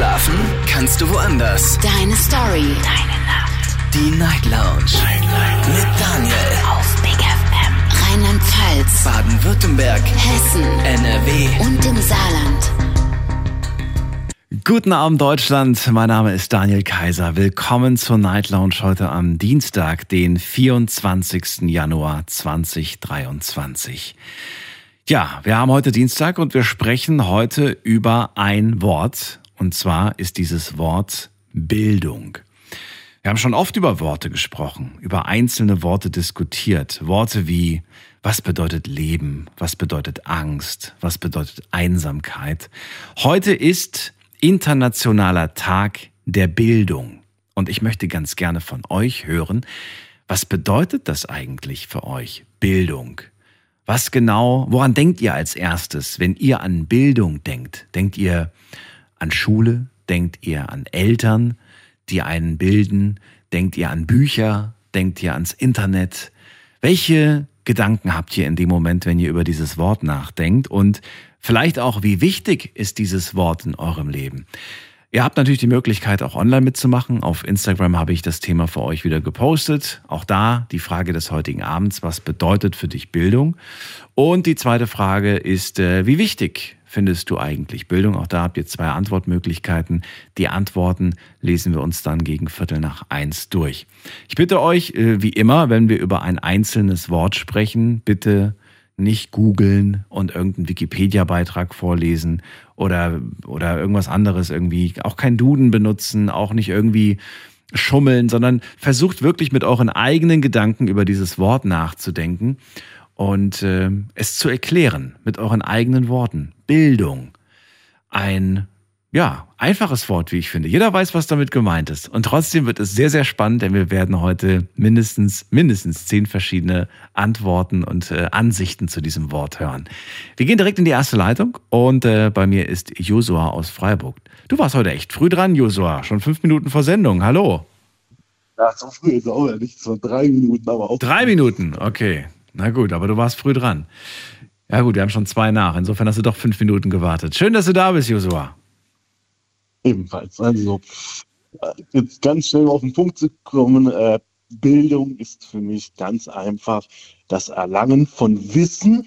Schlafen kannst du woanders. Deine Story. Deine Nacht. Die Night Lounge. Night, Night. Mit Daniel. Auf Big FM. Rheinland-Pfalz. Baden-Württemberg. Hessen. NRW. Und im Saarland. Guten Abend Deutschland, mein Name ist Daniel Kaiser. Willkommen zur Night Lounge heute am Dienstag, den 24. Januar 2023. Ja, wir haben heute Dienstag und wir sprechen heute über ein Wort. Und zwar ist dieses Wort Bildung. Wir haben schon oft über Worte gesprochen, über einzelne Worte diskutiert. Worte wie, was bedeutet Leben? Was bedeutet Angst? Was bedeutet Einsamkeit? Heute ist Internationaler Tag der Bildung. Und ich möchte ganz gerne von euch hören, was bedeutet das eigentlich für euch, Bildung? Was genau, woran denkt ihr als erstes, wenn ihr an Bildung denkt? Denkt ihr an Schule? Denkt ihr an Eltern, die einen bilden? Denkt ihr an Bücher? Denkt ihr ans Internet? Welche Gedanken habt ihr in dem Moment, wenn ihr über dieses Wort nachdenkt? Und vielleicht auch, wie wichtig ist dieses Wort in eurem Leben? Ihr habt natürlich die Möglichkeit, auch online mitzumachen. Auf Instagram habe ich das Thema für euch wieder gepostet. Auch da die Frage des heutigen Abends, was bedeutet für dich Bildung? Und die zweite Frage ist, äh, wie wichtig findest du eigentlich Bildung? Auch da habt ihr zwei Antwortmöglichkeiten. Die Antworten lesen wir uns dann gegen Viertel nach eins durch. Ich bitte euch, äh, wie immer, wenn wir über ein einzelnes Wort sprechen, bitte nicht googeln und irgendeinen Wikipedia-Beitrag vorlesen oder, oder irgendwas anderes irgendwie. Auch kein Duden benutzen, auch nicht irgendwie schummeln, sondern versucht wirklich mit euren eigenen Gedanken über dieses Wort nachzudenken und äh, es zu erklären mit euren eigenen Worten. Bildung. Ein ja, einfaches Wort, wie ich finde. Jeder weiß, was damit gemeint ist. Und trotzdem wird es sehr, sehr spannend, denn wir werden heute mindestens, mindestens zehn verschiedene Antworten und äh, Ansichten zu diesem Wort hören. Wir gehen direkt in die erste Leitung und äh, bei mir ist Josua aus Freiburg. Du warst heute echt früh dran, Josua. Schon fünf Minuten vor Sendung. Hallo. Ja, so früh ist auch ja nicht. So drei Minuten, aber auch. Drei Minuten, okay. Na gut, aber du warst früh dran. Ja gut, wir haben schon zwei nach. Insofern hast du doch fünf Minuten gewartet. Schön, dass du da bist, Josua. Ebenfalls. Also jetzt ganz schnell auf den Punkt zu kommen. Äh, Bildung ist für mich ganz einfach das Erlangen von Wissen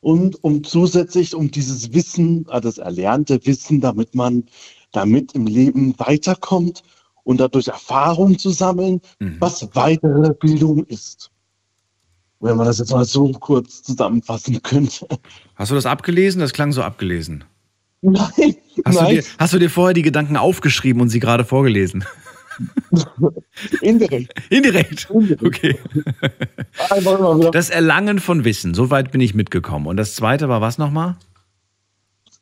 und um zusätzlich um dieses Wissen, äh, das erlernte Wissen, damit man damit im Leben weiterkommt und dadurch Erfahrung zu sammeln, mhm. was weitere Bildung ist. Wenn man das jetzt mal so kurz zusammenfassen könnte. Hast du das abgelesen? Das klang so abgelesen. Nein. Hast, nein. Du dir, hast du dir vorher die Gedanken aufgeschrieben und sie gerade vorgelesen? Indirekt. Indirekt. Indirekt. Okay. Das Erlangen von Wissen, so weit bin ich mitgekommen. Und das zweite war was nochmal?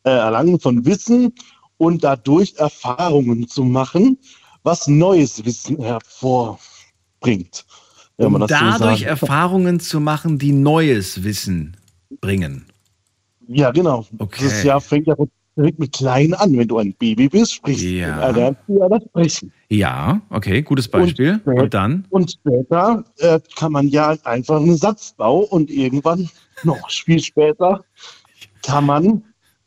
Äh, Erlangen von Wissen und dadurch Erfahrungen zu machen, was neues Wissen hervorbringt. Um so dadurch kann. Erfahrungen zu machen, die neues Wissen bringen. Ja, genau. Okay. Das Jahr fängt ja direkt mit klein an. Wenn du ein Baby bist, sprichst Ja. du, ja das Sprechen. Ja, okay, gutes Beispiel. Und- Und dann? Und später äh, kann man ja einfach einen Satzbau und irgendwann, noch viel später, kann man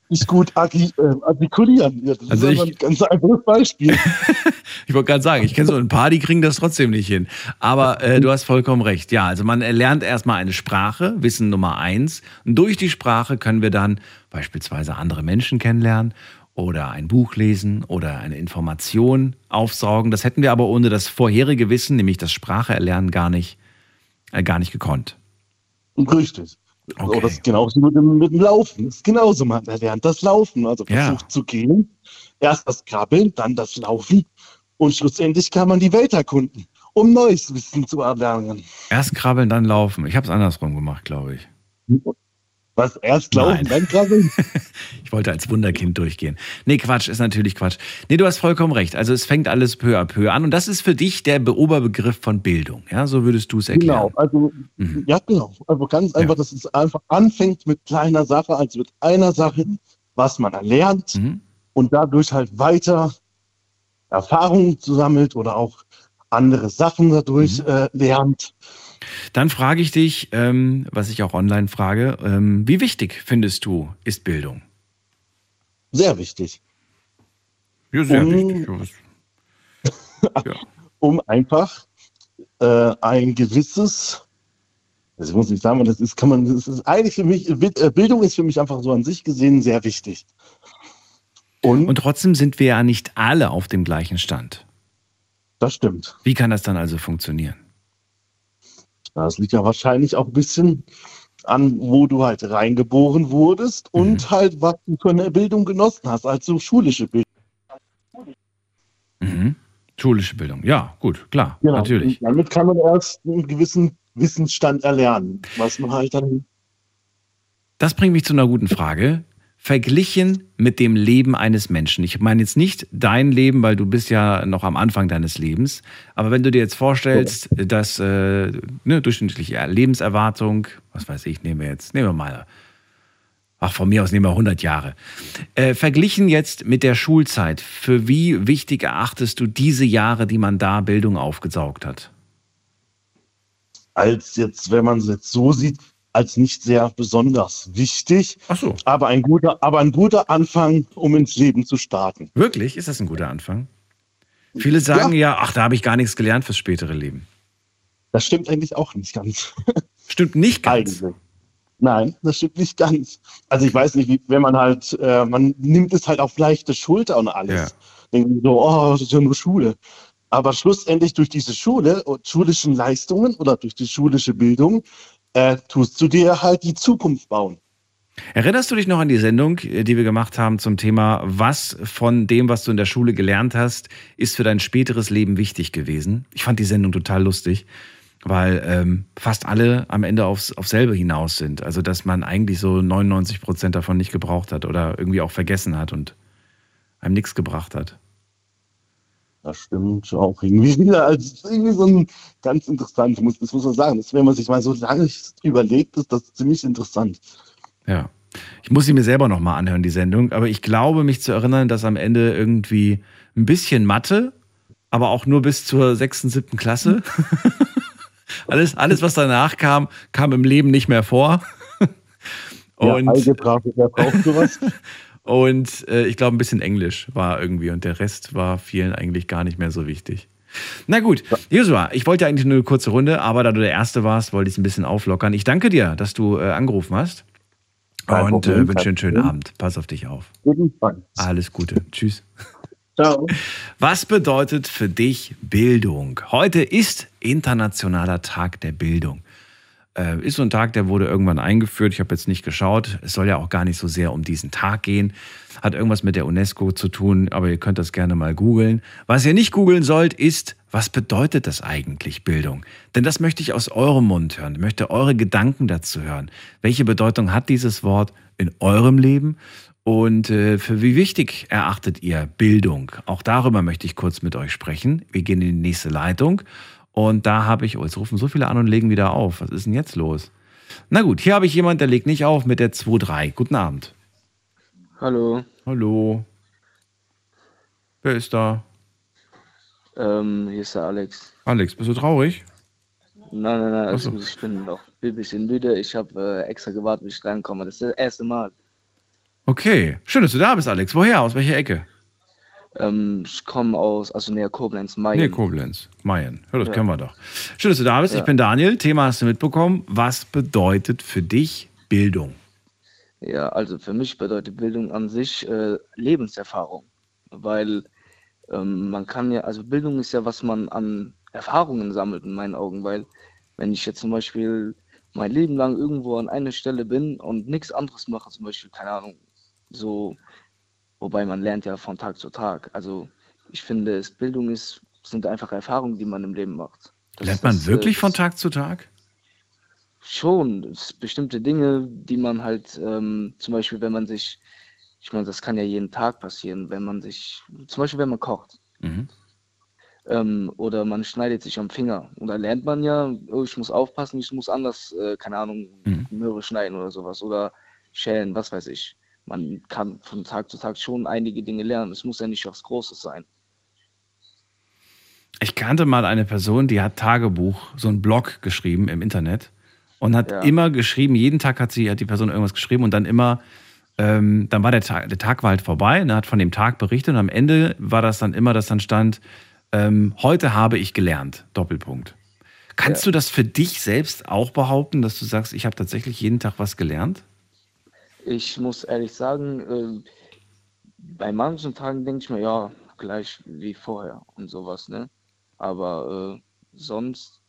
sich gut äh, artikulieren. Das Also ist ich- ein ganz einfaches Beispiel. Ich wollte gerade sagen, ich kenne so ein paar, die kriegen das trotzdem nicht hin. Aber äh, du hast vollkommen recht. Ja, also man erlernt erstmal eine Sprache, Wissen Nummer eins. Und durch die Sprache können wir dann beispielsweise andere Menschen kennenlernen oder ein Buch lesen oder eine Information aufsaugen. Das hätten wir aber ohne das vorherige Wissen, nämlich das Sprache erlernen, gar nicht, äh, gar nicht gekonnt. Richtig. Okay. Ist genauso mit dem, mit dem Laufen. Das ist genauso, man erlernt das Laufen. Also Ja. versucht zu gehen. Erst das Krabbeln, dann das Laufen. Und schlussendlich kann man die Welt erkunden, um neues Wissen zu erlernen. Erst krabbeln, dann laufen. Ich habe es andersrum gemacht, glaube ich. Was erst laufen, Nein. dann krabbeln. Ich wollte als Wunderkind durchgehen. Nee, Quatsch, ist natürlich Quatsch. Nee, du hast vollkommen recht. Also es fängt alles peu à peu an und das ist für dich der Be- Oberbegriff von Bildung. Ja, so würdest du es erklären. Genau, also Mhm. ja genau. Also ganz einfach, dass es einfach anfängt mit kleiner Sache, also mit einer Sache, was man erlernt Mhm. und dadurch halt weiter Erfahrungen sammelt oder auch andere Sachen dadurch Mhm. äh, lernt. Dann frage ich dich, ähm, was ich auch online frage, ähm, wie wichtig findest du ist Bildung? Sehr wichtig. Ja, sehr Um- wichtig. Ja, um einfach äh, ein gewisses, das muss ich sagen, das ist, kann man, das ist eigentlich für mich, äh, Bildung ist für mich einfach so an sich gesehen sehr wichtig. Und, Und trotzdem sind wir ja nicht alle auf dem gleichen Stand. das stimmt. Wie kann das dann also funktionieren? Das liegt ja wahrscheinlich auch ein bisschen an, wo du halt reingeboren wurdest und halt, was du für eine Bildung genossen hast, also schulische Bildung. Mhm. Schulische Bildung. Ja, gut, klar, Genau. natürlich. Und damit kann man erst einen gewissen Wissensstand erlernen, was man halt dann Das bringt mich zu einer guten Frage. Verglichen mit dem Leben eines Menschen. Ich meine jetzt nicht dein Leben, weil du bist ja noch am Anfang deines Lebens. Aber wenn du dir jetzt vorstellst, dass äh, ne, durchschnittliche Lebenserwartung, was weiß ich, nehmen wir jetzt, nehmen wir mal, ach von mir aus nehmen wir 100 Jahre. Äh, verglichen jetzt mit der Schulzeit, für wie wichtig erachtest du diese Jahre, die man da Bildung aufgesaugt hat? als jetzt, wenn man es jetzt so sieht, als nicht sehr besonders wichtig, Ach so, aber ein guter, aber ein guter Anfang, um ins Leben zu starten. wirklich? Ist das ein guter Anfang? Viele sagen ja, ach, da habe ich gar nichts gelernt fürs spätere Leben. Das stimmt eigentlich auch nicht ganz. Stimmt nicht ganz. Eigentlich. Nein, das stimmt nicht ganz. Also ich weiß nicht, wie, wenn man halt, äh, man nimmt es halt auf leichte Schulter und alles. Ja. Denken so, oh, das ist ja nur Schule. Aber schlussendlich durch diese Schule schulischen Leistungen oder durch die schulische Bildung äh, tust du dir halt die Zukunft bauen. Erinnerst du dich noch an die Sendung, äh, die wir gemacht haben zum Thema, was von dem, was du in der Schule gelernt hast, ist für dein späteres Leben wichtig gewesen? Ich fand die Sendung total lustig, weil ähm, fast alle am Ende aufs, auf selbe hinaus sind. Also, dass man eigentlich so 99 Prozent davon nicht gebraucht hat oder irgendwie auch vergessen hat und einem nichts gebracht hat. Das stimmt auch irgendwie wieder. Also es ist irgendwie so ein ganz interessant, muss, das muss man sagen. Das, wenn man sich mal so lange überlegt, ist das ziemlich interessant. Ja. Ich muss sie mir selber nochmal anhören, die Sendung, aber ich glaube, mich zu erinnern, dass am Ende irgendwie ein bisschen Mathe, aber auch nur bis zur sechsten, siebten Klasse. alles, alles, was danach kam, kam im Leben nicht mehr vor. Ja, Und, Algebra, wer braucht sowas? Und äh, ich glaube, ein bisschen Englisch war irgendwie und der Rest war vielen eigentlich gar nicht mehr so wichtig. Na gut, Joshua, ich wollte eigentlich nur eine kurze Runde, aber da du der Erste warst, wollte ich es ein bisschen auflockern. Ich danke dir, dass du äh, angerufen hast. Kein und äh, wünsche dir einen schönen Problem. Abend. Pass auf dich auf. Jedenfalls. Alles Gute. Tschüss. Ciao. Was bedeutet für dich Bildung? Heute ist Internationaler Tag der Bildung. Äh, ist so ein Tag, der wurde irgendwann eingeführt. Ich habe jetzt nicht geschaut. Es soll ja auch gar nicht so sehr um diesen Tag gehen. Hat irgendwas mit der UNESCO zu tun, aber ihr könnt das gerne mal googeln. Was ihr nicht googeln sollt, ist, was bedeutet das eigentlich Bildung? Denn das möchte ich aus eurem Mund hören. Ich möchte eure Gedanken dazu hören. Welche Bedeutung hat dieses Wort in eurem Leben? Und äh, für wie wichtig erachtet ihr Bildung? Auch darüber möchte ich kurz mit euch sprechen. Wir gehen in die nächste Leitung. Und da habe ich, oh, jetzt rufen so viele an und legen wieder auf. Was ist denn jetzt los? Na gut, hier habe ich jemand, der legt nicht auf mit der 2-3. Guten Abend. Hallo, Hallo. Wer ist da? ähm, hier ist der Alex. Alex, bist du traurig? Nein, nein, nein, also ich bin noch ein bisschen müde. Ich habe äh, extra gewartet, bis ich reinkomme. Das ist das erste Mal. Okay. Schön, dass du da bist, Alex. Woher? Aus welcher Ecke? Ähm, ich komme aus, also näher Koblenz, Mayen. Nee, Koblenz. Mayen. Ja, das Ja. kennen wir doch. Schön, dass du da bist. Ich Ja. bin Daniel. Thema hast du mitbekommen. Was bedeutet für dich Bildung? Ja, also für mich bedeutet Bildung an sich äh, Lebenserfahrung, weil ähm, man kann ja, also Bildung ist ja, was man an Erfahrungen sammelt in meinen Augen, weil wenn ich jetzt zum Beispiel mein Leben lang irgendwo an einer Stelle bin und nichts anderes mache, zum Beispiel, keine Ahnung, so, wobei man lernt ja von Tag zu Tag. Also ich finde, es, Bildung ist, sind einfach Erfahrungen, die man im Leben macht. Das- Lernt man das, äh, wirklich von das- Tag zu Tag? Schon, bestimmte Dinge, die man halt, ähm, zum Beispiel, wenn man sich, ich meine, das kann ja jeden Tag passieren, wenn man sich, zum Beispiel, wenn man kocht, Mhm. ähm, oder man schneidet sich am Finger, und da lernt man ja, oh, ich muss aufpassen, ich muss anders, äh, keine Ahnung, Mhm. Möhre schneiden oder sowas, oder schälen, was weiß ich. Man kann von Tag zu Tag schon einige Dinge lernen. Es muss ja nicht was Großes sein. Ich kannte mal eine Person, die hat Tagebuch, so einen Blog geschrieben im Internet und hat Ja. immer geschrieben, jeden Tag hat sie, hat die Person irgendwas geschrieben und dann immer ähm, dann war der Tag, der Tag war halt vorbei und er hat von dem Tag berichtet und am Ende war das dann immer, dass dann stand, ähm, heute habe ich gelernt, Doppelpunkt. Kannst Ja. du das für dich selbst auch behaupten, dass du sagst, ich habe tatsächlich jeden Tag was gelernt? Ich muss ehrlich sagen, äh, bei manchen Tagen denke ich mir, ja, gleich wie vorher und sowas, ne? Aber äh, sonst,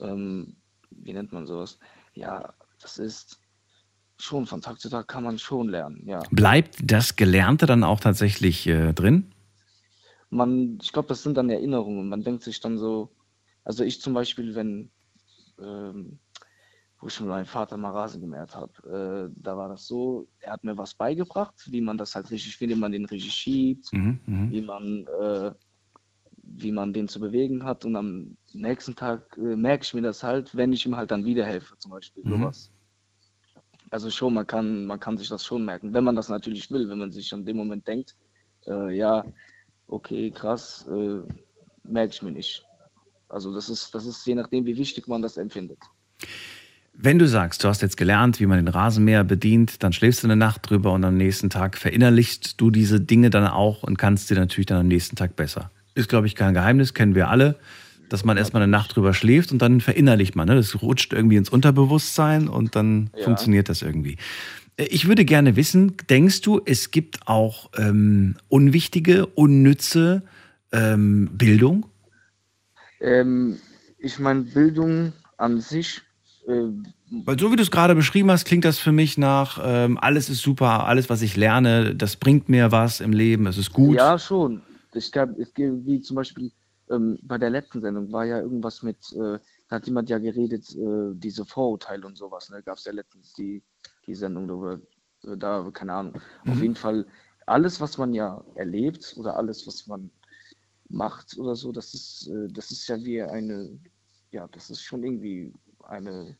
ähm, wie nennt man sowas? Ja, das ist schon von Tag zu Tag kann man schon lernen, ja. Bleibt das Gelernte dann auch tatsächlich äh, drin? Man, ich glaube, das sind dann Erinnerungen. Man denkt sich dann so, also ich zum Beispiel, wenn, ähm, wo ich mit meinem Vater mal Rasen gemäht habe, äh, da war das so, er hat mir was beigebracht, wie man das halt richtig, wie man den richtig schiebt, Mhm, mhm. wie man, äh, wie man den zu bewegen hat. Und am nächsten Tag äh, merke ich mir das halt, wenn ich ihm halt dann wieder helfe, zum Beispiel Mhm. sowas. Also schon, man kann, man kann sich das schon merken, wenn man das natürlich will, wenn man sich an dem Moment denkt, äh, ja, okay, krass, äh, merke ich mir nicht. Also das ist, das ist je nachdem, wie wichtig man das empfindet. Wenn du sagst, du hast jetzt gelernt, wie man den Rasenmäher bedient, dann schläfst du eine Nacht drüber und am nächsten Tag verinnerlichst du diese Dinge dann auch und kannst dir natürlich dann am nächsten Tag besser. Ist, glaube ich, kein Geheimnis, kennen wir alle, dass man erstmal eine Nacht drüber schläft und dann verinnerlicht man. Ne? Das rutscht irgendwie ins Unterbewusstsein und dann Ja. funktioniert das irgendwie. Ich würde gerne wissen, denkst du, es gibt auch ähm, unwichtige, unnütze ähm, Bildung? Ähm, ich meine, Bildung an sich, Weil so wie du es gerade beschrieben hast, klingt das für mich nach, ähm, alles ist super, alles, was ich lerne, das bringt mir was im Leben, es ist gut. Ja, schon. Ich glaube, es gibt wie zum Beispiel ähm, bei der letzten Sendung war ja irgendwas mit, äh, da hat jemand ja geredet, äh, diese Vorurteile und sowas. Ne? Gab es ja letztens die, die Sendung darüber, äh, da, keine Ahnung. Auf jeden Fall, alles, was man ja erlebt oder alles, was man macht oder so, das ist, äh, das ist ja wie eine, ja, das ist schon irgendwie eine,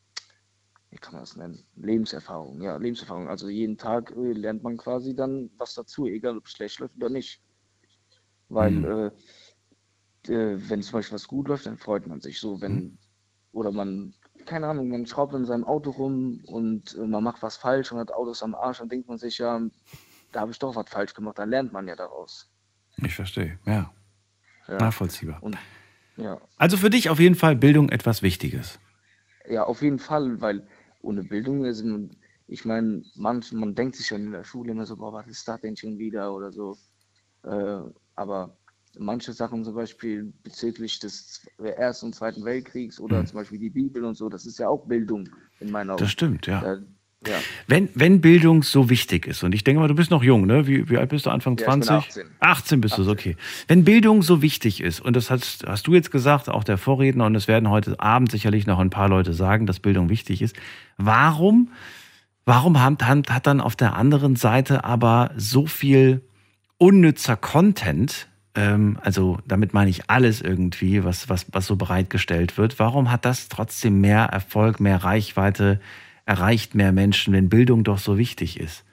wie kann man das nennen? Lebenserfahrung, ja, Lebenserfahrung. Also jeden Tag äh, lernt man quasi dann was dazu, egal ob es schlecht läuft oder nicht. Weil, Mhm. äh, äh, wenn zum Beispiel was gut läuft, dann freut man sich so, wenn, oder man, keine Ahnung, man schraubt in seinem Auto rum und äh, man macht was falsch und hat Autos am Arsch, dann denkt man sich, ja, da habe ich doch was falsch gemacht, dann lernt man ja daraus. Ich verstehe, ja. Ja. Nachvollziehbar. Und ja, Also für dich auf jeden Fall Bildung etwas Wichtiges. Ja, auf jeden Fall, weil ohne Bildung ist man, ich meine, manch, man denkt sich schon in der Schule immer so, boah, was ist das denn schon wieder oder so. Äh, aber manche Sachen zum Beispiel bezüglich des Ersten und Zweiten Weltkriegs oder zum Beispiel die Bibel und so, das ist ja auch Bildung in meinen Augen. Das stimmt, ja. Äh, ja, Wenn, wenn Bildung so wichtig ist, und ich denke mal, du bist noch jung, ne? Wie, wie alt bist du? Anfang Ja, ich bin 20? 18. 18 bist du, okay. Wenn Bildung so wichtig ist, und das hast, hast du jetzt gesagt, auch der Vorredner, und es werden heute Abend sicherlich noch ein paar Leute sagen, dass Bildung wichtig ist, warum, warum hat, hat hat dann auf der anderen Seite aber so viel unnützer Content, ähm, also damit meine ich alles irgendwie, was, was, was so bereitgestellt wird, warum hat das trotzdem mehr Erfolg, mehr Reichweite, erreicht mehr Menschen, wenn Bildung doch so wichtig ist?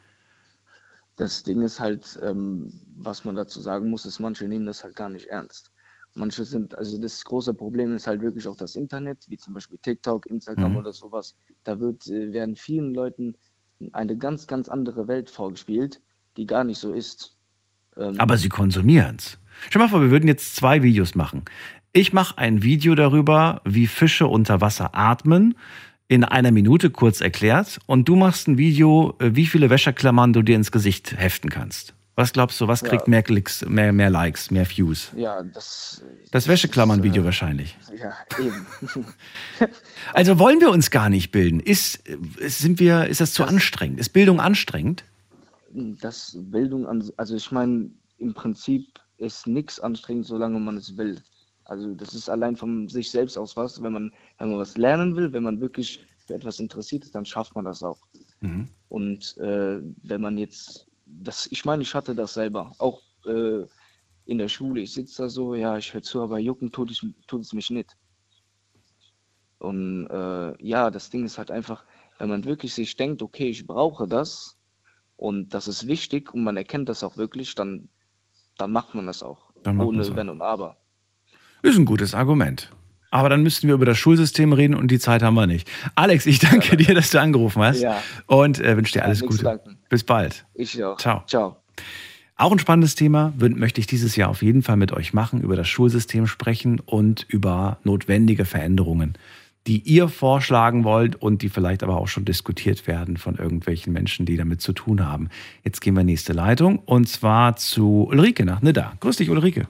das Ding ist halt, ähm, was man dazu sagen muss, ist, manche nehmen das halt gar nicht ernst. Manche sind, also das große Problem ist halt wirklich auch das Internet, wie zum Beispiel TikTok, Instagram Mhm. oder sowas. Da wird, äh, werden vielen Leuten eine ganz, ganz andere Welt vorgespielt, die gar nicht so ist. Ähm, Aber sie konsumieren es. Stell dir mal vor, wir würden jetzt zwei Videos machen. Ich mache ein Video darüber, wie Fische unter Wasser atmen, in einer Minute kurz erklärt. Und du machst ein Video, äh, wie viele Wäscheklammern du dir ins Gesicht heften kannst. Was glaubst du, was Ja. kriegt mehr Klicks, mehr, mehr Likes, mehr Views? ja, das. Das Wäscheklammern-Video äh, wahrscheinlich. Ja, eben. Also wollen wir uns gar nicht bilden. Ist, äh, sind wir, ist das zu Das- anstrengend? Ist Bildung anstrengend? das Bildung an, also ich meine, im Prinzip ist nichts anstrengend, solange man es will. Also das ist allein von sich selbst aus was. Wenn man, wenn man was lernen will, wenn man wirklich für etwas interessiert ist, dann schafft man das auch. Mhm. Und äh, wenn man jetzt, das, ich meine, ich hatte das selber, auch äh, in der Schule. Ich sitze da so, ja, ich höre zu, aber jucken tut, ich, tut es mich nicht. Und äh, ja, das Ding ist halt einfach, wenn man wirklich sich denkt, okay, ich brauche das und das ist wichtig und man erkennt das auch wirklich, dann, dann macht man das auch. Ohne. Wenn und Aber. Ist ein gutes Argument. Aber dann müssten wir über das Schulsystem reden und die Zeit haben wir nicht. Alex, ich danke dir, dass du angerufen hast Ja. und äh, wünsche dir alles nichts Gute. Bis bald. Ich auch. Ciao. Ciao. Auch ein spannendes Thema möchte ich dieses Jahr auf jeden Fall mit euch machen, über das Schulsystem sprechen und über notwendige Veränderungen, die ihr vorschlagen wollt und die vielleicht aber auch schon diskutiert werden von irgendwelchen Menschen, die damit zu tun haben. Jetzt gehen wir nächste Leitung und zwar zu Ulrike nach Nidda. Grüß dich, Ulrike.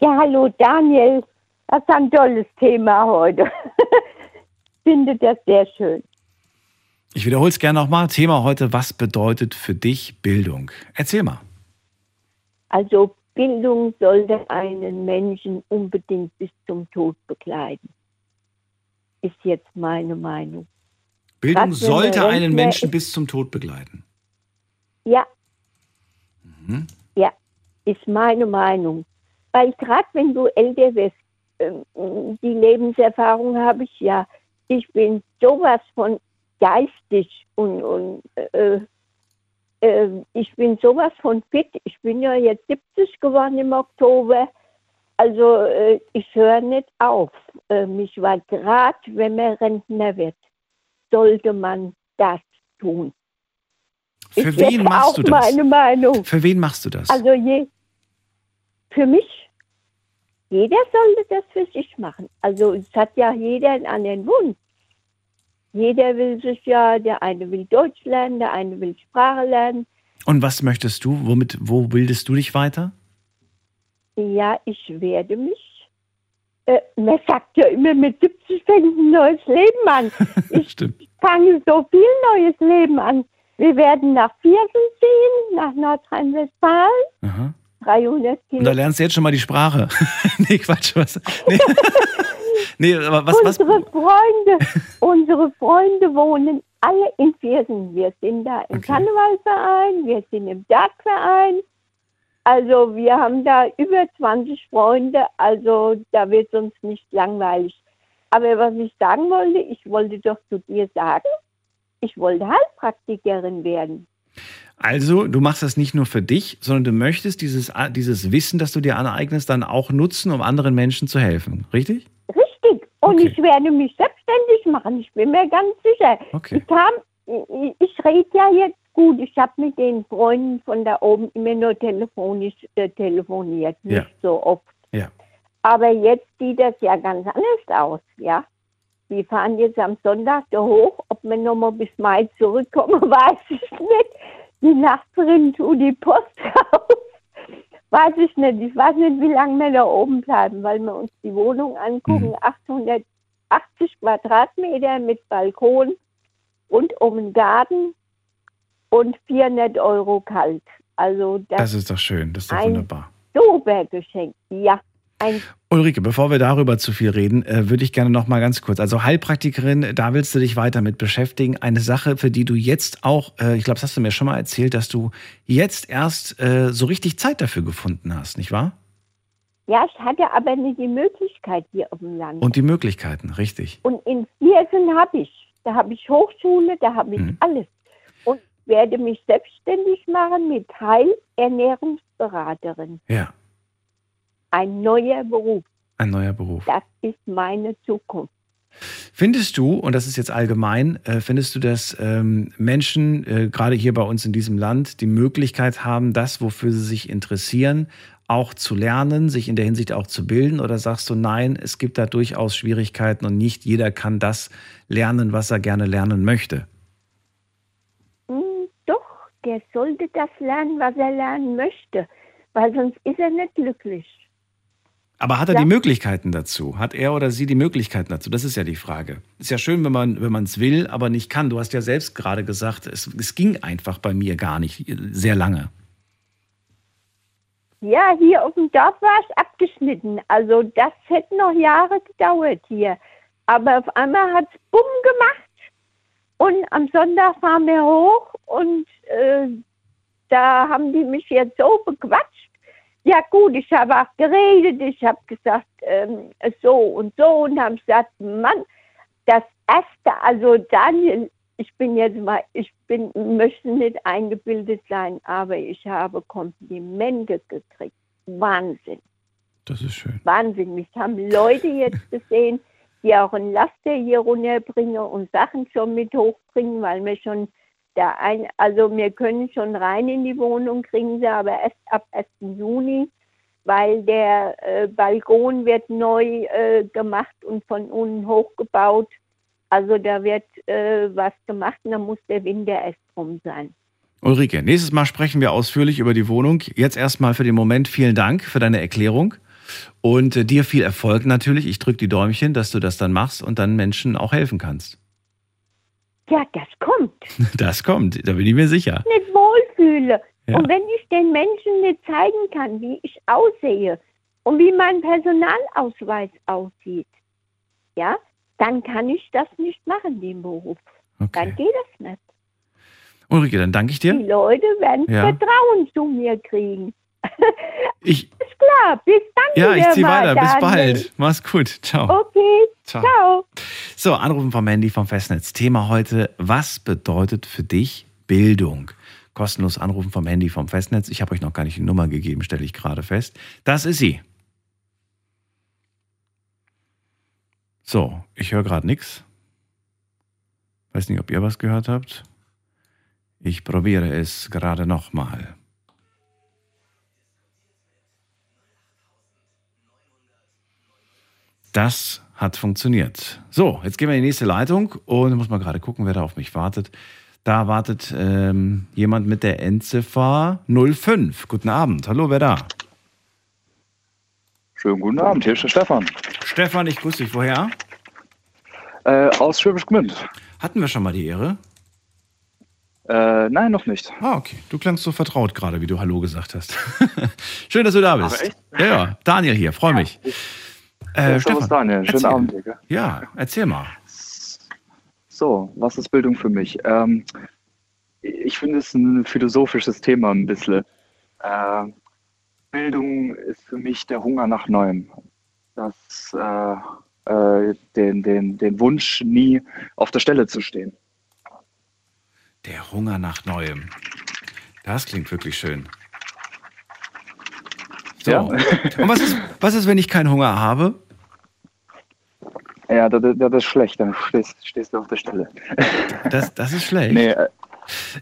Ja, hallo Daniel. Das ist ein tolles Thema heute. Finde das sehr schön. Ich wiederhole es gerne nochmal. Thema heute, was bedeutet für dich Bildung? Erzähl mal. Also Bildung sollte einen Menschen unbedingt bis zum Tod begleiten. Ist jetzt meine Meinung. Bildung Was, sollte einen Menschen bis zum Tod begleiten. Ja. Mhm. Ja, ist meine Meinung. Weil gerade wenn du älter wirst, ähm, die Lebenserfahrung habe ich ja. Ich bin sowas von geistig und, und äh, äh, ich bin sowas von fit. Ich bin ja jetzt 70 geworden im Oktober. Also äh, ich höre nicht auf. Äh, mich war gerade, wenn man Rentner wird, sollte man das tun. Für ist wen machst auch du das? meine Meinung. Für wen machst du das? Also je, für mich, jeder sollte das für sich machen. Also es hat ja jeder einen anderen Wunsch. Jeder will sich ja, der eine will Deutsch lernen, der eine will Sprache lernen. Und was möchtest du? Womit, wo bildest du dich weiter? Ja, ich werde mich. Äh, man sagt ja immer, mit 70 fängt ein neues Leben an. Ich fange so viel neues Leben an. Wir werden nach Viersen ziehen, nach Nordrhein-Westfalen, Aha. 300 Und da Kilometer. lernst du jetzt schon mal die Sprache. nee, Quatsch. Was? Nee, nee aber was, was? unsere Freunde, unsere Freunde wohnen alle in Viersen. Wir sind da im Okay. Karnevalverein, wir sind im Dartverein. Also wir haben da über 20 Freunde, also da wird uns nicht langweilig. Aber was ich sagen wollte, ich wollte doch zu dir sagen, ich wollte Heilpraktikerin werden. Also, du machst das nicht nur für dich, sondern du möchtest dieses, dieses Wissen, das du dir aneignest, dann auch nutzen, um anderen Menschen zu helfen. Richtig? Richtig. Und Okay. ich werde mich selbstständig machen, ich bin mir ganz sicher. Okay. Ich, ich rede ja jetzt gut. Ich habe mit den Freunden von da oben immer nur telefonisch äh, telefoniert, nicht Ja. so oft. Ja. Aber jetzt sieht das ja ganz anders aus, ja. Wir fahren jetzt am Sonntag da hoch. Ob wir nochmal bis Mai zurückkommen, weiß ich nicht. Die Nachbarin tut die Post raus. Weiß ich nicht. Ich weiß nicht, wie lange wir da oben bleiben, weil wir uns die Wohnung angucken. Mhm. 880 Quadratmeter mit Balkon und um den Garten und 400 Euro kalt. Also das, Das ist doch schön. Das ist doch Ein- wunderbar. super Geschenk. Ja, ein Ulrike, bevor wir darüber zu viel reden, äh, würde ich gerne noch mal ganz kurz. Also Heilpraktikerin, da willst du dich weiter mit beschäftigen. Eine Sache, für die du jetzt auch, äh, ich glaube, das hast du mir schon mal erzählt, dass du jetzt erst äh, so richtig Zeit dafür gefunden hast, nicht wahr? Ja, ich hatte aber nicht die Möglichkeit hier auf dem Land. Und die Möglichkeiten, richtig. Und in Viersen habe ich. Da habe ich Hochschule, da habe ich Mhm. alles. Und werde mich selbstständig machen mit Heilernährungsberaterin. Ja, Ein neuer Beruf. ein neuer Beruf. Das ist meine Zukunft. Findest du, und das ist jetzt allgemein, äh, findest du, dass ähm, Menschen, äh, gerade hier bei uns in diesem Land, die Möglichkeit haben, das, wofür sie sich interessieren, auch zu lernen, sich in der Hinsicht auch zu bilden? Oder sagst du, nein, es gibt da durchaus Schwierigkeiten und nicht jeder kann das lernen, was er gerne lernen möchte? Hm, doch, der sollte das lernen, was er lernen möchte. Weil sonst ist er nicht glücklich. Aber hat er Ja. die Möglichkeiten dazu? Hat er oder sie die Möglichkeiten dazu? Das ist ja die Frage. Ist ja schön, wenn man wenn man es will, aber nicht kann. Du hast ja selbst gerade gesagt, es, es ging einfach bei mir gar nicht äh, sehr lange. Ja, hier auf dem Dorf war ich abgeschnitten. Also das hätte noch Jahre gedauert hier. Aber auf einmal hat es bumm gemacht. Und am Sonntag fahren wir hoch und äh, da haben die mich jetzt so bequatscht. Ja gut, ich habe auch geredet, ich habe gesagt, ähm, so und so und haben gesagt, Mann, das erste, also Daniel, ich bin jetzt mal, ich bin, möchte nicht eingebildet sein, aber ich habe Komplimente gekriegt. Wahnsinn. Das ist schön. Wahnsinn. Mich haben Leute jetzt gesehen, die auch ein Laster hier runterbringen und Sachen schon mit hochbringen, weil wir schon da ein, also wir können schon rein in die Wohnung, kriegen sie aber erst ab 1. Juni, weil der äh, Balkon wird neu äh, gemacht und von unten hochgebaut. Also da wird äh, was gemacht und dann muss der Winter erst rum sein. Ulrike, nächstes Mal sprechen wir ausführlich über die Wohnung. Jetzt erstmal für den Moment vielen Dank für deine Erklärung und äh, dir viel Erfolg natürlich. Ich drücke die Däumchen, dass du das dann machst und dann Menschen auch helfen kannst. Ja, das kommt. Das kommt, da bin ich mir sicher. Nicht wohlfühle. Ja. Und wenn ich den Menschen nicht zeigen kann, wie ich aussehe und wie mein Personalausweis aussieht, ja, dann kann ich das nicht machen, den Beruf. Dann Okay. geht das nicht. Ulrike, dann danke ich Die dir. Leute werden Ja. Vertrauen zu mir kriegen. Ich, Ist klar. Bis dann. ja, ich ziehe weiter. Bis bald. Mach's gut. Ciao. Okay. Ciao. Ciao. So, Anrufen vom Handy vom Festnetz. Thema heute, was bedeutet für dich Bildung? Kostenlos anrufen vom Handy vom Festnetz. Ich habe euch noch gar nicht die Nummer gegeben, stelle ich gerade fest. Das ist sie. So, ich höre gerade nichts. Weiß nicht, ob ihr was gehört habt. Ich probiere es gerade nochmal. Das hat funktioniert. So, jetzt gehen wir in die nächste Leitung und muss mal gerade gucken, wer da auf mich wartet. Da wartet ähm, jemand mit der Endziffer 05. Guten Abend. Hallo, wer da? Schönen guten Abend, hier ist der Stefan. Stefan, ich grüße dich. Woher? Äh, aus Schwäbisch Gmünd. Hatten wir schon mal die Ehre? Äh, nein, noch nicht. Ah, okay. Du klangst so vertraut gerade, wie du Hallo gesagt hast. Schön, dass du da bist. Ja, ja. Daniel hier, freue mich. Äh, Ja, servus, Daniel. Schönen erzähl. Abend, Digga. Ja, erzähl mal. So, was ist Bildung für mich? Ähm, ich finde es ein philosophisches Thema ein bisschen. Äh, Bildung ist für mich der Hunger nach Neuem. Das, äh, äh, den, den, den Wunsch, nie auf der Stelle zu stehen. Der Hunger nach Neuem. Das klingt wirklich schön. So. Ja. Und was ist, was ist, wenn ich keinen Hunger habe? Ja, das, das ist schlecht, dann stehst, stehst du auf der Stelle. Das, das ist schlecht. Nee, äh,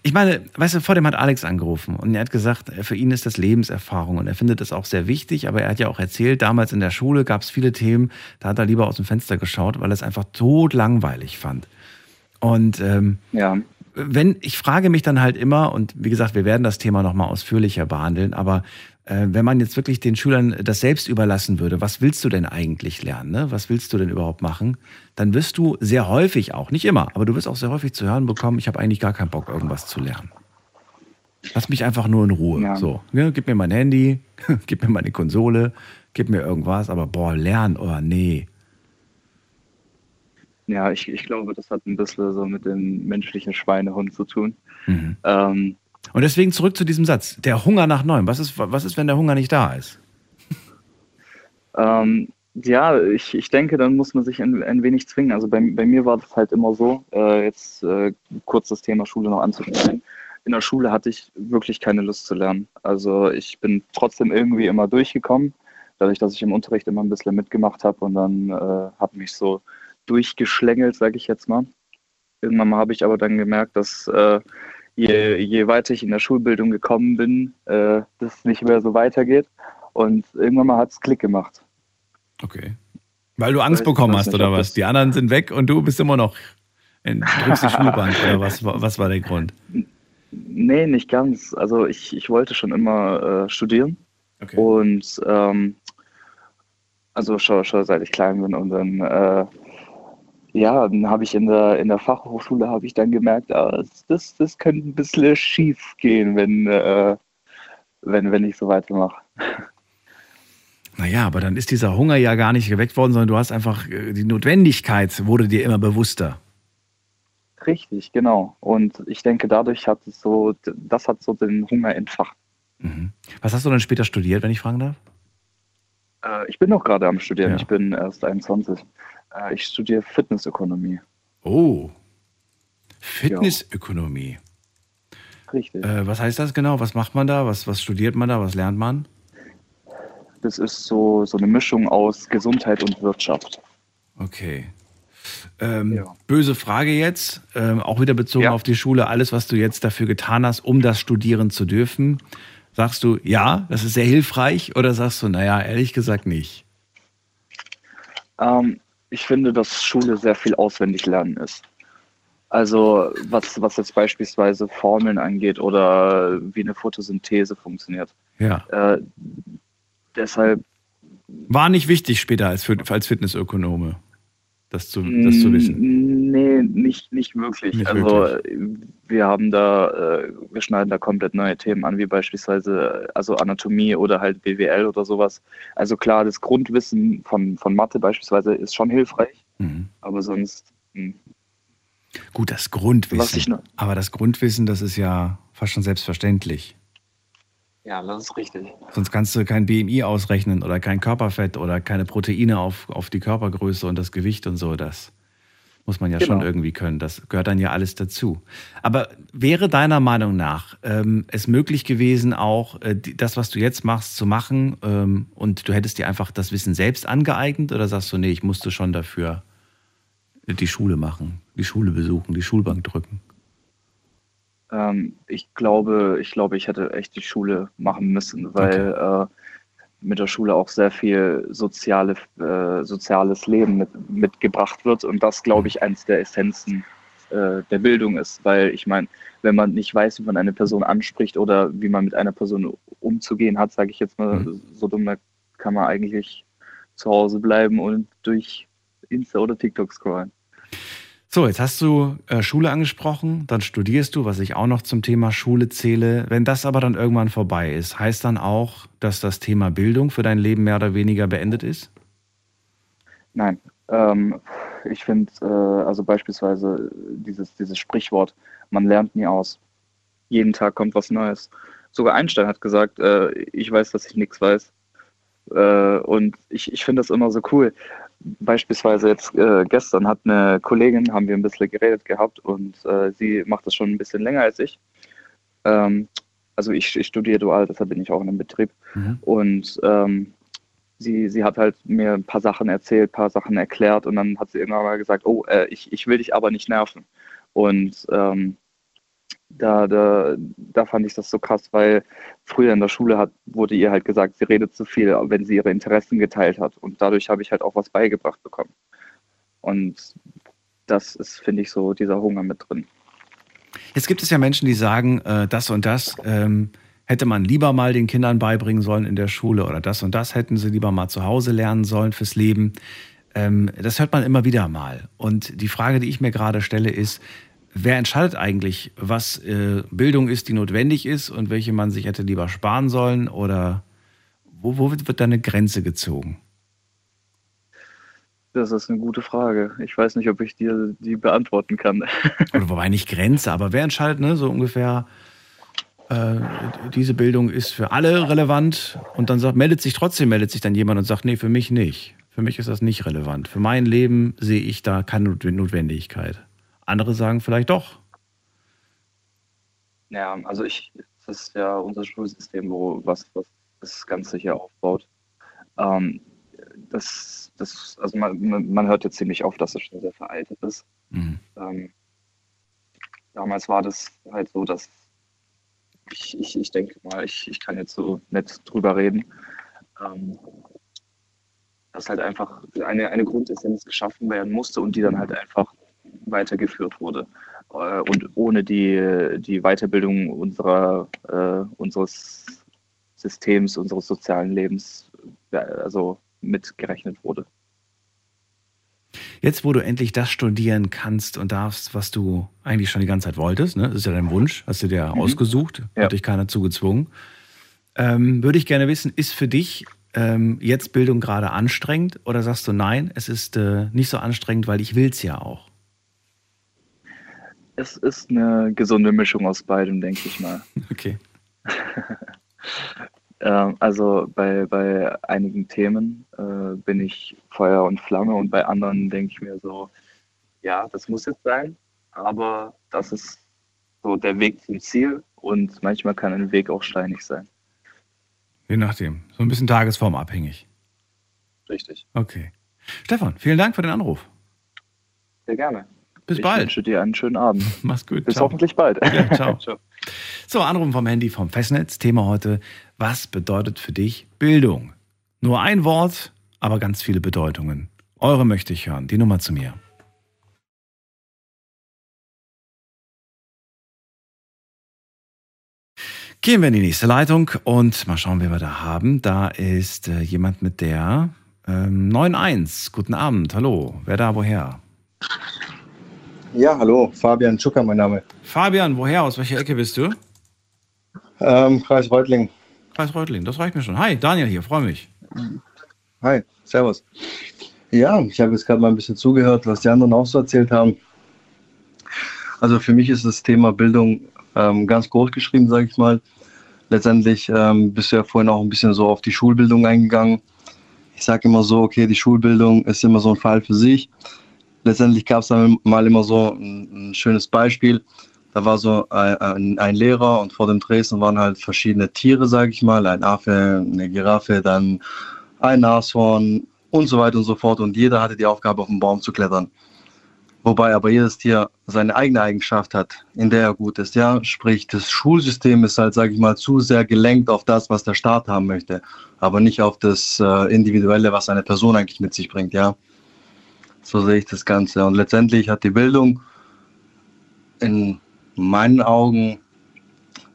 Ich meine, weißt du, vor dem hat Alex angerufen und er hat gesagt, für ihn ist das Lebenserfahrung und er findet das auch sehr wichtig, aber er hat ja auch erzählt, damals in der Schule gab es viele Themen, da hat er lieber aus dem Fenster geschaut, weil er es einfach tot langweilig fand. Und ähm, ja. wenn, ich frage mich dann halt immer, und wie gesagt, wir werden das Thema nochmal ausführlicher behandeln, aber äh, wenn man jetzt wirklich den Schülern das selbst überlassen würde, was willst du denn eigentlich lernen? Ne? Was willst du denn überhaupt machen? Dann wirst du sehr häufig auch, nicht immer, aber du wirst auch sehr häufig zu hören bekommen, ich habe eigentlich gar keinen Bock, irgendwas zu lernen. Lass mich einfach nur in Ruhe. Ja. So, ne? Gib mir mein Handy, gib mir meine Konsole, gib mir irgendwas, aber boah, lernen, oh nee. Ja, ich, ich glaube, das hat ein bisschen so mit dem menschlichen Schweinehund zu tun. Mhm. Ähm, Und deswegen zurück zu diesem Satz. Der Hunger nach Neuem. Was ist, was ist, wenn der Hunger nicht da ist? ähm, ja, ich, ich denke, dann muss man sich ein, ein wenig zwingen. Also bei, bei mir war das halt immer so, äh, jetzt äh, kurz das Thema Schule noch anzuschneiden. In der Schule hatte ich wirklich keine Lust zu lernen. Also ich bin trotzdem irgendwie immer durchgekommen, dadurch, dass ich im Unterricht immer ein bisschen mitgemacht habe und dann äh, habe mich so durchgeschlängelt, sage ich jetzt mal. Irgendwann habe ich aber dann gemerkt, dass äh, je, je weiter ich in der Schulbildung gekommen bin, äh, das nicht mehr so weitergeht. Und irgendwann mal hat es Klick gemacht. Okay. Weil du Angst bekommen hast, nicht, oder was? Die anderen sind weg und du bist immer noch in drückst die Schulbank, oder was, was war der Grund? Nee, nicht ganz. Also ich, ich wollte schon immer äh, studieren Okay. und ähm, also schon, schon seit ich klein bin und dann äh, ja, dann habe ich in der in der Fachhochschule habe ich dann gemerkt, ah, das, das könnte ein bisschen schief gehen, wenn äh, wenn wenn ich so weitermache. Naja, aber dann ist dieser Hunger ja gar nicht geweckt worden, sondern du hast einfach, äh, die Notwendigkeit wurde dir immer bewusster. Richtig, genau. Und ich denke, dadurch hat es so, das hat so den Hunger entfacht. Mhm. Was hast du dann später studiert, wenn ich fragen darf? Äh, ich bin noch gerade am Studieren. Ja. Ich bin erst 21. Äh, ich studiere Fitnessökonomie. Oh. Fitnessökonomie. Richtig. Äh, was heißt das genau? Was macht man da? Was, was studiert man da? Was lernt man? das ist so, so eine Mischung aus Gesundheit und Wirtschaft. Okay. Ähm, Ja. Böse Frage jetzt, ähm, auch wieder bezogen Ja. auf die Schule. Alles, was du jetzt dafür getan hast, um das studieren zu dürfen, sagst du, ja, das ist sehr hilfreich oder sagst du, naja, ehrlich gesagt nicht? Ähm, ich finde, dass Schule sehr viel auswendig lernen ist. Also was, was jetzt beispielsweise Formeln angeht oder wie eine Photosynthese funktioniert. Ja. Äh, deshalb War nicht wichtig später als, als Fitnessökonome, das zu, das zu wissen. Mm, Nee, nicht, nicht wirklich. Nicht also wirklich. äh, wir haben da, äh, wir schneiden da komplett neue Themen an, wie beispielsweise äh, also Anatomie oder halt BWL oder sowas. Also klar, das Grundwissen von, von Mathe beispielsweise ist schon hilfreich, Mhm. aber sonst hm, Gut, das Grundwissen. Aber das Grundwissen, das ist ja fast schon selbstverständlich. Ja, das ist richtig. Sonst kannst du kein BMI ausrechnen oder kein Körperfett oder keine Proteine auf, auf die Körpergröße und das Gewicht und so. Das muss man ja schon Genau. irgendwie können. Das gehört dann ja alles dazu. Aber wäre deiner Meinung nach ähm, es möglich gewesen, auch äh, das, was du jetzt machst, zu machen ähm, und du hättest dir einfach das Wissen selbst angeeignet oder sagst du, nee, ich musste schon dafür die Schule machen, die Schule besuchen, die Schulbank drücken? Ähm, ich glaube, ich glaube, ich hätte echt die Schule machen müssen, weil äh, mit der Schule auch sehr viel soziale, äh, soziales Leben mit, mitgebracht wird und das, glaube ich, eins der Essenzen äh, der Bildung ist, weil ich meine, wenn man nicht weiß, wie man eine Person anspricht oder wie man mit einer Person umzugehen hat, sage ich jetzt mal Mhm. so dumm, da kann man eigentlich zu Hause bleiben und durch Insta oder TikTok scrollen. So, jetzt hast du äh, Schule angesprochen, dann studierst du, was ich auch noch zum Thema Schule zähle. Wenn das aber dann irgendwann vorbei ist, heißt dann auch, dass das Thema Bildung für dein Leben mehr oder weniger beendet ist? Nein, ähm, ich finde, äh, also beispielsweise dieses, dieses Sprichwort, man lernt nie aus. Jeden Tag kommt was Neues. Sogar Einstein hat gesagt, äh, ich weiß, dass ich nichts weiß. Äh, und ich, ich finde das immer so cool. Beispielsweise jetzt äh, gestern hat eine Kollegin, haben wir ein bisschen geredet gehabt und äh, sie macht das schon ein bisschen länger als ich. Ähm, also ich, ich studiere dual, deshalb bin ich auch in einem Betrieb. Mhm. Und ähm, sie, sie hat halt mir ein paar Sachen erzählt, ein paar Sachen erklärt und dann hat sie irgendwann mal gesagt, oh, äh, ich, ich will dich aber nicht nerven. Und ähm, da, da, da fand ich das so krass, weil früher in der Schule hat, wurde ihr halt gesagt, sie redet zu viel, wenn sie ihre Interessen geteilt hat. Und dadurch habe ich halt auch was beigebracht bekommen. Und das ist, finde ich, so dieser Hunger mit drin. Jetzt gibt es ja Menschen, die sagen, äh, das und das ähm, hätte man lieber mal den Kindern beibringen sollen in der Schule oder das und das hätten sie lieber mal zu Hause lernen sollen fürs Leben. Ähm, das hört man immer wieder mal. Und die Frage, die ich mir gerade stelle, ist, wer entscheidet eigentlich, was äh, Bildung ist, die notwendig ist und welche man sich hätte lieber sparen sollen oder wo, wo wird, wird da eine Grenze gezogen? Das ist eine gute Frage. Ich weiß nicht, ob ich dir die beantworten kann. Oder wobei nicht Grenze, aber wer entscheidet, ne, so ungefähr, äh, diese Bildung ist für alle relevant und dann sagt, meldet sich trotzdem, meldet sich dann jemand und sagt, nee, für mich nicht. Für mich ist das nicht relevant. Für mein Leben sehe ich da keine Not- Notwendigkeit. Andere sagen vielleicht doch. Ja, also ich, das ist ja unser Schulsystem, wo was, was das Ganze hier aufbaut. Ähm, das, das, also man, man hört jetzt ziemlich oft, dass es schon sehr veraltet ist. Mhm. Ähm, damals war das halt so, dass ich, ich, ich denke mal, ich, ich kann jetzt so nett drüber reden, ähm, dass halt einfach eine, eine Grundessenz geschaffen werden musste und die dann halt einfach weitergeführt wurde. Äh, und ohne die, die Weiterbildung unserer, äh, unseres Systems, unseres sozialen Lebens, ja, also mitgerechnet wurde. Jetzt, wo du endlich das studieren kannst und darfst, was du eigentlich schon die ganze Zeit wolltest, ne? das ist ja dein Wunsch, hast du dir ausgesucht, Ja. hat dich keiner zugezwungen, ähm, würde ich gerne wissen, ist für dich ähm, jetzt Bildung gerade anstrengend oder sagst du nein, es ist äh, nicht so anstrengend, weil ich will es ja auch? Es ist eine gesunde Mischung aus beidem, denke ich mal. Okay. Ähm, also bei, bei einigen Themen äh, bin ich Feuer und Flamme und bei anderen denke ich mir so, ja, das muss jetzt sein, aber das ist so der Weg zum Ziel und manchmal kann ein Weg auch steinig sein. Je nachdem. So ein bisschen tagesformabhängig. Richtig. Okay. Stefan, vielen Dank für den Anruf. Sehr gerne. Bis ich bald. wünsche dir einen schönen Abend. Mach's gut. Bis Ciao. hoffentlich bald. Ja, ciao. ciao. So, Anrufen vom Handy vom Festnetz. Thema heute: Was bedeutet für dich Bildung? Nur ein Wort, aber ganz viele Bedeutungen. Eure möchte ich hören. Die Nummer zu mir. Gehen wir in die nächste Leitung und mal schauen, wen wir da haben. Da ist äh, jemand mit der ähm, 91. Guten Abend, hallo. Wer da, woher? Ja, hallo, Fabian Tschucker, mein Name. Fabian, woher? Aus welcher Ecke bist du? Ähm, Kreis Reutling. Kreis Reutling, das reicht mir schon. Hi, Daniel hier, freue mich. Hi, Servus. Ja, ich habe jetzt gerade mal ein bisschen zugehört, was die anderen auch so erzählt haben. Also für mich ist das Thema Bildung ähm, ganz groß geschrieben, sage ich mal. Letztendlich ähm, bist du ja vorhin auch ein bisschen so auf die Schulbildung eingegangen. Ich sage immer so, okay, die Schulbildung ist immer so ein Fall für sich. Letztendlich gab es dann mal immer so ein, ein schönes Beispiel. Da war so ein, ein, Lehrer und vor dem Dresden waren halt verschiedene Tiere, sage ich mal. Ein Affe, eine Giraffe, dann ein Nashorn und so weiter und so fort. Und jeder hatte die Aufgabe, auf den Baum zu klettern. Wobei aber jedes Tier seine eigene Eigenschaft hat, in der er gut ist. Ja, sprich, das Schulsystem ist halt, sage ich mal, zu sehr gelenkt auf das, was der Staat haben möchte, aber nicht auf das äh, Individuelle, was eine Person eigentlich mit sich bringt. Ja, so sehe ich das Ganze. Und letztendlich hat die Bildung in meinen Augen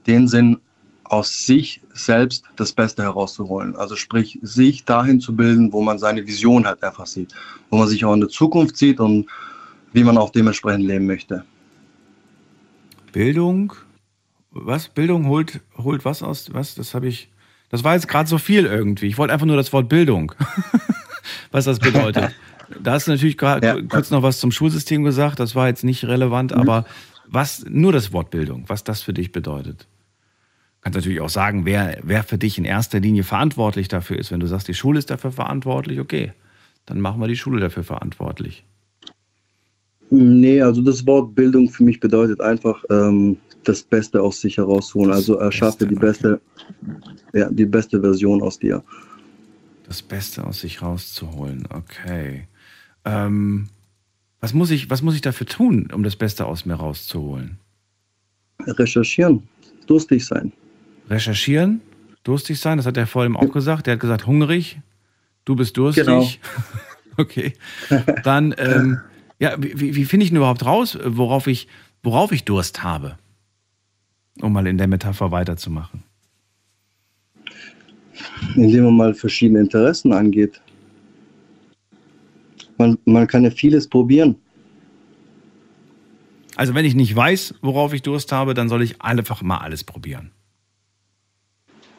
den Sinn, aus sich selbst das Beste herauszuholen. Also sprich, sich dahin zu bilden, wo man seine Vision halt einfach sieht, wo man sich auch in der Zukunft sieht und wie man auch dementsprechend leben möchte. Bildung, was? Bildung holt, holt was aus? Was? Das habe ich. Das war jetzt gerade so viel irgendwie. Ich wollte einfach nur das Wort Bildung. was das bedeutet. Da hast du natürlich gerade ja. kurz noch was zum Schulsystem gesagt. Das war jetzt nicht relevant, mhm. aber was, nur das Wort Bildung, was das für dich bedeutet. Du kannst natürlich auch sagen, wer, wer für dich in erster Linie verantwortlich dafür ist. Wenn du sagst, die Schule ist dafür verantwortlich, okay, dann machen wir die Schule dafür verantwortlich. Nee, also das Wort Bildung für mich bedeutet einfach, ähm, das Beste aus sich herausholen. Das also erschaffe die beste, ja, die beste Version aus dir. Das Beste aus sich rauszuholen, okay. Ähm, was, muss ich, was muss ich dafür tun, um das Beste aus mir rauszuholen? Recherchieren, durstig sein. Recherchieren, durstig sein, das hat er vorhin auch gesagt. Der hat gesagt, hungrig, du bist durstig. Genau. okay. Dann, ähm, ja, wie, wie finde ich denn überhaupt raus, worauf ich, worauf ich Durst habe? Um mal in der Metapher weiterzumachen. Indem man mal verschiedene Interessen angeht. Man, man kann ja vieles probieren. Also wenn ich nicht weiß, worauf ich Durst habe, dann soll ich einfach mal alles probieren.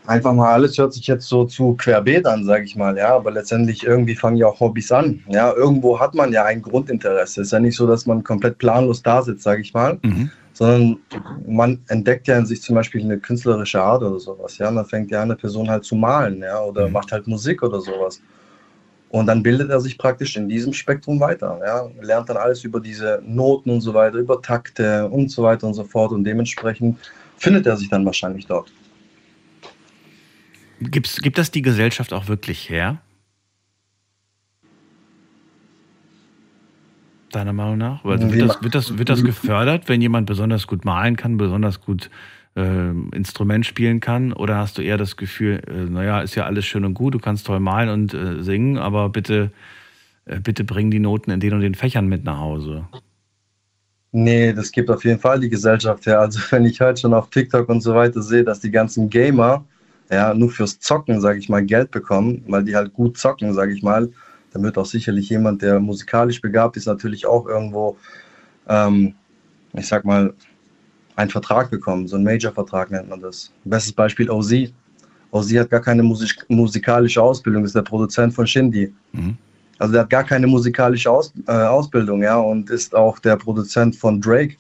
Einfach mal alles hört sich jetzt so zu querbeet an, sage ich mal, ja, aber letztendlich irgendwie fangen ja auch Hobbys an. Ja, irgendwo hat man ja ein Grundinteresse. Es ist ja nicht so, dass man komplett planlos da sitzt, sage ich mal, mhm. sondern man entdeckt ja in sich zum Beispiel eine künstlerische Art oder sowas, ja, und dann fängt ja eine Person halt zu malen, ja, oder mhm. macht halt Musik oder sowas. Und dann bildet er sich praktisch in diesem Spektrum weiter. Ja? Lernt dann alles über diese Noten und so weiter, über Takte und so weiter und so fort. Und dementsprechend findet er sich dann wahrscheinlich dort. Gibt's, gibt das die Gesellschaft auch wirklich her? Deiner Meinung nach? Also wird, das, wird, das, wird das gefördert, wenn jemand besonders gut malen kann, besonders gut äh, Instrument spielen kann? Oder hast du eher das Gefühl, äh, naja, ist ja alles schön und gut, du kannst toll malen und äh, singen, aber bitte, äh, bitte bring die Noten in den und den Fächern mit nach Hause? Nee, das gibt auf jeden Fall die Gesellschaft her. Also wenn ich halt schon auf TikTok und so weiter sehe, dass die ganzen Gamer ja nur fürs Zocken, sage ich mal, Geld bekommen, weil die halt gut zocken, sage ich mal, dann wird auch sicherlich jemand, der musikalisch begabt ist, natürlich auch irgendwo, ähm, ich sag mal, einen Vertrag bekommen. So ein Major-Vertrag nennt man das. Bestes Beispiel OZ. OZ hat gar keine Musik musikalische Ausbildung, ist der Produzent von Shindy. Mhm. Also der hat gar keine musikalische Aus äh, Ausbildung, ja, und ist auch der Produzent von Drake.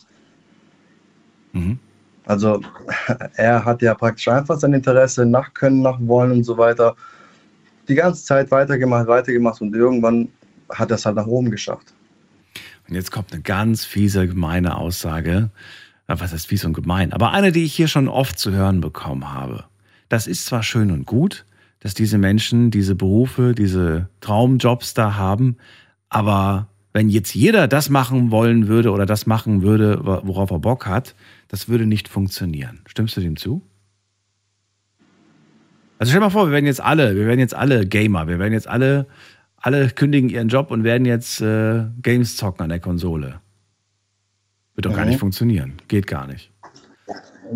Mhm. Also er hat ja praktisch einfach sein Interesse nach Können, nach Wollen und so weiter die ganze Zeit weitergemacht, weitergemacht und irgendwann hat er es halt nach oben geschafft. Und jetzt kommt eine ganz fiese, gemeine Aussage. Was heißt fies und gemein? Aber eine, die ich hier schon oft zu hören bekommen habe. das ist zwar schön und gut, dass diese Menschen diese Berufe, diese Traumjobs da haben, aber wenn jetzt jeder das machen wollen würde oder das machen würde, worauf er Bock hat, das würde nicht funktionieren. Stimmst du dem zu? Also stell dir mal vor, wir werden jetzt alle, wir werden jetzt alle Gamer, wir werden jetzt alle, alle kündigen ihren Job und werden jetzt äh, Games zocken an der Konsole. Wird doch mhm. gar nicht funktionieren. Geht gar nicht.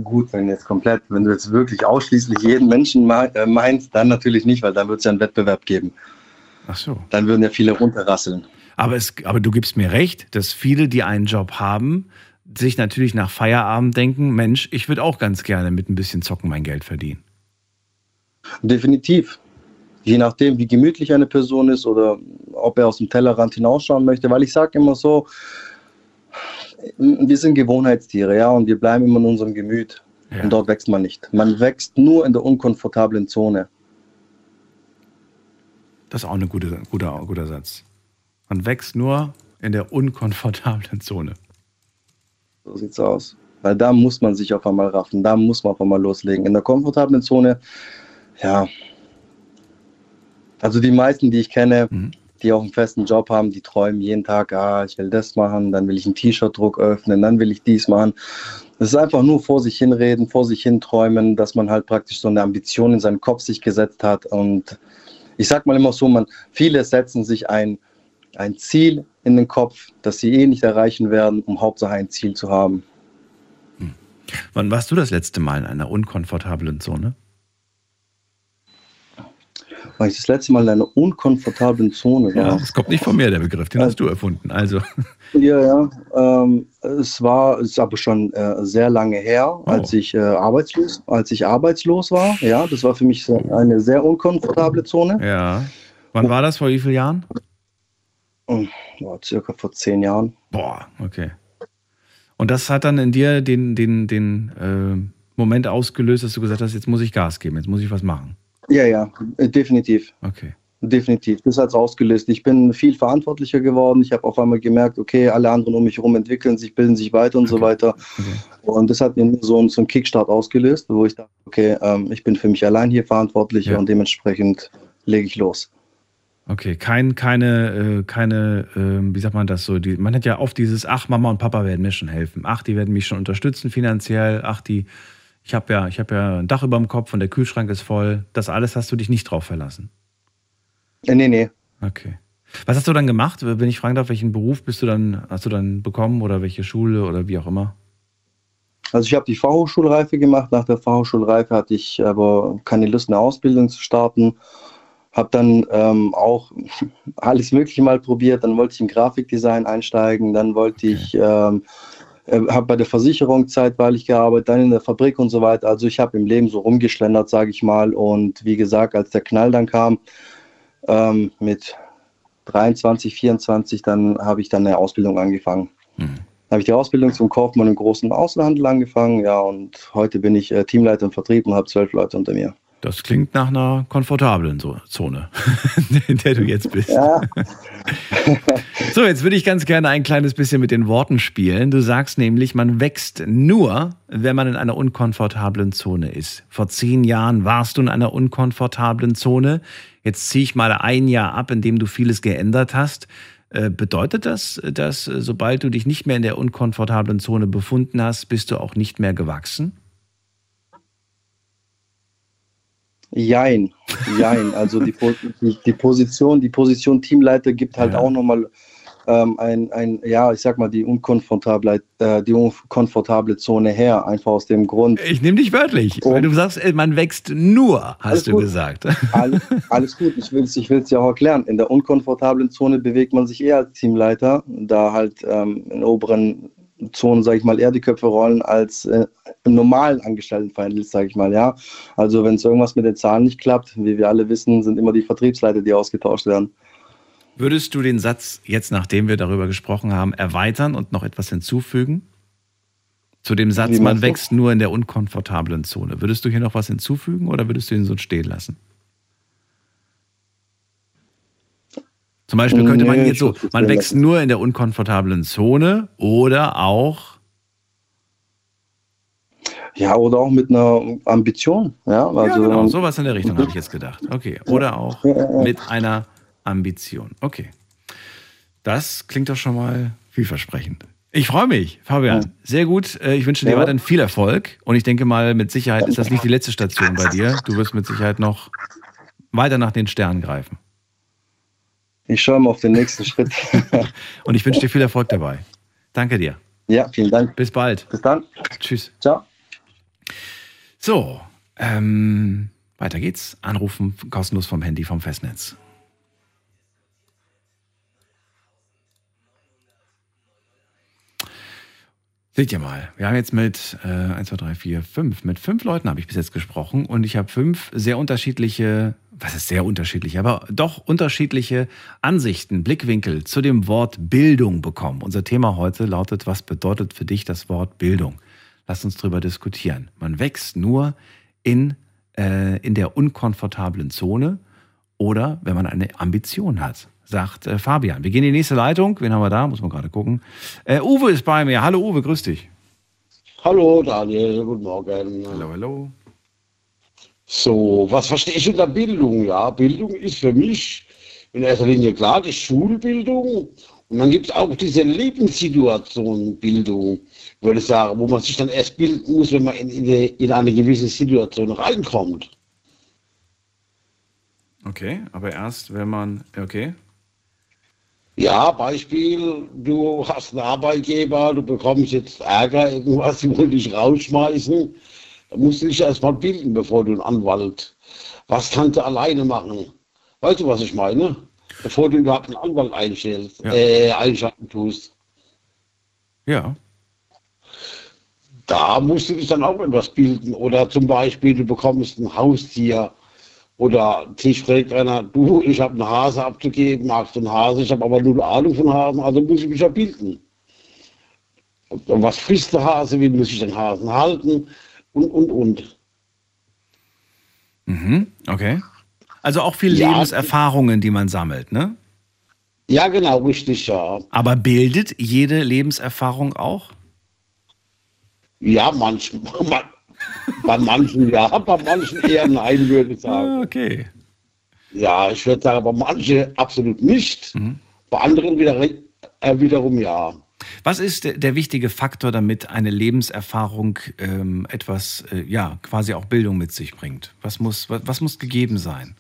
Gut, wenn jetzt komplett, wenn du jetzt wirklich ausschließlich jeden Menschen äh, meinst, dann natürlich nicht, weil dann wird es ja einen Wettbewerb geben. Ach so. Dann würden ja viele runterrasseln. Aber, es, aber du gibst mir recht, dass viele, die einen Job haben, sich natürlich nach Feierabend denken, Mensch, ich würde auch ganz gerne mit ein bisschen Zocken mein Geld verdienen. Definitiv. Je nachdem, wie gemütlich eine Person ist oder ob er aus dem Tellerrand hinausschauen möchte. Weil ich sage immer so, wir sind Gewohnheitstiere, ja, und wir bleiben immer in unserem Gemüt. Ja. Und dort wächst man nicht. Man wächst nur in der unkomfortablen Zone. Das ist auch ein guter, guter, guter Satz. Man wächst nur in der unkomfortablen Zone. So sieht's aus. Weil da muss man sich auf einmal raffen, da muss man auf einmal loslegen. In der komfortablen Zone, ja. Also die meisten, die ich kenne, mhm. Die auch einen festen Job haben, die träumen jeden Tag, ah, ich will das machen, dann will ich einen T-Shirt-Druck öffnen, dann will ich dies machen. Das ist einfach nur vor sich hinreden, vor sich hin träumen, dass man halt praktisch so eine Ambition in seinen Kopf sich gesetzt hat. Und ich sag mal immer so, man, viele setzen sich ein ein Ziel in den Kopf, das sie eh nicht erreichen werden, um Hauptsache ein Ziel zu haben. Hm. Wann warst du das letzte Mal in einer unkomfortablen Zone? War ich das letzte Mal in einer unkomfortablen Zone war? Ja, das kommt nicht von mir, der Begriff, den hast du erfunden. Also. Ja, ja. Ähm, es war, es ist aber schon äh, sehr lange her, oh. als ich äh, arbeitslos, als ich arbeitslos war. Ja, das war für mich eine sehr unkomfortable Zone. Ja. Wann war das? Vor wie vielen Jahren? Boah, circa vor zehn Jahren. Boah, okay. Und das hat dann in dir den, den, den äh, Moment ausgelöst, dass du gesagt hast, jetzt muss ich Gas geben, jetzt muss ich was machen. Ja, ja, äh, definitiv. Okay. Definitiv. Das hat es ausgelöst. Ich bin viel verantwortlicher geworden. Ich habe auf einmal gemerkt, okay, alle anderen um mich herum entwickeln sich, bilden sich weiter und okay. so weiter. Okay. Und das hat mir so, so einen Kickstart ausgelöst, wo ich dachte, okay, ähm, ich bin für mich allein hier verantwortlich ja. und dementsprechend lege ich los. Okay, kein, keine, äh, keine, äh, wie sagt man das so? Die, man hat ja oft dieses, ach, Mama und Papa werden mir schon helfen. Ach, die werden mich schon unterstützen finanziell. Ach, die, ich habe ja, ich habe ja ein Dach über dem Kopf und der Kühlschrank ist voll. Das alles hast du dich nicht drauf verlassen. Äh, nee, nee. Okay. Was hast du dann gemacht? Wenn ich fragen darf, welchen Beruf bist du dann, hast du dann bekommen oder welche Schule oder wie auch immer? Also ich habe die Fachhochschulreife gemacht. Nach der Fachhochschulreife hatte ich aber keine Lust, eine Ausbildung zu starten habe dann ähm, auch alles Mögliche mal probiert. Dann wollte ich im Grafikdesign einsteigen, dann wollte okay. ich, ähm, äh, habe bei der Versicherung zeitweilig gearbeitet, dann in der Fabrik und so weiter. Also ich habe im Leben so rumgeschlendert, sage ich mal. Und wie gesagt, als der Knall dann kam, ähm, mit 23, 24, dann habe ich dann eine Ausbildung angefangen. Mhm. Dann habe ich die Ausbildung zum Kaufmann im großen Außenhandel angefangen, ja, und heute bin ich äh, Teamleiter im Vertrieb und habe zwölf Leute unter mir. Das klingt nach einer komfortablen Zone, in der du jetzt bist. Ja. so, jetzt würde ich ganz gerne ein kleines bisschen mit den Worten spielen. Du sagst nämlich, man wächst nur, wenn man in einer unkomfortablen Zone ist. Vor zehn Jahren warst du in einer unkomfortablen Zone. Jetzt ziehe ich mal ein Jahr ab, in dem du vieles geändert hast. Äh, bedeutet das, dass äh, sobald du dich nicht mehr in der unkomfortablen Zone befunden hast, bist du auch nicht mehr gewachsen? Jein, jein. Also die, die, Position, die Position Teamleiter gibt halt ja. auch nochmal ähm, ein, ein, ja, ich sag mal, die unkomfortable, äh, die unkomfortable Zone her, einfach aus dem Grund. Ich nehme dich wörtlich, um, weil du sagst, äh, man wächst nur, hast du gut. gesagt. Alles, alles gut, ich will es ich will's ja auch erklären. In der unkomfortablen Zone bewegt man sich eher als Teamleiter, da halt ähm, in oberen Zonen, sage ich mal, eher die Köpfe rollen als äh, im normalen Angestelltenverhältnis, sage ich mal, ja. Also wenn es irgendwas mit den Zahlen nicht klappt, wie wir alle wissen, sind immer die Vertriebsleiter, die ausgetauscht werden. Würdest du den Satz jetzt, nachdem wir darüber gesprochen haben, erweitern und noch etwas hinzufügen? Zu dem Satz, man wächst nur in der unkomfortablen Zone. Würdest du hier noch was hinzufügen oder würdest du ihn so stehen lassen? Zum Beispiel könnte man jetzt so, man wächst nur in der unkomfortablen Zone oder auch. Ja, oder auch mit einer Ambition. Ja, also, ja genau, sowas in der Richtung habe ich jetzt gedacht. Okay, oder auch mit einer Ambition. Okay. Das klingt doch schon mal vielversprechend. Ich freue mich, Fabian. Sehr gut. Äh, ich wünsche dir ja. weiterhin viel Erfolg. Und ich denke mal, mit Sicherheit ist das nicht die letzte Station bei dir. Du wirst mit Sicherheit noch weiter nach den Sternen greifen. Ich schaue mal auf den nächsten Schritt. Und ich wünsche dir viel Erfolg dabei. Danke dir. Ja, vielen Dank. Bis bald. Bis dann. Tschüss. Ciao. So, ähm, weiter geht's. Anrufen kostenlos vom Handy, vom Festnetz. Seht ihr mal, wir haben jetzt mit äh, 1, 2, 3, 4, 5, mit fünf Leuten habe ich bis jetzt gesprochen und ich habe fünf sehr unterschiedliche, was ist sehr unterschiedlich, aber doch unterschiedliche Ansichten, Blickwinkel zu dem Wort Bildung bekommen. Unser Thema heute lautet, was bedeutet für dich das Wort Bildung? Lass uns darüber diskutieren. Man wächst nur in, äh, in der unkomfortablen Zone oder wenn man eine Ambition hat sagt äh, Fabian. Wir gehen in die nächste Leitung. Wen haben wir da? Muss man gerade gucken. Äh, Uwe ist bei mir. Hallo Uwe, grüß dich. Hallo Daniel, guten Morgen. Hallo, hallo. So, was verstehe ich unter Bildung? Ja, Bildung ist für mich in erster Linie klar die Schulbildung. Und dann gibt es auch diese Lebenssituation Bildung, würde ich sagen, wo man sich dann erst bilden muss, wenn man in, in, in eine gewisse Situation reinkommt. Okay, aber erst, wenn man, okay. Ja, Beispiel, du hast einen Arbeitgeber, du bekommst jetzt Ärger, irgendwas, die wollen dich rausschmeißen. Da musst du dich erstmal bilden, bevor du einen Anwalt. Was kannst du alleine machen? Weißt du, was ich meine? Bevor du überhaupt einen Anwalt einstellst, ja. äh, einschalten tust. Ja. Da musst du dich dann auch etwas bilden. Oder zum Beispiel, du bekommst ein Haustier oder sich fragt einer, du, ich habe einen Hase abzugeben, magst du einen Hase? Ich habe aber nur Ahnung von Hasen, also muss ich mich ja bilden. Und was frisst der Hase, wie muss ich den Hasen halten und, und, und. Mhm, okay. Also auch viel ja, Lebenserfahrungen, die man sammelt, ne? Ja, genau, richtig, ja. Aber bildet jede Lebenserfahrung auch? Ja, manchmal. bei manchen ja, bei manchen eher nein, würde ich sagen. Ah, okay. Ja, ich würde sagen, bei manchen absolut nicht. Mhm. Bei anderen wieder, äh, wiederum ja. Was ist der, wichtige Faktor, damit eine Lebenserfahrung ähm, etwas, äh, ja, quasi auch Bildung mit sich bringt? Was muss, was, was muss gegeben sein?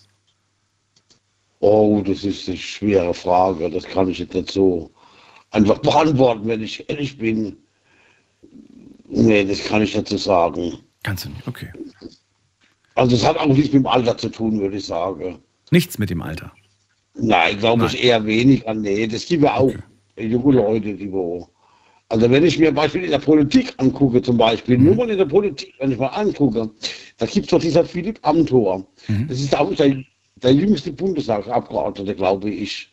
Oh, das ist eine schwere Frage. Das kann ich jetzt nicht so einfach beantworten, wenn ich ehrlich bin. Nee, das kann ich so sagen. Kannst du nicht, okay. Also es hat auch nichts mit dem Alter zu tun, würde ich sagen. Nichts mit dem Alter? Nein, glaube ich eher weniger. Nee, das gibt ja auch okay. Junge Leute, die wo. Also wenn ich mir Beispiel in der Politik angucke, zum Beispiel, mhm. nur mal in der Politik, wenn ich mal angucke, da gibt es doch dieser Philipp Amthor. Mhm. Das ist auch der, der jüngste Bundestagsabgeordnete, glaube ich.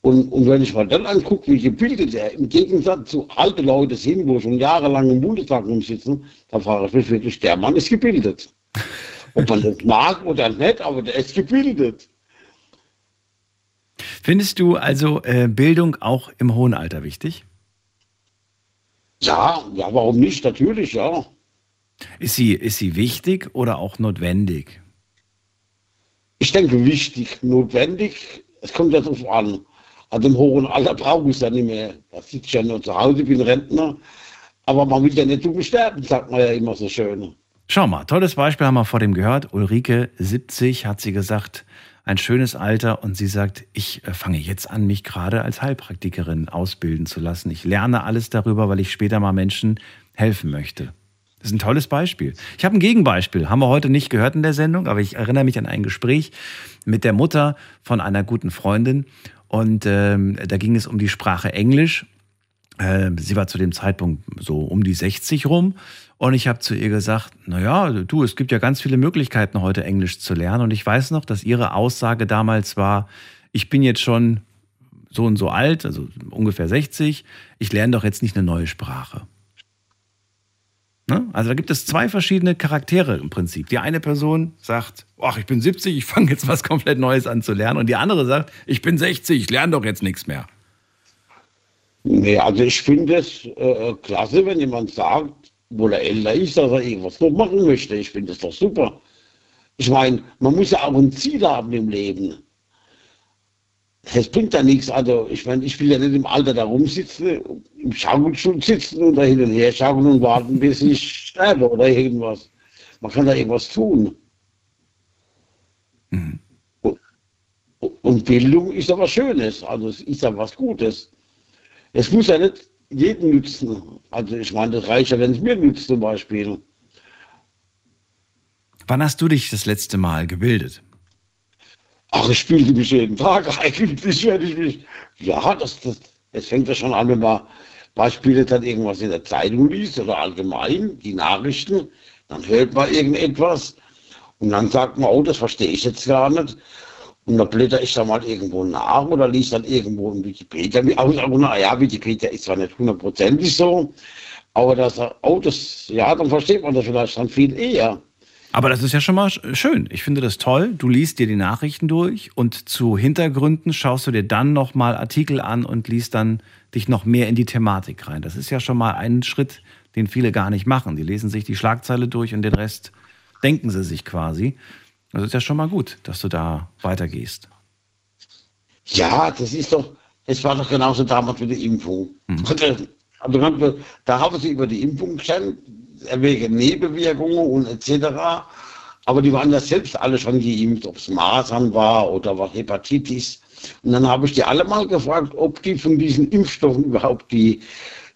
Und, und wenn ich mal dann angucke, wie gebildet er im Gegensatz zu alten Leuten sind, wo schon jahrelang im Bundestag rumsitzen, dann frage ich mich wirklich, der Mann ist gebildet. Ob man das mag oder nicht, aber der ist gebildet. Findest du also äh, Bildung auch im hohen Alter wichtig? Ja, ja, warum nicht? Natürlich, ja. Ist sie, ist sie wichtig oder auch notwendig? Ich denke wichtig, notwendig. Es kommt ja darauf an. Also im hohen Alter brauche ich es ja nicht mehr. Da sitze ich ja nur zu Hause, bin Rentner. Aber man will ja nicht zu sterben, sagt man ja immer so schön. Schau mal, tolles Beispiel haben wir vor dem gehört. Ulrike, 70, hat sie gesagt, ein schönes Alter und sie sagt, ich äh, fange jetzt an, mich gerade als Heilpraktikerin ausbilden zu lassen. Ich lerne alles darüber, weil ich später mal Menschen helfen möchte. Das ist ein tolles Beispiel. Ich habe ein Gegenbeispiel, haben wir heute nicht gehört in der Sendung, aber ich erinnere mich an ein Gespräch mit der Mutter von einer guten Freundin und ähm, da ging es um die Sprache Englisch. Äh, sie war zu dem Zeitpunkt so um die 60 rum. Und ich habe zu ihr gesagt, naja, du, es gibt ja ganz viele Möglichkeiten, heute Englisch zu lernen. Und ich weiß noch, dass ihre Aussage damals war, ich bin jetzt schon so und so alt, also ungefähr 60, ich lerne doch jetzt nicht eine neue Sprache. Ne? Also da gibt es zwei verschiedene Charaktere im Prinzip. Die eine Person sagt, ach, ich bin 70, ich fange jetzt was komplett Neues an zu lernen. Und die andere sagt, ich bin 60, ich lerne doch jetzt nichts mehr. Nee, also ich finde es äh, klasse, wenn jemand sagt, wo er älter ist, dass er irgendwas noch machen möchte. Ich finde das doch super. Ich meine, man muss ja auch ein Ziel haben im Leben. Es bringt ja nichts. Also, ich meine, ich will ja nicht im Alter da rumsitzen, im Schaukelstuhl sitzen und da hin und her schaukeln und warten, bis ich sterbe oder irgendwas. Man kann da irgendwas tun. Mhm. Und, und Bildung ist ja was Schönes, also es ist ja was Gutes. Es muss ja nicht jedem nützen. Also ich meine, das reicht ja, wenn es mir nützt zum Beispiel. Wann hast du dich das letzte Mal gebildet? Ach, ich spielte mich jeden Tag eigentlich, wenn ich mich. Ja, das, das, das fängt ja schon an, wenn man beispielsweise dann irgendwas in der Zeitung liest oder allgemein, die Nachrichten, dann hört man irgendetwas und dann sagt man, oh, das verstehe ich jetzt gar nicht. Und dann blätter ich da mal irgendwo nach oder liest dann irgendwo in Wikipedia. Naja, Wikipedia ist zwar nicht hundertprozentig so, aber das, oh, das, ja, dann versteht man das vielleicht dann viel eher. Aber das ist ja schon mal schön. Ich finde das toll. Du liest dir die Nachrichten durch und zu Hintergründen schaust du dir dann nochmal Artikel an und liest dann dich noch mehr in die Thematik rein. Das ist ja schon mal ein Schritt, den viele gar nicht machen. Die lesen sich die Schlagzeile durch und den Rest denken sie sich quasi. Das ist ja schon mal gut, dass du da weitergehst. Ja, das ist doch, es war doch genauso damals mit der Impfung. Mhm. Also, da haben sie über die Impfung gelernt, wegen Nebenwirkungen und etc. Aber die waren ja selbst alle schon geimpft, ob es Masern war oder was Hepatitis. Und dann habe ich die alle mal gefragt, ob die von diesen Impfstoffen überhaupt die,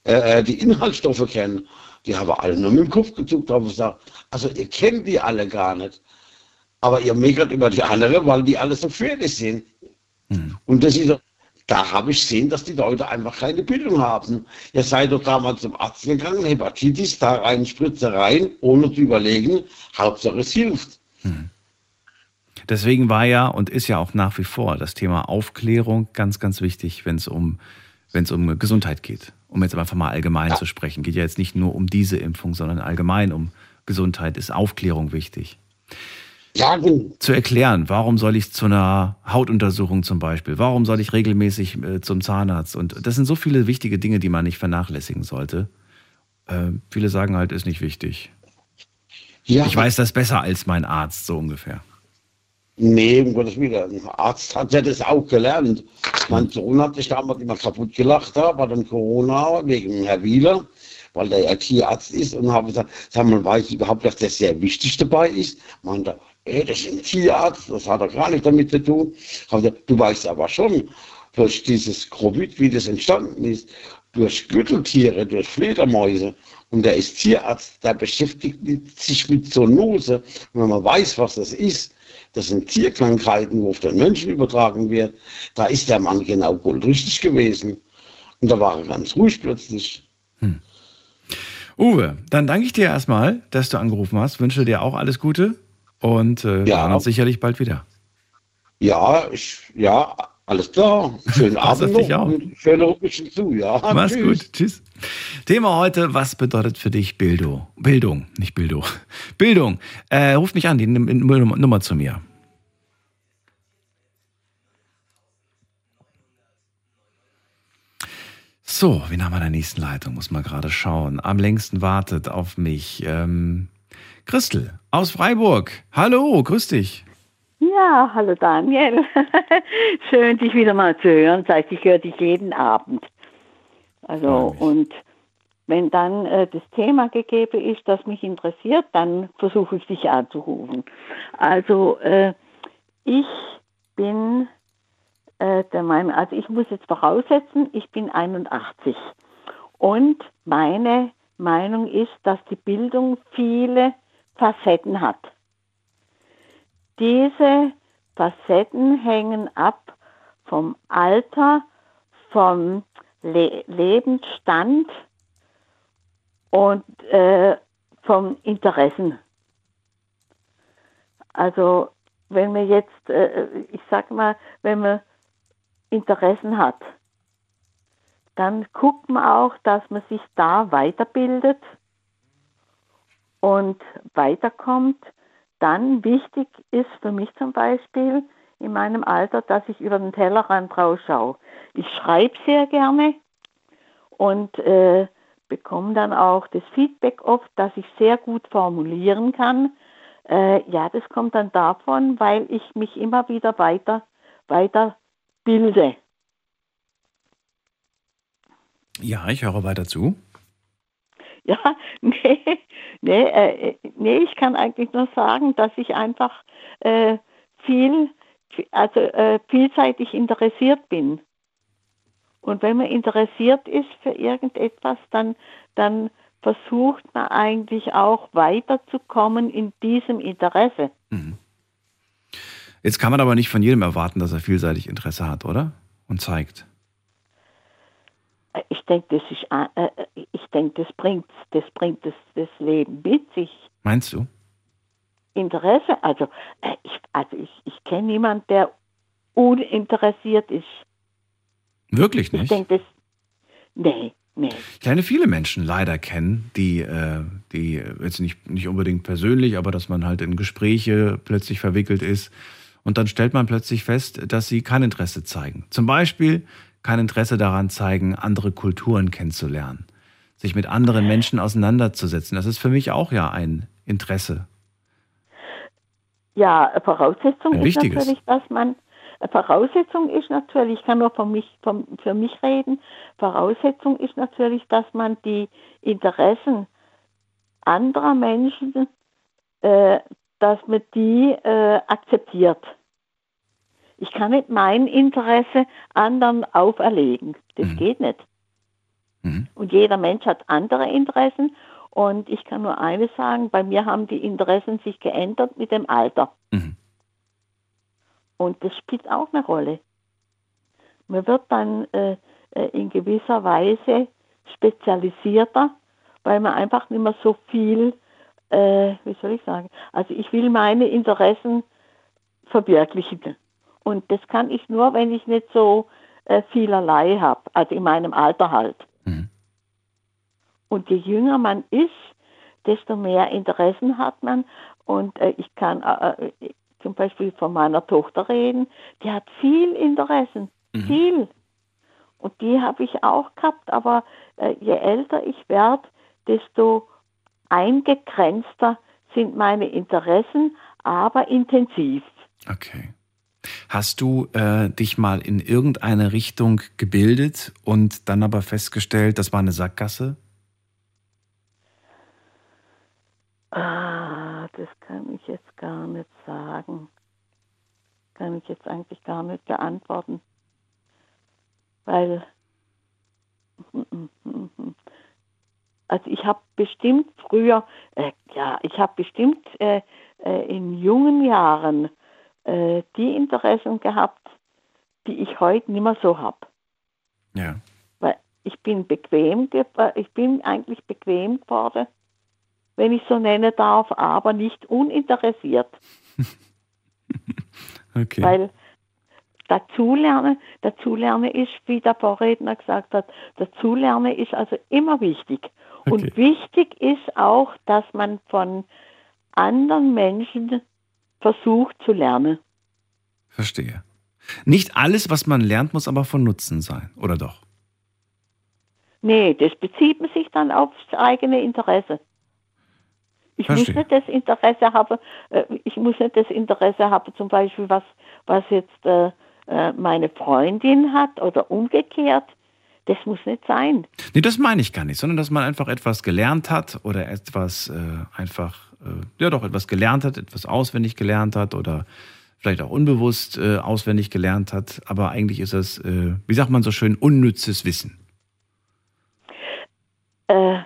äh, die Inhaltsstoffe kennen. Die haben alle nur mit dem Kopf gezuckt, haben gesagt, also ihr kennt die alle gar nicht. Aber ihr meckert über die andere, weil die alle so fertig sind. Mhm. Und das ist, da habe ich gesehen, dass die Leute einfach keine Bildung haben. Ihr seid doch damals zum Arzt gegangen, Hepatitis, da rein, Spritze rein, ohne zu überlegen, Hauptsache es hilft. Mhm. Deswegen war ja und ist ja auch nach wie vor das Thema Aufklärung ganz, ganz wichtig, wenn es um, um Gesundheit geht. Um jetzt einfach mal allgemein Ja. zu sprechen. Geht ja jetzt nicht nur um diese Impfung, sondern allgemein um Gesundheit ist Aufklärung wichtig. Ja, genau. zu erklären, warum soll ich zu einer Hautuntersuchung zum Beispiel, warum soll ich regelmäßig äh, zum Zahnarzt und das sind so viele wichtige Dinge, die man nicht vernachlässigen sollte. Äh, viele sagen halt, ist nicht wichtig. ja. Ich weiß das besser als mein Arzt, so ungefähr. Nee, um Gottes Willen. Ein Arzt hat ja das auch gelernt. Mein Sohn hat sich damals immer kaputt gelacht, da war dann Corona wegen Herr Wieler, weil der ja Tierarzt ist und habe gesagt, sag mal, weiß ich überhaupt, dass das sehr wichtig dabei ist? Meinte, ey, das ist ein Tierarzt, das hat er gar nicht damit zu tun. Gesagt, du weißt aber schon, durch dieses Covid, wie das entstanden ist, durch Gürteltiere, durch Fledermäuse. Und der ist Tierarzt, der beschäftigt sich mit Zoonose. Und wenn man weiß, was das ist, das sind Tierkrankheiten, wo auf den Menschen übertragen wird, da ist der Mann genau wohl richtig gewesen. Und da war er ganz ruhig plötzlich. Uwe, dann danke ich dir erstmal, dass du angerufen hast, wünsche dir auch alles Gute und äh, wir Ja. hören uns sicherlich bald wieder. Ja, ich, ja, alles klar. Schönen Abend noch. und Schöne Rückblick zu, ja. Mach's Tschüss. gut, tschüss. Thema heute, was bedeutet für dich Bildung? Bildung, nicht Bildung. Bildung. Äh, ruf mich an, die Num- Nummer Nummer zu mir. So, wen haben wir in der nächsten Leitung? Muss mal gerade schauen. Am längsten wartet auf mich ähm, Christel aus Freiburg. Hallo, grüß dich. Ja, hallo Daniel. Schön, dich wieder mal zu hören. Seit ich höre dich jeden Abend. Also, und wenn dann äh, das Thema gegeben ist, das mich interessiert, dann versuche ich dich anzurufen. Also, äh, ich bin äh, der Meinung, also ich muss jetzt voraussetzen, ich bin 81. Und meine Meinung ist, dass die Bildung viele Facetten hat. Diese Facetten hängen ab vom Alter, vom Le Lebensstand und äh, vom Interessen. Also wenn man jetzt, äh, ich sag mal, wenn man Interessen hat, dann guckt man auch, dass man sich da weiterbildet und weiterkommt. Dann wichtig ist für mich zum Beispiel in meinem Alter, dass ich über den Tellerrand rausschaue. Ich schreibe sehr gerne und äh, bekomme dann auch das Feedback oft, dass ich sehr gut formulieren kann. Äh, ja, das kommt dann davon, weil ich mich immer wieder weiter, weiter bilde. Ja, ich höre weiter zu. Ja, nee, nee, äh, nee, ich kann eigentlich nur sagen, dass ich einfach äh, viel, also äh, vielseitig interessiert bin. Und wenn man interessiert ist für irgendetwas, dann, dann versucht man eigentlich auch weiterzukommen in diesem Interesse. Mhm. Jetzt kann man aber nicht von jedem erwarten, dass er vielseitig Interesse hat, oder? Und zeigt. Ich denke, das ist, äh, äh, ich denke, das bringt, das bringt das, das Leben mit sich. Meinst du? Interesse, also äh, ich, also ich, ich kenne niemanden, der uninteressiert ist. Wirklich nicht? Ich denke, das, nee, nee. Ich lerne viele Menschen leider kennen, die, die jetzt nicht, nicht unbedingt persönlich, aber dass man halt in Gespräche plötzlich verwickelt ist und dann stellt man plötzlich fest, dass sie kein Interesse zeigen. Zum Beispiel kein Interesse daran zeigen, andere Kulturen kennenzulernen, sich mit anderen Menschen auseinanderzusetzen. Das ist für mich auch ja ein Interesse. Ja, Voraussetzung Ein ist wichtiges. natürlich, dass man Voraussetzung ist natürlich, ich kann nur von mich, von, für mich reden, Voraussetzung ist natürlich, dass man die Interessen anderer Menschen, äh, dass man die äh, akzeptiert. Ich kann nicht mein Interesse anderen auferlegen. Das geht nicht. Und jeder Mensch hat andere Interessen. Und ich kann nur eines sagen, bei mir haben die Interessen sich geändert mit dem Alter. Und das spielt auch eine Rolle. Man wird dann äh, äh, in gewisser Weise spezialisierter, weil man einfach nicht mehr so viel, äh, wie soll ich sagen, also ich will meine Interessen verwirklichen. Und das kann ich nur, wenn ich nicht so äh, vielerlei habe, also in meinem Alter halt. Und je jünger man ist, desto mehr Interessen hat man. Und äh, ich kann äh, äh, zum Beispiel von meiner Tochter reden, die hat viel Interessen, viel. Und die habe ich auch gehabt, aber äh, je älter ich werde, desto eingegrenzter sind meine Interessen, aber intensiv. Okay. Hast du äh, dich mal in irgendeine Richtung gebildet und dann aber festgestellt, das war eine Sackgasse? Ah, das kann ich jetzt gar nicht sagen. Kann ich jetzt eigentlich gar nicht beantworten. Weil, also ich habe bestimmt früher, äh, ja, ich habe bestimmt äh, äh, in jungen Jahren äh, die Interessen gehabt, die ich heute nicht mehr so habe. Ja. Weil ich bin bequem, äh, ich bin eigentlich bequem geworden, wenn ich so nennen darf, aber nicht uninteressiert. Okay. Weil dazulernen, dazulernen ist, wie der Vorredner gesagt hat, dazulernen ist also immer wichtig. Und wichtig ist auch, dass man von anderen Menschen versucht zu lernen. Verstehe. Nicht alles, was man lernt, muss aber von Nutzen sein, oder doch? Nee, das bezieht man sich dann aufs eigene Interesse. Ich Verstehe. muss nicht das Interesse haben, äh, ich muss nicht das Interesse haben, zum Beispiel, was, was jetzt äh, äh, meine Freundin hat oder umgekehrt. Das muss nicht sein. Nee, das meine ich gar nicht, sondern dass man einfach etwas gelernt hat oder etwas äh, einfach, äh, ja doch, etwas gelernt hat, etwas auswendig gelernt hat oder vielleicht auch unbewusst äh, auswendig gelernt hat. Aber eigentlich ist das, äh, wie sagt man so schön, unnützes Wissen. Äh,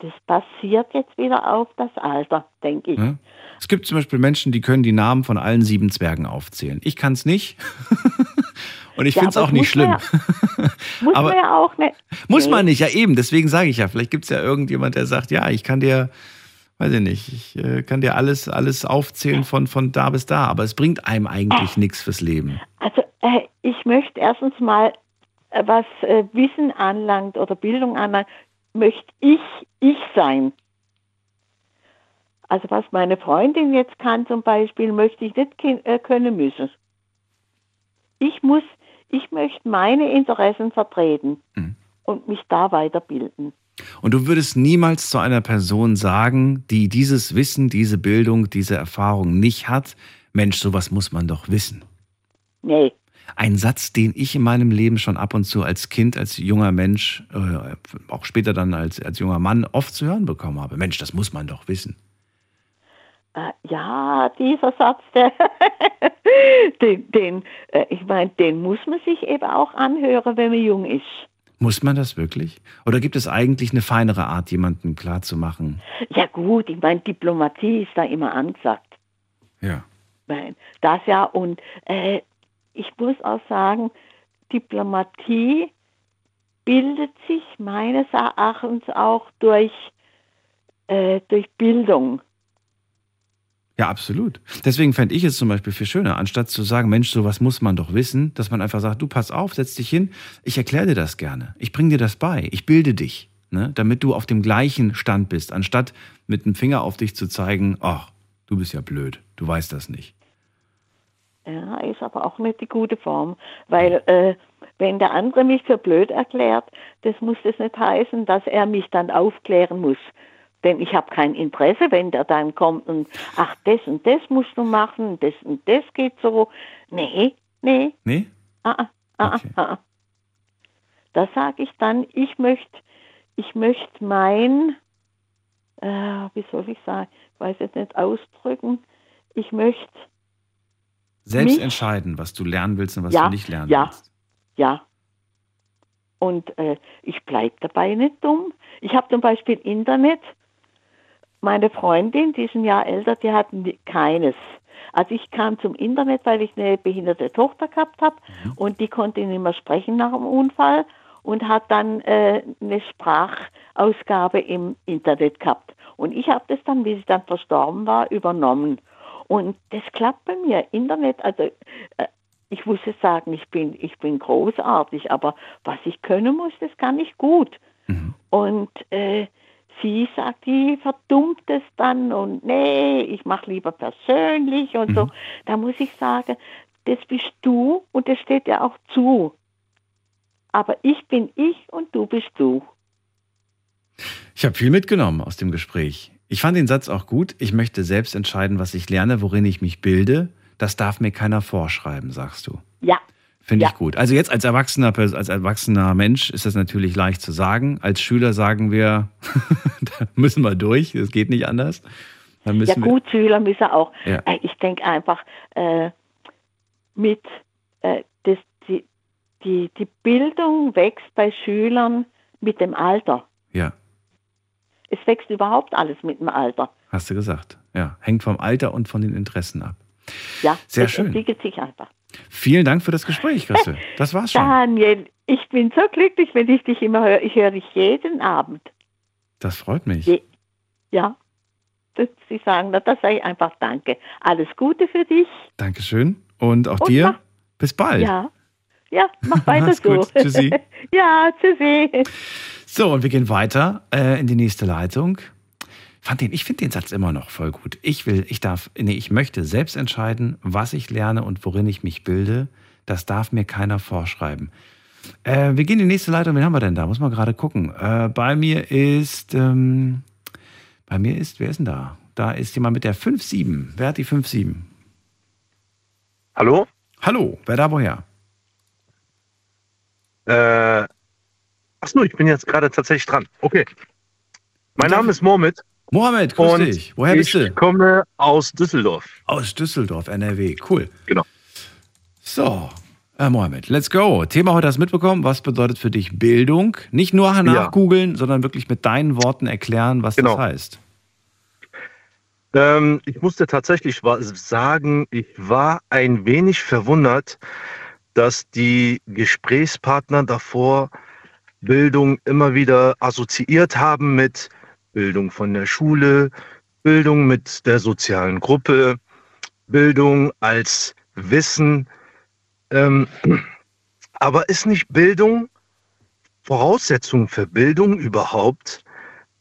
das basiert jetzt wieder auf das Alter, denke ich. Ne? Es gibt zum Beispiel Menschen, die können die Namen von allen sieben Zwergen aufzählen. Ich kann es nicht. Und ich Ja, finde es auch nicht schlimm. Muss Aber- man ja auch nicht. Muss man nicht, ja eben. Deswegen sage ich ja, vielleicht gibt es ja irgendjemand, der sagt, ja, ich kann dir, weiß ich nicht, ich äh, kann dir alles, alles aufzählen von, von da bis da. Aber es bringt einem eigentlich nichts fürs Leben. Also äh, ich möchte erstens mal, äh, was äh, Wissen anlangt oder Bildung anlangt, möchte ich ich sein. Also was meine Freundin jetzt kann zum Beispiel, möchte ich nicht äh, können müssen. Ich muss, ich möchte meine Interessen vertreten und mich da weiterbilden. Und du würdest niemals zu einer Person sagen, die dieses Wissen, diese Bildung, diese Erfahrung nicht hat, Mensch, sowas muss man doch wissen. Nee. Ein Satz, den ich in meinem Leben schon ab und zu als Kind, als junger Mensch, äh, auch später dann als, als junger Mann oft zu hören bekommen habe. Mensch, das muss man doch wissen. Äh, ja, dieser Satz, der, den, den äh, ich meine, den muss man sich eben auch anhören, wenn man jung ist. Muss man das wirklich? Oder gibt es eigentlich eine feinere Art, jemandem klarzumachen? Ja gut, ich meine, Diplomatie ist da immer angesagt. Ja. Nein, das ja. Und äh, ich muss auch sagen, Diplomatie bildet sich meines Erachtens auch durch, äh, durch Bildung. Ja, absolut. Deswegen fände ich es zum Beispiel viel schöner, anstatt zu sagen, Mensch, sowas muss man doch wissen, dass man einfach sagt, du pass auf, setz dich hin, ich erkläre dir das gerne, ich bringe dir das bei, ich bilde dich, ne, damit du auf dem gleichen Stand bist, anstatt mit dem Finger auf dich zu zeigen, ach, du bist ja blöd, du weißt das nicht. Ja, ist aber auch nicht die gute Form, weil äh, wenn der andere mich für blöd erklärt, das muss das nicht heißen, dass er mich dann aufklären muss. Denn ich habe kein Interesse, wenn der dann kommt und, ach, das und das musst du machen, das und das geht so. Nee, nee. Nee? Ah, ah, ah, Okay. ah, ah. Da sage ich dann, ich möchte ich möchte mein, äh, wie soll ich sagen, ich weiß jetzt nicht ausdrücken, ich möchte, Selbst Mich? entscheiden, was du lernen willst und was Ja, du nicht lernen ja. willst. ja. Und äh, ich bleibe dabei nicht dumm. Ich habe zum Beispiel Internet. Meine Freundin, die ist ein Jahr älter, die hat keines. Also ich kam zum Internet, weil ich eine behinderte Tochter gehabt habe und die konnte nicht mehr sprechen nach dem Unfall und hat dann äh, eine Sprachausgabe im Internet gehabt. Und ich habe das dann, wie sie dann verstorben war, übernommen. Und das klappt bei mir. Internet, also äh, ich muss es sagen, ich bin, ich bin großartig, aber was ich können muss, das kann ich gut. Und äh, sie sagt, die verdummt es dann und nee, ich mache lieber persönlich und so. Da muss ich sagen, das bist du und das steht dir auch zu. Aber ich bin ich und du bist du. Ich habe viel mitgenommen aus dem Gespräch. Ich fand den Satz auch gut. Ich möchte selbst entscheiden, was ich lerne, worin ich mich bilde. Das darf mir keiner vorschreiben, sagst du. Finde Ja. ich gut. Also jetzt als erwachsener, als erwachsener Mensch ist das natürlich leicht zu sagen. Als Schüler sagen wir, da müssen wir durch, das geht nicht anders. Ja gut, Schüler müssen auch. Ja. Äh, ich denke einfach äh, mit äh, das, die, die, die Bildung wächst bei Schülern mit dem Alter. wir. Ja, Es wächst überhaupt alles mit dem Alter. hast du gesagt. Ja, hängt vom Alter und von den Interessen ab. Ja, Sehr schön. entwickelt sich einfach. Vielen Dank für das Gespräch, Christel. Das war's schon. Daniel, ich bin so glücklich, wenn ich dich immer höre. Ich höre dich jeden Abend. Das freut mich. Je ja, Sie sagen, na, das sage ich einfach Danke. Alles Gute für dich. Dankeschön. Und auch Und dir. mach- Bis bald. Ja, ja, mach weiter so. gut. Tschüssi. ja, tschüssi. So, und wir gehen weiter äh, in die nächste Leitung. Fand den, ich finde den Satz immer noch voll gut. Ich will, ich darf, nee, ich möchte selbst entscheiden, was ich lerne und worin ich mich bilde. Das darf mir keiner vorschreiben. Äh, wir gehen in die nächste Leitung. Wen haben wir denn da? Muss man gerade gucken. Äh, bei mir ist, ähm, bei mir ist, wer ist denn da? Da ist jemand mit der 5-7. Wer hat die 5-7? Hallo? Hallo, wer da woher? Äh, achso, ich bin jetzt gerade tatsächlich dran. Okay. Mein Name ist Mohammed Mohammed, grüß und dich. Woher bist ich du? komme aus Düsseldorf. Aus Düsseldorf, NRW. Cool. Genau. So, Herr Mohammed, let's go. Thema heute hast du mitbekommen. Was bedeutet für dich Bildung? Nicht nur nachgoogeln, sondern wirklich mit deinen Worten erklären, was Genau. das heißt. Ähm, ich musste tatsächlich sagen, ich war ein wenig verwundert, dass die Gesprächspartner davor Bildung immer wieder assoziiert haben mit Bildung von der Schule, Bildung mit der sozialen Gruppe, Bildung als Wissen. Ähm, aber ist nicht Bildung Voraussetzung für Bildung überhaupt,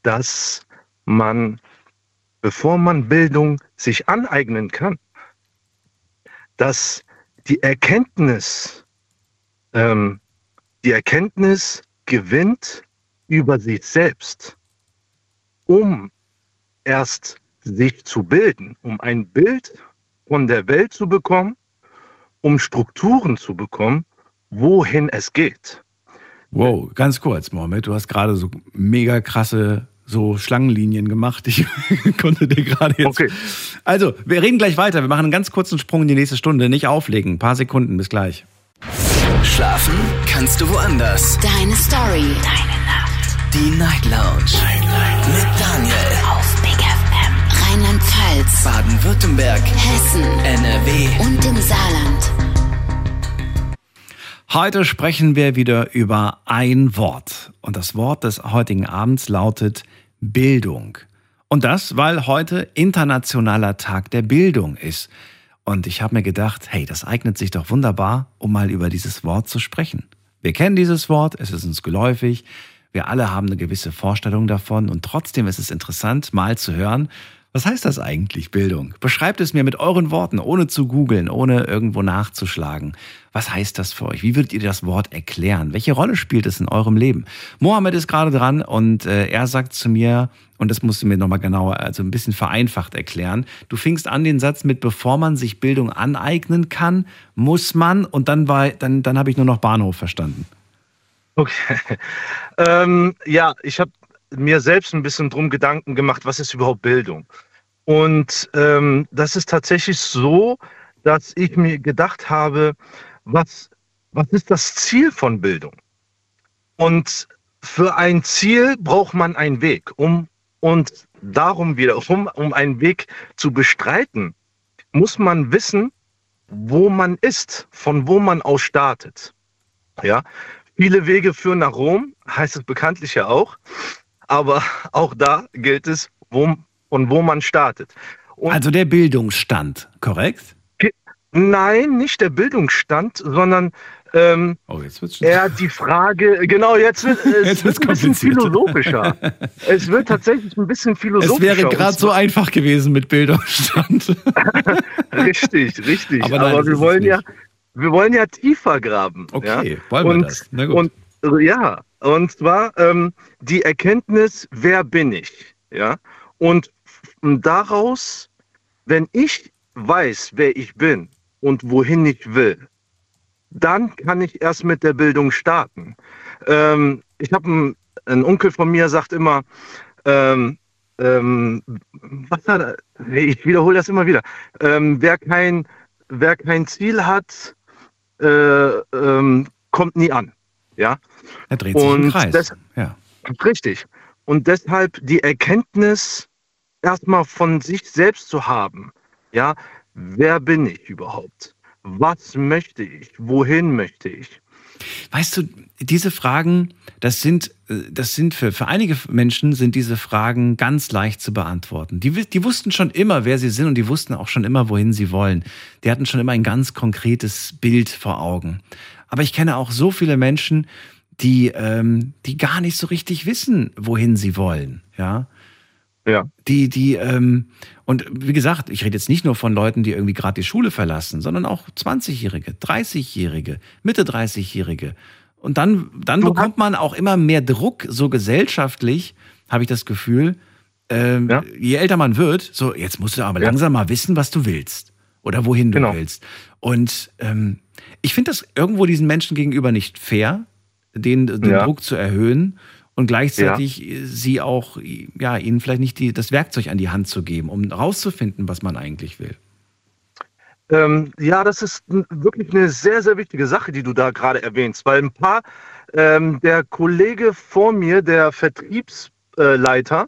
dass man bevor man Bildung sich aneignen kann, dass die Erkenntnis, ähm, die Erkenntnis gewinnt über sich selbst, um erst sich zu bilden, um ein Bild von der Welt zu bekommen, um Strukturen zu bekommen, wohin es geht. Wow, ganz kurz, Mohammed, du hast gerade so mega krasse so Schlangenlinien gemacht. Ich konnte dir gerade jetzt. Okay. Also, wir reden gleich weiter. Wir machen einen ganz kurzen Sprung in die nächste Stunde. Nicht auflegen. Ein paar Sekunden. Bis gleich. Schlafen kannst du woanders. Deine Story. Deine Nacht. Die Night Lounge. Night, Night. Mit Daniel. Auf Big FM. Rheinland-Pfalz. Baden-Württemberg. Hessen. NRW. Und im Saarland. Heute sprechen wir wieder über ein Wort. Und das Wort des heutigen Abends lautet Bildung. Und das, weil heute internationaler Tag der Bildung ist. Und ich habe mir gedacht, hey, das eignet sich doch wunderbar, um mal über dieses Wort zu sprechen. Wir kennen dieses Wort, es ist uns geläufig, wir alle haben eine gewisse Vorstellung davon und trotzdem ist es interessant, mal zu hören, was heißt das eigentlich, Bildung? Beschreibt es mir mit euren Worten, ohne zu googeln, ohne irgendwo nachzuschlagen. Was heißt das für euch? Wie würdet ihr das Wort erklären? Welche Rolle spielt es in eurem Leben? Mohammed ist gerade dran und äh, er sagt zu mir, und das musst du mir nochmal genauer, also ein bisschen vereinfacht erklären. Du fingst an den Satz mit, bevor man sich Bildung aneignen kann, muss man, und dann war, dann, dann habe ich nur noch Bahnhof verstanden. Okay. ähm, ja, ich habe mir selbst ein bisschen drum Gedanken gemacht, was ist überhaupt Bildung? Und ähm, das ist tatsächlich so, dass ich mir gedacht habe, was, was ist das Ziel von Bildung? Und für ein Ziel braucht man einen Weg, um und darum wiederum, um einen Weg zu bestreiten, muss man wissen, wo man ist, von wo man aus startet. Ja, viele Wege führen nach Rom, heißt es bekanntlich ja auch. Aber auch da gilt es, wo, von wo man startet. Und also der Bildungsstand, korrekt? Nein, nicht der Bildungsstand, sondern ähm, oh, eher die Frage, genau, jetzt wird es wird ein bisschen philosophischer. es wird tatsächlich ein bisschen philosophischer. Es wäre gerade so einfach gewesen mit Bildungsstand. richtig, richtig. Aber, nein, Aber wir wollen ja, wir wollen ja tiefer graben. Okay, ja? wollen wir und, das. Na gut. Und ja, und zwar ähm, die Erkenntnis, wer bin ich? Ja. Und daraus, wenn ich weiß, wer ich bin und wohin ich will, dann kann ich erst mit der Bildung starten. Ähm, ich habe einen, ein Onkel von mir, sagt immer, ähm, ähm, was hat er? Ich wiederhole das immer wieder. Ähm, wer, kein, wer kein Ziel hat, äh, ähm, kommt nie an. Ja? Er dreht sich und im Kreis. Das, ja. Richtig. Und deshalb die Erkenntnis erstmal von sich selbst zu haben. Ja, wer bin ich überhaupt? Was möchte ich? Wohin möchte ich? Weißt du, diese Fragen, das sind, äh, das sind für, für einige Menschen sind diese Fragen ganz leicht zu beantworten. Die, die wussten schon immer, wer sie sind und die wussten auch schon immer, wohin sie wollen. Die hatten schon immer ein ganz konkretes Bild vor Augen. Aber ich kenne auch so viele Menschen, die, ähm, die gar nicht so richtig wissen, wohin sie wollen. Ja. Ja. Die, die, ähm, und wie gesagt, ich rede jetzt nicht nur von Leuten, die irgendwie gerade die Schule verlassen, sondern auch 20-Jährige, 30-Jährige, Mitte 30-Jährige. Und dann, dann bekommt man auch immer mehr Druck, so gesellschaftlich, habe ich das Gefühl, ähm, ja. je älter man wird, so, jetzt musst du aber ja. langsam mal wissen, was du willst oder wohin du genau. willst. Und ähm, ich finde das irgendwo diesen Menschen gegenüber nicht fair, den, den ja. Druck zu erhöhen und gleichzeitig sie auch, ja, ihnen vielleicht nicht die, das Werkzeug an die Hand zu geben, um rauszufinden, was man eigentlich will. Ähm, ja, das ist wirklich eine sehr, sehr wichtige Sache, die du da gerade erwähnst, weil ein paar, ähm, der Kollege vor mir, der Vertriebsleiter,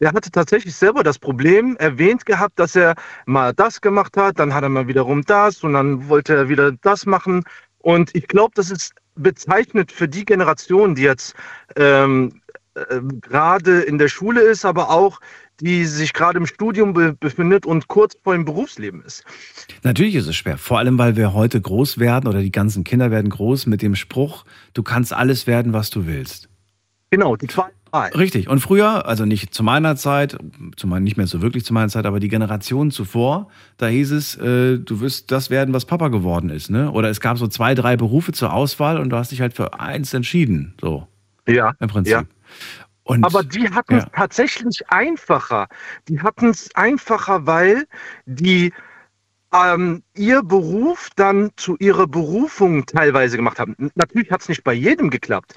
der hatte tatsächlich selber das Problem erwähnt gehabt, dass er mal das gemacht hat, dann hat er mal wiederum das und dann wollte er wieder das machen. Und ich glaube, das ist bezeichnet für die Generation, die jetzt ähm, äh, gerade in der Schule ist, aber auch die sich gerade im Studium be befindet und kurz vor dem Berufsleben ist. Natürlich ist es schwer, vor allem weil wir heute groß werden oder die ganzen Kinder werden groß mit dem Spruch, du kannst alles werden, was du willst. Genau, die zwei Richtig. Und früher, also nicht zu meiner Zeit, zumal nicht mehr so wirklich zu meiner Zeit, aber die Generation zuvor, da hieß es, äh, du wirst das werden, was Papa geworden ist, ne? Oder es gab so zwei, drei Berufe zur Auswahl und du hast dich halt für eins entschieden, so. Ja. Im Prinzip. Ja. Und, Aber die hatten es ja. tatsächlich einfacher. Die hatten es einfacher, weil die ähm, ihr Beruf dann zu ihrer Berufung teilweise gemacht haben. Natürlich hat es nicht bei jedem geklappt.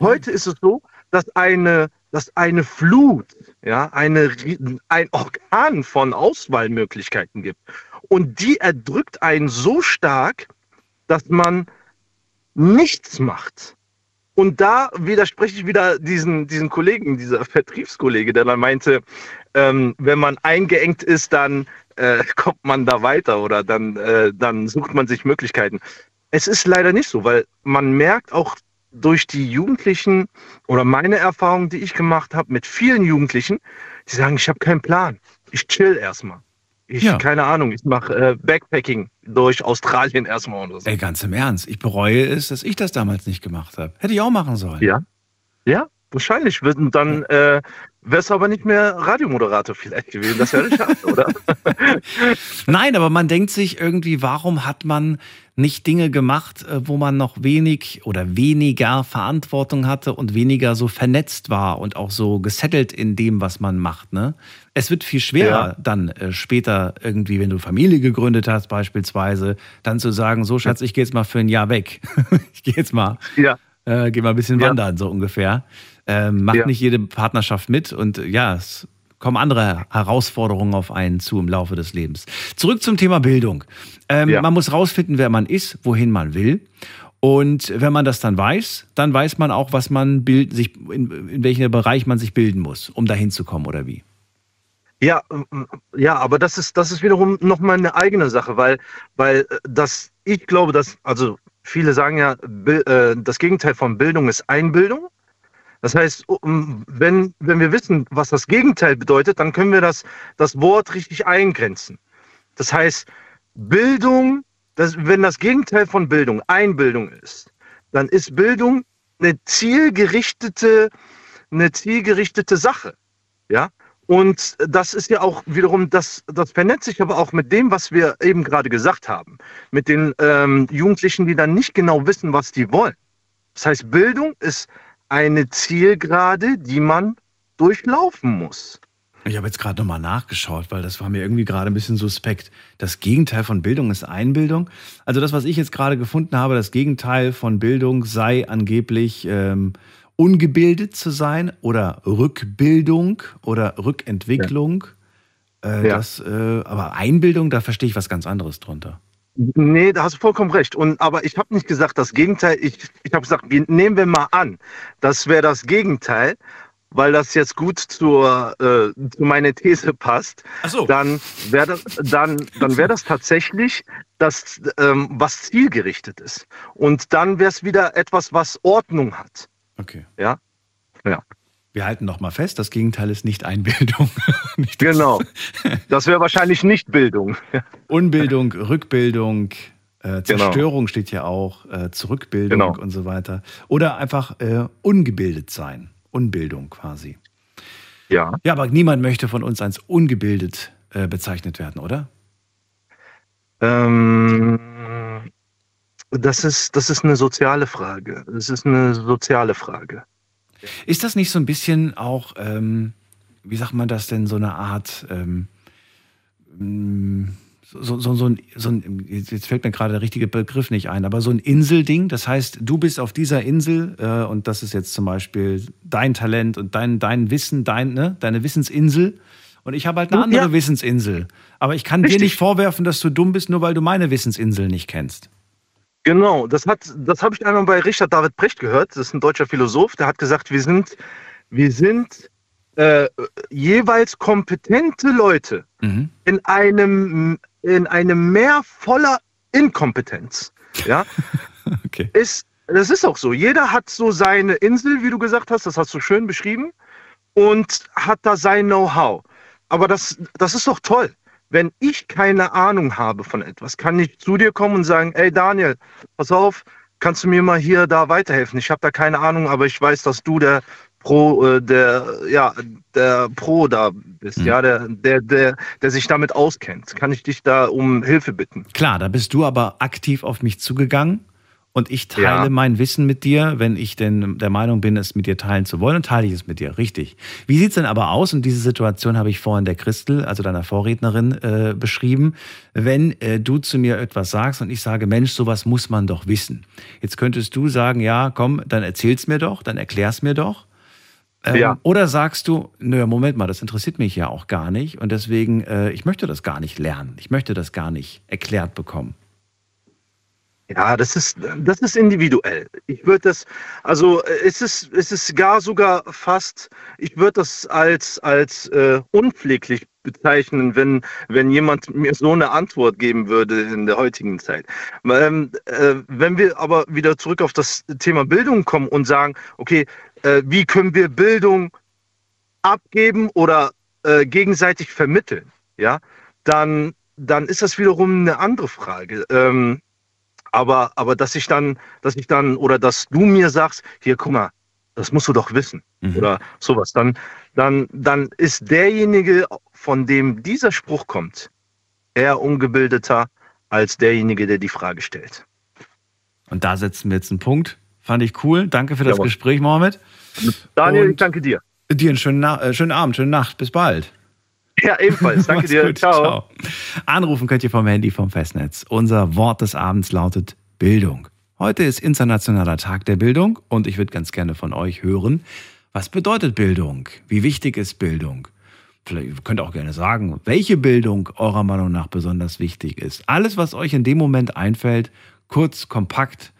Heute ist es so, dass eine, dass eine Flut, ja, eine, ein Orkan von Auswahlmöglichkeiten gibt. Und die erdrückt einen so stark, dass man nichts macht. Und da widerspreche ich wieder diesen, diesen Kollegen, dieser Vertriebskollege, der dann meinte, ähm, wenn man eingeengt ist, dann äh, kommt man da weiter oder dann, äh, dann sucht man sich Möglichkeiten. Es ist leider nicht so, weil man merkt auch durch die Jugendlichen oder meine Erfahrungen, die ich gemacht habe mit vielen Jugendlichen, die sagen, ich habe keinen Plan. Ich chill erstmal. Ich, Ja. keine Ahnung, ich mache äh, Backpacking durch Australien erstmal oder so. Ey, ganz im Ernst, ich bereue es, dass ich das damals nicht gemacht habe. Hätte ich auch machen sollen. Ja. Ja, wahrscheinlich. Und dann äh, wärst du aber nicht mehr Radiomoderator vielleicht gewesen. Das wäre schade, oder? Nein, aber man denkt sich irgendwie, warum hat man nicht Dinge gemacht, äh, wo man noch wenig oder weniger Verantwortung hatte und weniger so vernetzt war und auch so gesettelt in dem, was man macht. Ne? Es wird viel schwerer Ja. dann äh, später irgendwie, wenn du Familie gegründet hast beispielsweise, dann zu sagen, so Schatz, ich gehe jetzt mal für ein Jahr weg. ich gehe jetzt mal, Ja. äh, geh mal ein bisschen Ja. wandern, so ungefähr. Ähm, macht nicht jede Partnerschaft mit und ja, es kommen andere Herausforderungen auf einen zu im Laufe des Lebens. Zurück zum Thema Bildung. Ähm. Man muss rausfinden, wer man ist, wohin man will. Und wenn man das dann weiß, dann weiß man auch, was man bild, sich, in, in welchem Bereich man sich bilden muss, um dahin zu kommen oder wie. Ja, ja, aber das ist, das ist wiederum nochmal eine eigene Sache, weil, weil äh, das, ich glaube, dass, also viele sagen ja, äh, das Gegenteil von Bildung ist Einbildung. Das heißt, wenn, wenn wir wissen, was das Gegenteil bedeutet, dann können wir das, das Wort richtig eingrenzen. Das heißt, Bildung, das, wenn das Gegenteil von Bildung Einbildung ist, dann ist Bildung eine zielgerichtete, eine zielgerichtete Sache. Ja, und das ist ja auch wiederum, das, das vernetzt sich aber auch mit dem, was wir eben gerade gesagt haben. Mit den ähm, Jugendlichen, die dann nicht genau wissen, was die wollen. Das heißt, Bildung ist eine Zielgerade, die man durchlaufen muss. Ich habe jetzt gerade nochmal nachgeschaut, weil das war mir irgendwie gerade ein bisschen suspekt. Das Gegenteil von Bildung ist Einbildung. Also das, was ich jetzt gerade gefunden habe, das Gegenteil von Bildung sei angeblich ähm, ungebildet zu sein oder Rückbildung oder Rückentwicklung. Äh, Ja. das, äh, aber Einbildung, da verstehe ich was ganz anderes drunter. Nee, da hast du vollkommen recht. Und, aber ich habe nicht gesagt das Gegenteil. Ich, ich habe gesagt, wir- nehmen wir mal an, das wäre das Gegenteil, weil das jetzt gut zur, äh, zu meiner These passt. Ach so. Dann wäre das, dann, dann wär das tatsächlich das, ähm, was zielgerichtet ist. Und dann wäre es wieder etwas, was Ordnung hat. Okay. Ja. Ja. Wir halten noch mal fest, das Gegenteil ist nicht Einbildung. nicht Genau. Das wäre wahrscheinlich nicht Bildung. Unbildung, Rückbildung, äh, Genau. Zerstörung steht ja auch, äh, Zurückbildung Genau. und so weiter. Oder einfach äh, ungebildet sein. Unbildung quasi. Ja. Ja, aber niemand möchte von uns als ungebildet äh, bezeichnet werden, oder? Ähm, das ist, das ist eine soziale Frage. Das ist eine soziale Frage. Ist das nicht so ein bisschen auch, ähm, wie sagt man das denn, so eine Art, ähm, mh, so, so, so, ein, so ein, jetzt fällt mir gerade der richtige Begriff nicht ein, aber so ein Inselding. Das heißt, du bist auf dieser Insel äh, und das ist jetzt zum Beispiel dein Talent und dein, dein Wissen, dein, ne, deine Wissensinsel. Und ich habe halt eine andere Ja. Wissensinsel. Aber ich kann dir Richtig. nicht vorwerfen, dass du dumm bist, nur weil du meine Wissensinsel nicht kennst. Genau, das hat, das habe ich einmal bei Richard David Brecht gehört. Das ist ein deutscher Philosoph, der hat gesagt, wir sind, wir sind äh, jeweils kompetente Leute Mhm. in einem, in einem Meer voller Inkompetenz. Ja, Okay. ist, das ist auch so. Jeder hat so seine Insel, wie du gesagt hast, das hast du schön beschrieben, und hat da sein Know-how. Aber das, das ist doch toll. Wenn ich keine Ahnung habe von etwas, kann ich zu dir kommen und sagen, ey Daniel, pass auf, kannst du mir mal hier da weiterhelfen? Ich habe da keine Ahnung, aber ich weiß, dass du der Pro, äh, der, ja, der Pro da bist, Mhm. ja, der, der, der, der sich damit auskennt. Kann ich dich da um Hilfe bitten? Klar, da bist du aber aktiv auf mich zugegangen und ich teile Ja. mein Wissen mit dir, wenn ich denn der Meinung bin, es mit dir teilen zu wollen, dann teile ich es mit dir. Richtig. Wie sieht's denn aber aus? Und diese Situation habe ich vorhin der Christel, also deiner Vorrednerin, äh, beschrieben. Wenn äh, du zu mir etwas sagst und ich sage, Mensch, sowas muss man doch wissen. Jetzt könntest du sagen, ja, komm, dann erzähl's mir doch, dann erklär's mir doch. Ähm, Ja. Oder sagst du, nö, Moment mal, das interessiert mich ja auch gar nicht und deswegen, äh, ich möchte das gar nicht lernen. Ich möchte das gar nicht erklärt bekommen. Ja, das ist, das ist individuell. Ich würde das, also äh, es ist, es ist gar sogar fast, ich würde das als, als äh, unpfleglich bezeichnen, wenn, wenn jemand mir so eine Antwort geben würde in der heutigen Zeit. Ähm, äh, wenn wir aber wieder zurück auf das Thema Bildung kommen und sagen, okay, äh, wie können wir Bildung abgeben oder äh, gegenseitig vermitteln, ja, dann, dann ist das wiederum eine andere Frage. Ähm, aber, aber dass ich dann, dass ich dann, oder dass du mir sagst, hier, guck mal, das musst du doch wissen. Oder sowas. Dann, dann, dann ist derjenige, von dem dieser Spruch kommt, eher ungebildeter als derjenige, der die Frage stellt. Und da setzen wir jetzt einen Punkt. Fand ich cool. Danke für das Jawohl. Gespräch, Mohammed. Daniel, Und ich danke dir. Dir einen schönen, Na äh, schönen Abend, schöne Nacht. Bis bald. Ja, ebenfalls. Danke dir. gut. Ciao. Anrufen könnt ihr vom Handy vom Festnetz. Unser Wort des Abends lautet Bildung. Heute ist Internationaler Tag der Bildung und ich würde ganz gerne von euch hören, was bedeutet Bildung? Wie wichtig ist Bildung? Vielleicht könnt ihr auch gerne sagen, welche Bildung eurer Meinung nach besonders wichtig ist. Alles, was euch in dem Moment einfällt, kurz, kompakt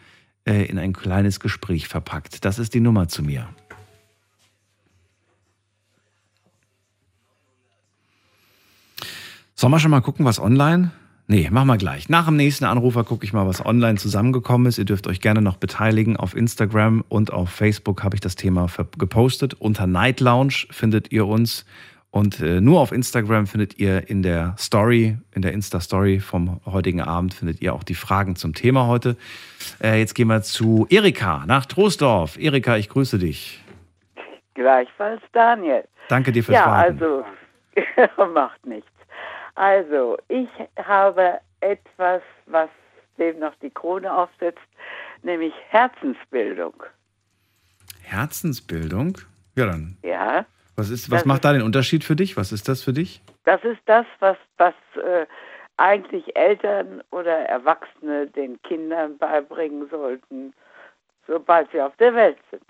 äh, in ein kleines Gespräch verpackt. Das ist die Nummer zu mir. Sollen wir schon mal gucken, was online? Nee, machen wir gleich. Nach dem nächsten Anrufer gucke ich mal, was online zusammengekommen ist. Ihr dürft euch gerne noch beteiligen. Auf Instagram und auf Facebook habe ich das Thema gepostet. Unter Night Lounge findet ihr uns. Und äh, nur auf Instagram findet ihr in der Story, in der Insta-Story vom heutigen Abend, findet ihr auch die Fragen zum Thema heute. Äh, jetzt gehen wir zu Erika nach Troisdorf. Erika, ich grüße dich. Gleichfalls Daniel. Danke dir fürs Ja, Warten. also macht nichts. Also, ich habe etwas, was dem noch die Krone aufsetzt, nämlich Herzensbildung. Herzensbildung? Ja, dann. Ja, Was, ist, was Das macht da den Unterschied für dich? Was ist das für dich? das ist das, was, was äh, eigentlich Eltern oder Erwachsene den Kindern beibringen sollten, sobald sie auf der Welt sind.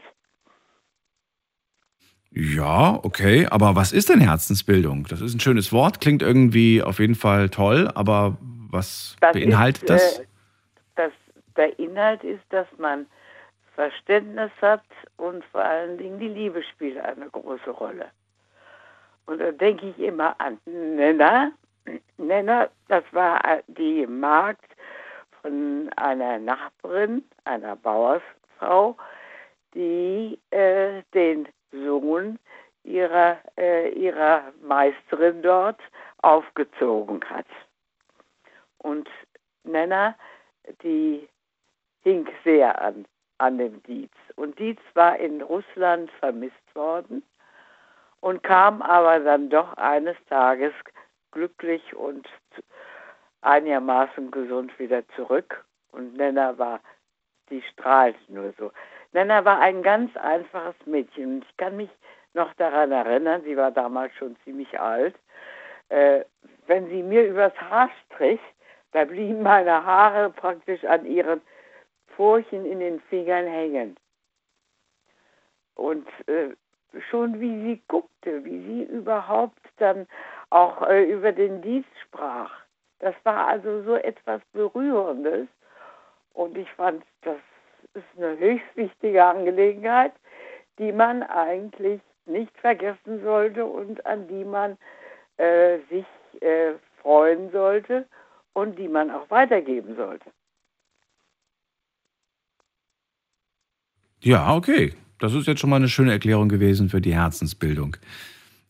Ja, okay, aber was ist denn Herzensbildung? Das ist ein schönes Wort, klingt irgendwie auf jeden Fall toll, aber was Das beinhaltet ist, das? Äh, das? Der Inhalt ist, dass man Verständnis hat und vor allen Dingen die Liebe spielt eine große Rolle. Und da denke ich immer an Nenna. Nenna, das war die Magd von einer Nachbarin, einer Bauersfrau, die äh, den Sohn ihrer, äh, ihrer Meisterin dort aufgezogen hat. Und Nenna, die hing sehr an, an dem Dietz. Und Dietz war in Russland vermisst worden und kam aber dann doch eines Tages glücklich und einigermaßen gesund wieder zurück. Und Nenna war, die strahlte nur so. Nenna war ein ganz einfaches Mädchen. Ich kann mich noch daran erinnern, sie war damals schon ziemlich alt, äh, wenn sie mir übers Haar strich, da blieben meine Haare praktisch an ihren Furchen in den Fingern hängen. Und äh, schon wie sie guckte, wie sie überhaupt dann auch äh, über den Dienst sprach, das war also so etwas Berührendes. Und ich fand, das ist eine höchst wichtige Angelegenheit, die man eigentlich nicht vergessen sollte und an die man äh, sich äh, freuen sollte und die man auch weitergeben sollte. Ja, okay. Das ist jetzt schon mal eine schöne Erklärung gewesen für die Herzensbildung.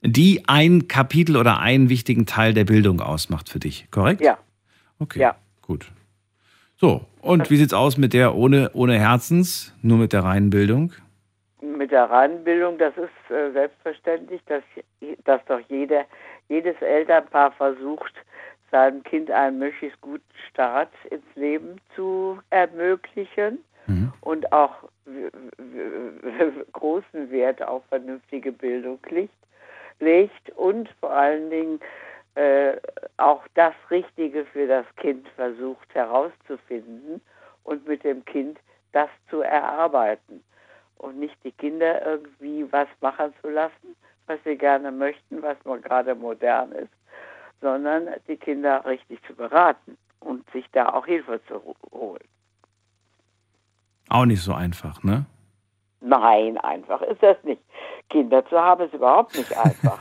Die ein Kapitel oder einen wichtigen Teil der Bildung ausmacht für dich, korrekt? Ja. Okay, Ja. gut. So, und wie sieht's aus mit der ohne, ohne Herzens, nur mit der reinen Bildung? Mit der Reinbildung, das ist äh, selbstverständlich, dass, dass doch jeder, jedes Elternpaar versucht, seinem Kind einen möglichst guten Start ins Leben zu ermöglichen und auch großen Wert auf vernünftige Bildung legt, legt und vor allen Dingen äh, auch das Richtige für das Kind versucht herauszufinden und mit dem Kind das zu erarbeiten und nicht die Kinder irgendwie was machen zu lassen, was sie gerne möchten, was mal gerade modern ist, sondern die Kinder richtig zu beraten und sich da auch Hilfe zu ho- holen. Auch nicht so einfach, ne? Nein, einfach ist das nicht. Kinder zu haben ist überhaupt nicht einfach.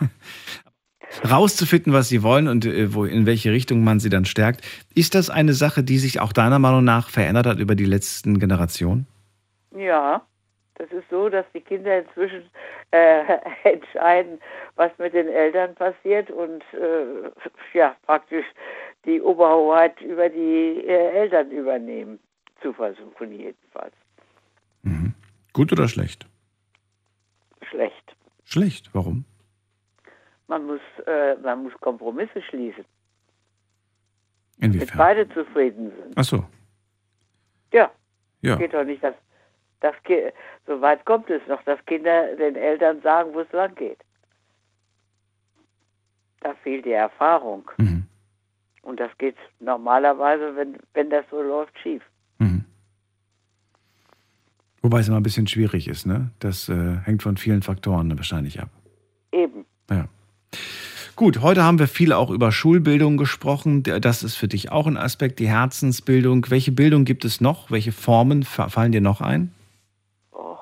Rauszufinden, was sie wollen und äh, wo, in welche Richtung man sie dann stärkt. Ist das eine Sache, die sich auch deiner Meinung nach verändert hat über die letzten Generationen? Ja, das ist so, dass die Kinder inzwischen äh, entscheiden, was mit den Eltern passiert und äh, ja, praktisch die Oberhoheit über die äh, Eltern übernehmen, zu versuchen jedenfalls. Gut oder schlecht? Schlecht. Schlecht. Warum? Man muss, äh, man muss Kompromisse schließen, damit Inwiefern? beide zufrieden sind. Ach so. Ja, Ja. geht doch nicht, dass das so weit kommt es noch, dass Kinder den Eltern sagen, wo es lang geht. Da fehlt die Erfahrung. Mhm. Und das geht normalerweise, wenn, wenn das so läuft, schief. Wobei es immer ein bisschen schwierig ist, ne? Das äh, hängt von vielen Faktoren wahrscheinlich ab. Gut, heute haben wir viel auch über Schulbildung gesprochen. Das ist für dich auch ein Aspekt, die Herzensbildung. Welche Bildung gibt es noch? Welche Formen fa- fallen dir noch ein?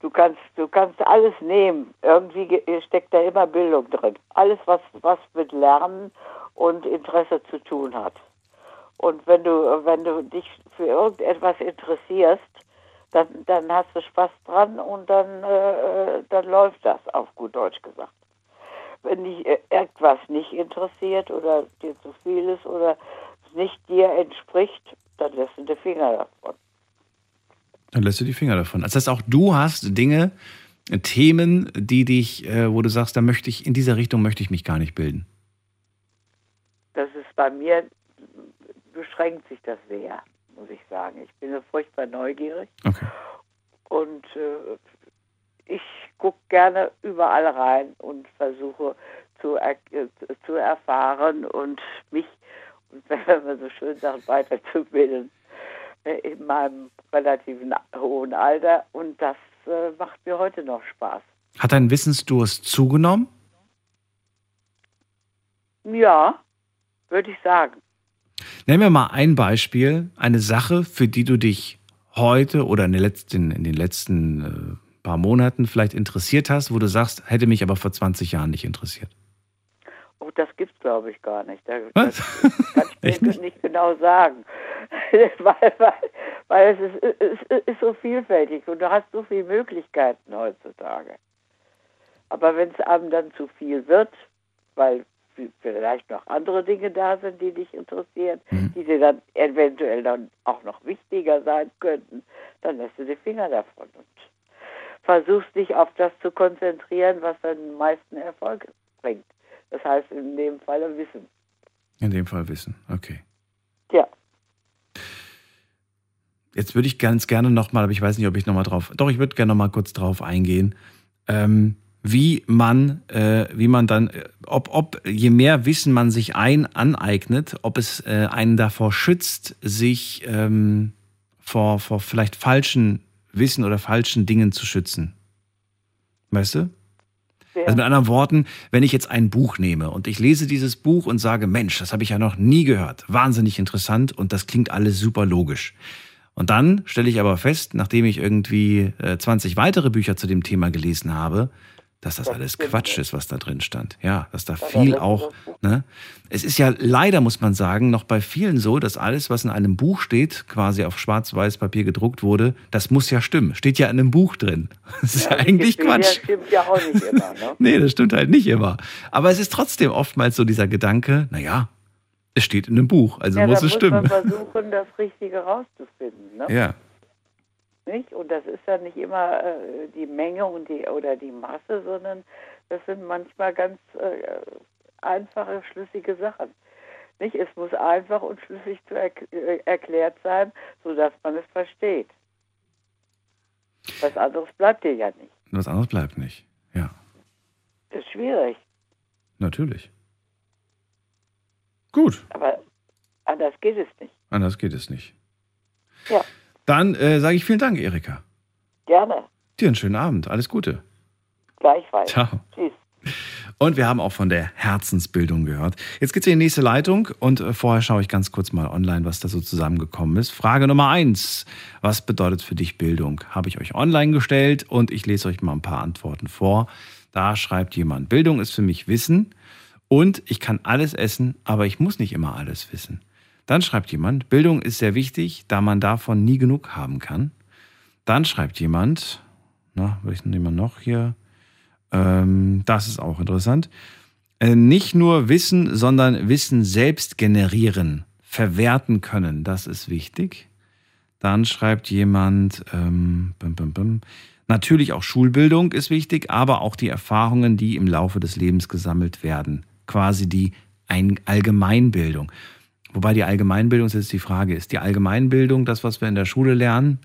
Du kannst, du kannst alles nehmen. Irgendwie ge- steckt da immer Bildung drin. Alles, was, was mit Lernen und Interesse zu tun hat. Und wenn du, wenn du dich für irgendetwas interessierst, dann, dann hast du Spaß dran und dann, äh, dann läuft das, auf gut Deutsch gesagt. Wenn dich äh, irgendwas nicht interessiert oder dir zu viel ist oder es nicht dir entspricht, dann lässt du die Finger davon. Dann lässt du die Finger davon. Das heißt, auch du hast Dinge, äh, Themen, die dich, äh, wo du sagst, da möchte ich, in dieser Richtung möchte ich mich gar nicht bilden. Das ist bei mir, beschränkt sich das sehr, muss ich sagen. Ich bin so furchtbar neugierig. Und äh, ich gucke gerne überall rein und versuche zu, er, äh, zu erfahren und mich, und wenn man so schön sagt, weiterzubilden äh, in meinem relativen hohen Alter. Und das äh, macht mir heute noch Spaß. Hat dein Wissensdurst zugenommen? Ja, würde ich sagen. Nenn mir mal ein Beispiel, eine Sache, für die du dich heute oder in den letzten, in den letzten äh, paar Monaten vielleicht interessiert hast, wo du sagst, hätte mich aber vor 20 Jahren nicht interessiert. Oh, das gibt's glaube ich gar nicht. Da, Was? das kann ich mir nicht genau sagen. weil, weil, weil es, ist, es ist so vielfältig und du hast so viele Möglichkeiten heutzutage. Aber wenn es einem dann zu viel wird, weil vielleicht noch andere Dinge da sind, die dich interessieren, die dir dann eventuell dann auch noch wichtiger sein könnten, dann lässt du die Finger davon und versuchst dich auf das zu konzentrieren, was den meisten Erfolg bringt. Das heißt in dem Falle Wissen. In dem Fall Wissen, okay. Ja. Jetzt würde ich ganz gerne nochmal, aber ich weiß nicht, ob ich nochmal drauf, doch, ich würde gerne nochmal kurz drauf eingehen, ähm, wie man, äh, wie man dann, äh, ob, ob je mehr Wissen man sich ein aneignet, ob es äh, einen davor schützt, sich ähm, vor, vor vielleicht falschen Wissen oder falschen Dingen zu schützen. Weißt du? Also mit anderen Worten, wenn ich jetzt ein Buch nehme und ich lese dieses Buch und sage, Mensch, das habe ich ja noch nie gehört, wahnsinnig interessant und das klingt alles super logisch. Und dann stelle ich aber fest, nachdem ich irgendwie äh, 20 weitere Bücher zu dem Thema gelesen habe, dass das alles Quatsch ist, was da drin stand. Ja, dass da viel auch, ne? Es ist ja leider, muss man sagen, noch bei vielen so, dass alles, was in einem Buch steht, quasi auf schwarz-weiß Papier gedruckt wurde, das muss ja stimmen. Steht ja in einem Buch drin. Das ist ja eigentlich Wikipedia Quatsch. stimmt ja auch nicht immer. Ne? Nee, das stimmt halt nicht immer. Aber es ist trotzdem oftmals so dieser Gedanke, naja, es steht in einem Buch, also ja, muss es muss stimmen. man versuchen, das Richtige rauszufinden. Ne? Ja. Nicht? Und das ist ja nicht immer äh, die Menge und die oder die Masse, sondern das sind manchmal ganz äh, einfache, schlüssige Sachen. Nicht? Es muss einfach und schlüssig zu er äh, erklärt sein, sodass man es versteht. Was anderes bleibt dir ja nicht. Was anderes bleibt nicht. Ja. Das ist schwierig. Natürlich. Gut. Aber anders geht es nicht. Anders geht es nicht. Ja. Dann äh, sage ich vielen Dank, Erika. Gerne. Dir einen schönen Abend. Alles Gute. Gleichfalls. Ciao. Tschüss. Und wir haben auch von der Herzensbildung gehört. Jetzt geht's in die nächste Leitung und äh, vorher schaue ich ganz kurz mal online, was da so zusammengekommen ist. Frage Nummer eins. Was bedeutet für dich Bildung? Habe ich euch online gestellt und ich lese euch mal ein paar Antworten vor. Da schreibt jemand, Bildung ist für mich Wissen und ich kann alles essen, aber ich muss nicht immer alles wissen. Dann schreibt jemand, Bildung ist sehr wichtig, da man davon nie genug haben kann. Dann schreibt jemand, na, welchen nehmen wir noch hier? Ähm, das ist auch interessant. Äh, nicht nur Wissen, sondern Wissen selbst generieren, verwerten können. Das ist wichtig. Dann schreibt jemand, ähm, bim, bim, bim. natürlich auch Schulbildung ist wichtig, aber auch die Erfahrungen, die im Laufe des Lebens gesammelt werden. Quasi die Ein Allgemeinbildung. Wobei die Allgemeinbildung ist jetzt die Frage, ist die Allgemeinbildung das, was wir in der Schule lernen?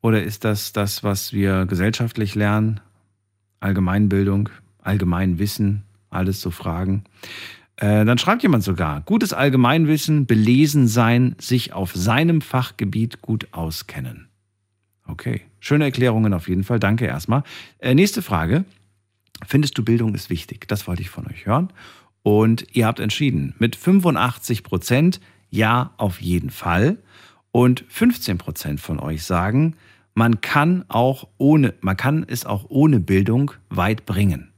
Oder ist das das, was wir gesellschaftlich lernen? Allgemeinbildung, Allgemeinwissen, alles so Fragen. Äh, dann schreibt jemand sogar, gutes Allgemeinwissen, belesen sein, sich auf seinem Fachgebiet gut auskennen. Okay, schöne Erklärungen auf jeden Fall. Danke erstmal. Äh, nächste Frage. Findest du Bildung ist wichtig? Das wollte ich von euch hören. Und ihr habt entschieden mit 85 Prozent ja auf jeden Fall. Und 15 Prozent von euch sagen, man kann auch ohne, man kann es auch ohne Bildung weit bringen.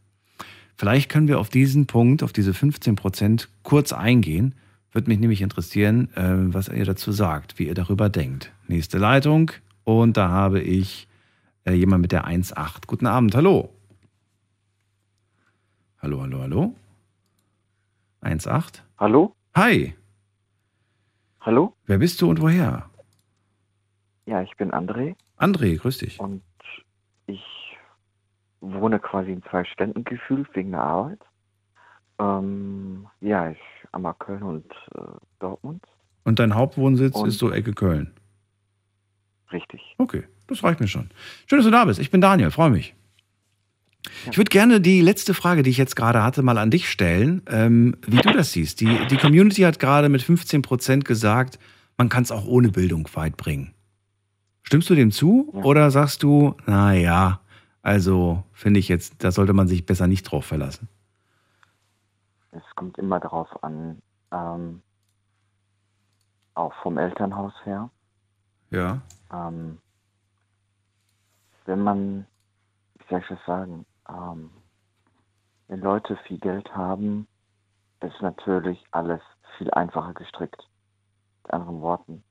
Vielleicht können wir auf diesen Punkt, auf diese 15 Prozent kurz eingehen. Würde mich nämlich interessieren, äh, was ihr dazu sagt, wie ihr darüber denkt. Nächste Leitung. Und da habe ich äh, jemand mit der 1.8. Guten Abend, hallo. Hallo, hallo, hallo. 1.8. Hallo? Hi. Hallo? Wer bist du und woher? Ja, ich bin André. André, grüß dich. Und ich wohne quasi in zwei Ständen gefühlt wegen der Arbeit. Ähm, ja, ich einmal Köln und äh, Dortmund. Und dein Hauptwohnsitz Und- ist so Ecke Köln. Richtig. Okay, das reicht mir schon. Schön, dass du da bist. Ich bin Daniel, freue mich. Ich würde gerne die letzte Frage, die ich jetzt gerade hatte, mal an dich stellen, ähm, wie du das siehst. Die, die Community hat gerade mit 15 Prozent gesagt, man kann es auch ohne Bildung weit bringen. Stimmst du dem zu oder sagst du, na ja, also finde ich jetzt, da sollte man sich besser nicht drauf verlassen? Es kommt immer darauf an, ähm, auch vom Elternhaus her. Ja. Ähm, wenn man, wie soll ich das sagen, ähm, wenn Leute viel Geld haben, ist natürlich alles viel einfacher gestrickt. Mit anderen Worten.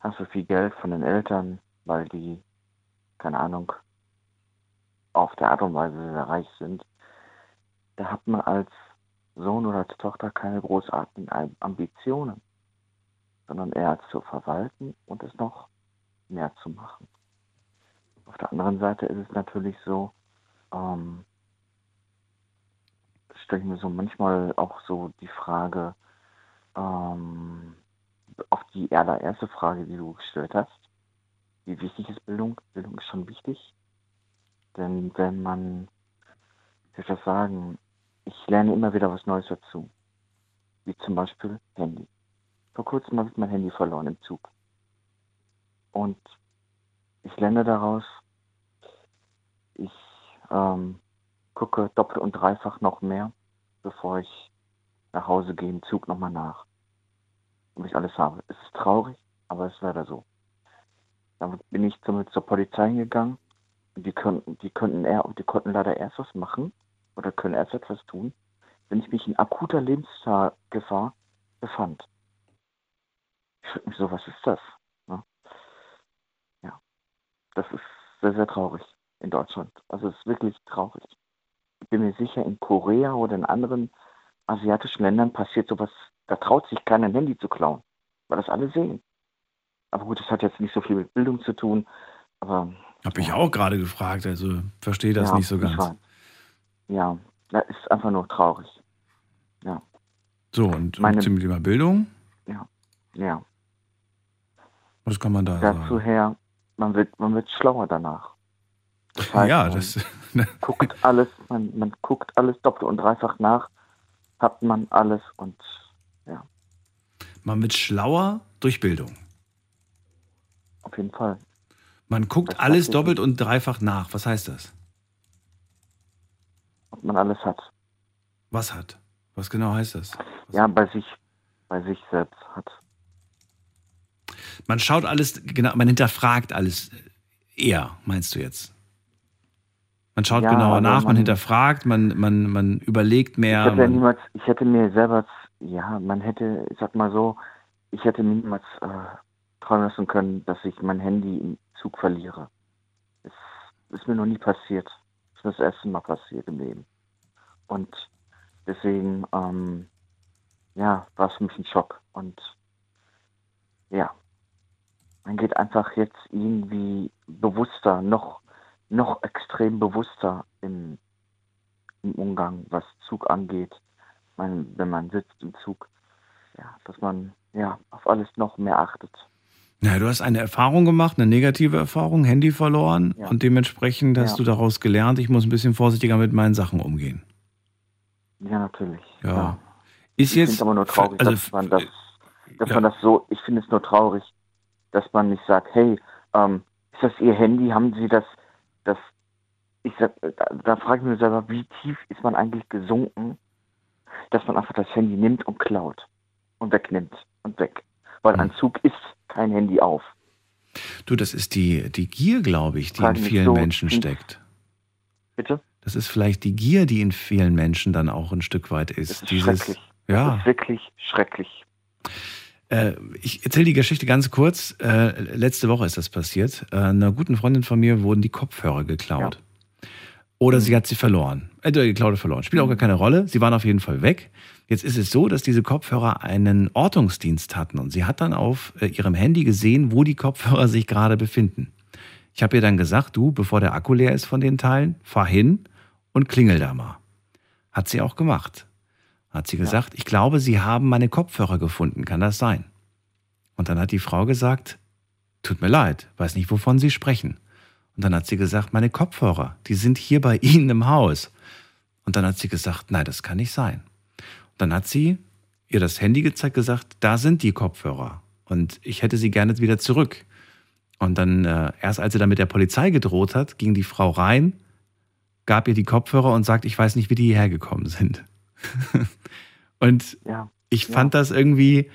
Hast du viel Geld von den Eltern, weil die, keine Ahnung, auf der Art und Weise sehr reich sind, da hat man als Sohn oder als Tochter keine großartigen Am- Ambitionen, sondern eher zu verwalten und es noch mehr zu machen. Auf der anderen Seite ist es natürlich so, ähm, stelle ich mir so manchmal auch so die Frage, ähm, auf die allererste Frage, die du gestellt hast, wie wichtig ist Bildung? Bildung ist schon wichtig. Denn wenn man, wie soll ich das sagen, ich lerne immer wieder was Neues dazu. Wie zum Beispiel Handy. Vor kurzem habe ich mein Handy verloren im Zug. Und ich lerne daraus, ich ähm, gucke doppelt und dreifach noch mehr, bevor ich nach Hause gehe im Zug nochmal nach. Ob ich alles habe. Es ist traurig, aber es ist leider so. Dann bin ich zum, zur Polizei gegangen die könnten, die könnten eher, die konnten leider erst was machen oder können erst etwas tun, wenn ich mich in akuter Lebensgefahr befand. Ich frage mich so, was ist das? Ne? Ja, das ist sehr, sehr traurig in Deutschland. Also es ist wirklich traurig. Ich bin mir sicher, in Korea oder in anderen asiatischen Ländern passiert sowas, da traut sich keiner ein Handy zu klauen, weil das alle sehen. Aber gut, das hat jetzt nicht so viel mit Bildung zu tun, aber Habe ich auch gerade gefragt, also verstehe das Ja, nicht so ganz. ja, das ist einfach nur traurig. Ja. So, und, Meine- zum Thema Bildung, Ja. Ja. was kann man da Dazu sagen? her, man wird, man wird schlauer danach. Das heißt, Ja, man das, guckt alles, man, man guckt alles doppelt und dreifach nach, hat man alles und ja, man wird schlauer durch Bildung. auf jeden Fall. Man guckt Das alles doppelt und dreifach nach. Was heißt das? Ob man alles hat. Was hat? Was genau heißt das? Ja, bei sich, bei sich selbst hat. Man schaut alles, genau, man hinterfragt alles eher, meinst du jetzt? Man schaut Ja, genauer also nach, man, man- hinterfragt, man, man, man überlegt Ich mehr. hätte ja niemals, ich hätte mir selber, ja, man hätte, ich sag mal so, ich hätte mir niemals äh, träumen lassen können, dass ich mein Handy im Zug verliere. Es ist mir noch nie passiert. Es ist mir das erste Mal passiert im Leben. Und deswegen, ähm, ja, war es für mich ein Schock. Und ja, man geht einfach jetzt irgendwie bewusster, noch, noch extrem bewusster im, im Umgang, was Zug angeht. Man, wenn man sitzt im Zug, ja, dass man ja auf alles noch mehr achtet. ja, du hast eine Erfahrung gemacht, eine negative Erfahrung, Handy verloren Ja. und dementsprechend hast Ja. du daraus gelernt, ich muss ein bisschen vorsichtiger mit meinen Sachen umgehen. Ja, natürlich. Ja. Ist ich jetzt. aber nur traurig, also, dass man das, dass ja. man das so, ich finde es nur traurig, dass man nicht sagt, hey, ähm, ist das Ihr Handy? Haben Sie das, das, ich da, da frage ich mich selber, wie tief ist man eigentlich gesunken, dass man einfach das Handy nimmt und klaut und wegnimmt und weg. Weil Hm. ein Zug ist kein Handy auf. Du, das ist die, die Gier, glaube ich, die in Fragen mich vielen so Menschen tief. steckt. Bitte? Das ist vielleicht die Gier, die in vielen Menschen dann auch ein Stück weit ist. Das ist Dieses, schrecklich. Ja. Das ist wirklich schrecklich. Äh, ich erzähle die Geschichte ganz kurz. Äh, letzte Woche ist das passiert. Äh, einer guten Freundin von mir wurden die Kopfhörer geklaut. Oder sie hat sie verloren. Äh, geklaut oder verloren. Spielt auch gar keine Rolle. Sie waren auf jeden Fall weg. Jetzt ist es so, dass diese Kopfhörer einen Ortungsdienst hatten und sie hat dann auf äh, ihrem Handy gesehen, wo die Kopfhörer sich gerade befinden. Ich habe ihr dann gesagt, du, bevor der Akku leer ist von den Teilen, fahr hin und klingel da mal. Hat sie auch gemacht. Hat sie gesagt, ich glaube, Sie haben meine Kopfhörer gefunden. Kann das sein? Und dann hat die Frau gesagt, tut mir leid, weiß nicht, wovon Sie sprechen. Und dann hat sie gesagt, meine Kopfhörer, die sind hier bei Ihnen im Haus. Und dann hat sie gesagt, nein, das kann nicht sein. Und dann hat sie ihr das Handy gezeigt, gesagt, da sind die Kopfhörer. Und ich hätte sie gerne wieder zurück. Und dann, äh, erst als sie dann mit der Polizei gedroht hat, ging die Frau rein, gab ihr die Kopfhörer und sagt, ich weiß nicht, wie die hierher gekommen sind. und Ja. ich fand das irgendwie,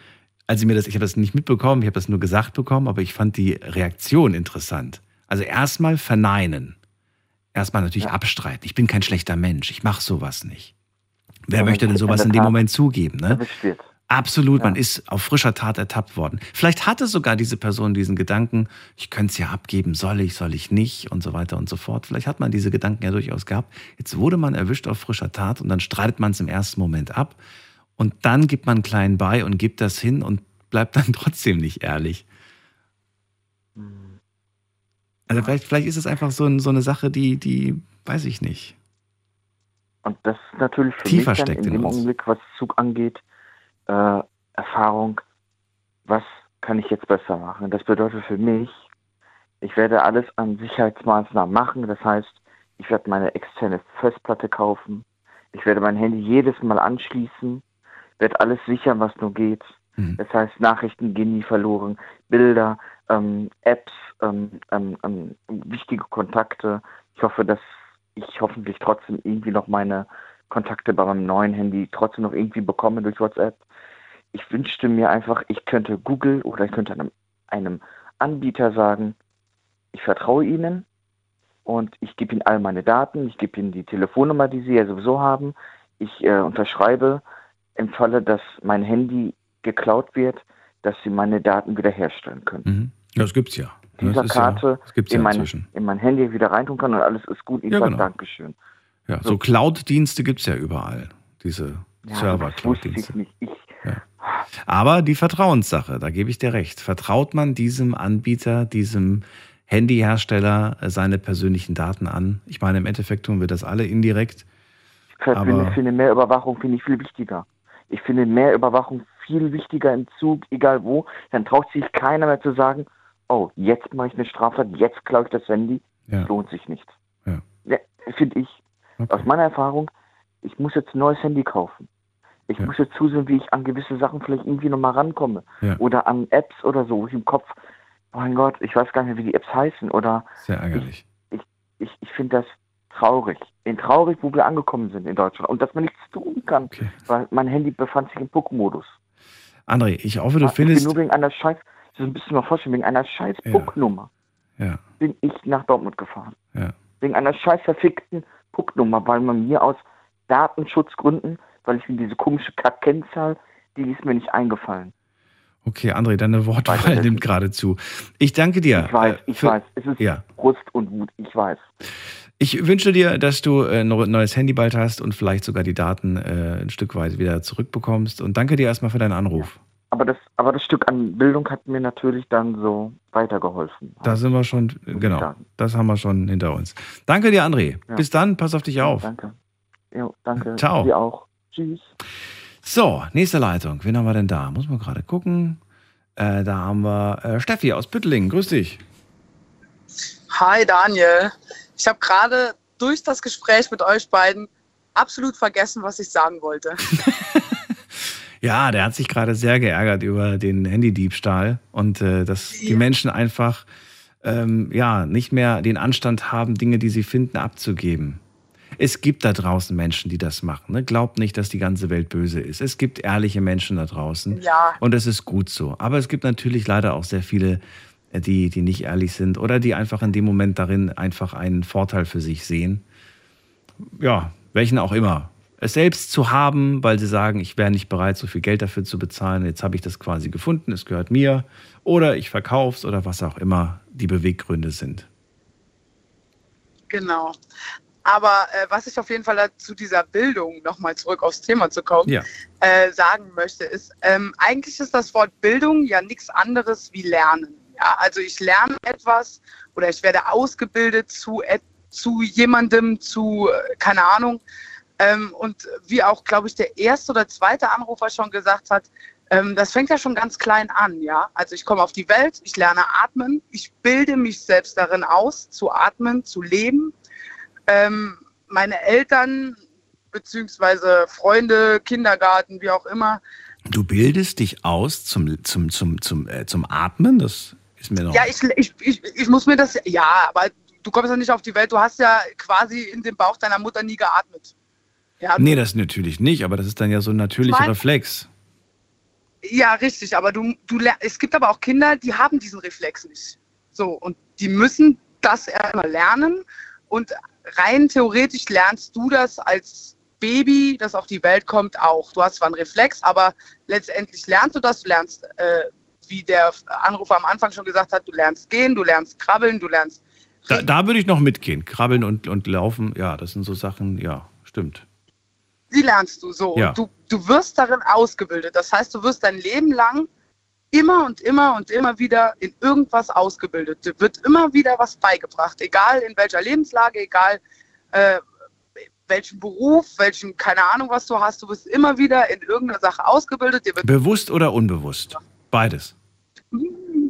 als sie mir das, ich habe das nicht mitbekommen, ich habe das nur gesagt bekommen, aber ich fand die Reaktion interessant. Also erstmal verneinen. Erstmal natürlich abstreiten. Ich bin kein schlechter Mensch. Ich mache sowas nicht. Wer Ja, möchte denn in sowas der in dem Moment zugeben? Ne? Absolut, man ist auf frischer Tat ertappt worden. Vielleicht hatte sogar diese Person diesen Gedanken, ich könnte es ja abgeben, soll ich, soll ich nicht und so weiter und so fort. Vielleicht hat man diese Gedanken ja durchaus gehabt. Jetzt wurde man erwischt auf frischer Tat und dann streitet man es im ersten Moment ab und dann gibt man klein bei und gibt das hin und bleibt dann trotzdem nicht ehrlich. Also vielleicht, vielleicht ist es einfach so, so eine Sache, die, die, weiß ich nicht. Und das ist natürlich für Tiefer mich dann steckt in in dem uns. Augenblick, was Zug angeht, äh, Erfahrung, was kann ich jetzt besser machen? Das bedeutet für mich, ich werde alles an Sicherheitsmaßnahmen machen. Das heißt, ich werde meine externe Festplatte kaufen. Ich werde mein Handy jedes Mal anschließen, werde alles sichern, was nur geht. Das heißt, Nachrichten gehen nie verloren, Bilder, ähm, Apps, ähm, ähm, ähm, wichtige Kontakte. Ich hoffe, dass ich hoffentlich trotzdem irgendwie noch meine Kontakte bei meinem neuen Handy trotzdem noch irgendwie bekomme durch WhatsApp. Ich wünschte mir einfach, ich könnte Google oder ich könnte einem, einem Anbieter sagen, ich vertraue ihnen und ich gebe ihnen all meine Daten, ich gebe ihnen die Telefonnummer, die sie ja sowieso haben. Ich äh, unterschreibe im Falle, dass mein Handy geklaut wird, dass sie meine Daten wiederherstellen können. Mhm. Ja, das gibt's ja. Dieser Karte ja, in, ja mein, inzwischen. in mein Handy wieder reintun kann und alles ist gut. Ich Ja, sage genau. Dankeschön. Ja, so Cloud-Dienste gibt's ja überall. Diese Ja, Server-Cloud-Dienste. ich. Ich, Aber die Vertrauenssache, da gebe ich dir recht. Vertraut man diesem Anbieter, diesem Handyhersteller äh, seine persönlichen Daten an? Ich meine, im Endeffekt tun wir das alle indirekt. Für, für eine mehr Überwachung finde ich viel wichtiger. Ich finde mehr Überwachung viel wichtiger im Zug, egal wo. Dann traut sich keiner mehr zu sagen, oh, jetzt mache ich eine Straftat, jetzt klaue ich das Handy. Ja. Lohnt sich nicht. Ja. Ja, finde ich. Aus meiner Erfahrung, ich muss jetzt ein neues Handy kaufen. Ich muss jetzt zusehen, wie ich an gewisse Sachen vielleicht irgendwie nochmal rankomme. Ja. Oder an Apps oder so, wo ich im Kopf, mein Gott, ich weiß gar nicht mehr, wie die Apps heißen. Oder Sehr ärgerlich. ich, ich, ich finde das traurig. In traurig, wo wir angekommen sind in Deutschland. Und dass man nichts tun kann, weil mein Handy befand sich im Puck-Modus. André, ich hoffe, du Ich bin findest. nur wegen einer scheiß, das ein bisschen mal vorstellen, wegen einer scheiß Ja. Ja, bin ich nach Dortmund gefahren. ja. Wegen einer scheiß verfickten Pucknummer, weil man mir aus Datenschutzgründen, weil ich mir diese komische Kack-Kennzahl, die ist mir nicht eingefallen. Okay, André, deine Wortwahl nimmt gerade zu. Ich danke dir. Ich weiß, äh, ich für- weiß. Es ist Ja. Brust und Wut, ich weiß. Ich wünsche dir, dass du äh, ein neues Handy bald hast und vielleicht sogar die Daten äh, ein Stück weit wieder zurückbekommst. Und danke dir erstmal für deinen Anruf. Aber das, aber das Stück an Bildung hat mir natürlich dann so weitergeholfen. Da sind wir schon, genau, das haben wir schon hinter uns. Danke dir, André. Ja. Bis dann, pass auf dich auf. Danke. Jo, danke. Ciao. Dir auch. Tschüss. So, nächste Leitung. Wen haben wir denn da? Muss man gerade gucken. Äh, da haben wir äh, Steffi aus Büttlingen. Grüß dich. Hi Daniel. Ich habe gerade durch das Gespräch mit euch beiden absolut vergessen, was ich sagen wollte. Ja, der hat sich gerade sehr geärgert über den Handydiebstahl und äh, dass die Menschen einfach ähm, ja nicht mehr den Anstand haben, Dinge, die sie finden, abzugeben. Es gibt da draußen Menschen, die das machen. Ne? Glaubt nicht, dass die ganze Welt böse ist. Es gibt ehrliche Menschen da draußen. Ja. Und es ist gut so. Aber es gibt natürlich leider auch sehr viele, äh, die, die nicht ehrlich sind oder die einfach in dem Moment darin einfach einen Vorteil für sich sehen. Ja, welchen auch immer. Es selbst zu haben, weil sie sagen, ich wäre nicht bereit, so viel Geld dafür zu bezahlen. Jetzt habe ich das quasi gefunden, es gehört mir. Oder ich verkaufe es oder was auch immer die Beweggründe sind. Genau. Aber äh, was ich auf jeden Fall zu dieser Bildung nochmal zurück aufs Thema zu kommen, Ja. äh, sagen möchte, ist, ähm, eigentlich ist das Wort Bildung ja nichts anderes wie Lernen. Ja? Also ich lerne etwas oder ich werde ausgebildet zu, zu jemandem, zu, äh, keine Ahnung. Ähm, und wie auch, glaube ich, der erste oder zweite Anrufer schon gesagt hat, ähm, das fängt ja schon ganz klein an, ja. Also ich komme auf die Welt, ich lerne atmen, ich bilde mich selbst darin aus, zu atmen, zu leben. Ähm, meine Eltern beziehungsweise Freunde, Kindergarten, wie auch immer. Du bildest dich aus zum, zum, zum, zum, äh, zum Atmen? Das ist mir noch. Ja, ich, ich, ich, ich muss mir das, ja, aber du kommst ja nicht auf die Welt, du hast ja quasi in dem Bauch deiner Mutter nie geatmet. Ja, nee, das natürlich nicht, aber das ist dann ja so ein natürlicher Ich mein- Reflex. Ja, richtig, aber du, du es gibt aber auch Kinder, die haben diesen Reflex nicht. So, und die müssen das erstmal lernen. Und rein theoretisch lernst du das als Baby, das auf die Welt kommt, auch. Du hast zwar einen Reflex, aber letztendlich lernst du das. Du lernst, äh, wie der Anrufer am Anfang schon gesagt hat, du lernst gehen, du lernst krabbeln, du lernst. Da, da würde ich noch mitgehen. Krabbeln und, und laufen, ja, das sind so Sachen, ja, stimmt. Die lernst du so. Ja. Du, du wirst darin ausgebildet. Das heißt, du wirst dein Leben lang immer und immer und immer wieder in irgendwas ausgebildet. Dir wird immer wieder was beigebracht, egal in welcher Lebenslage, egal äh, welchen Beruf, welchen, keine Ahnung, was du hast. Du wirst immer wieder in irgendeiner Sache ausgebildet. Bewusst oder unbewusst? Beides.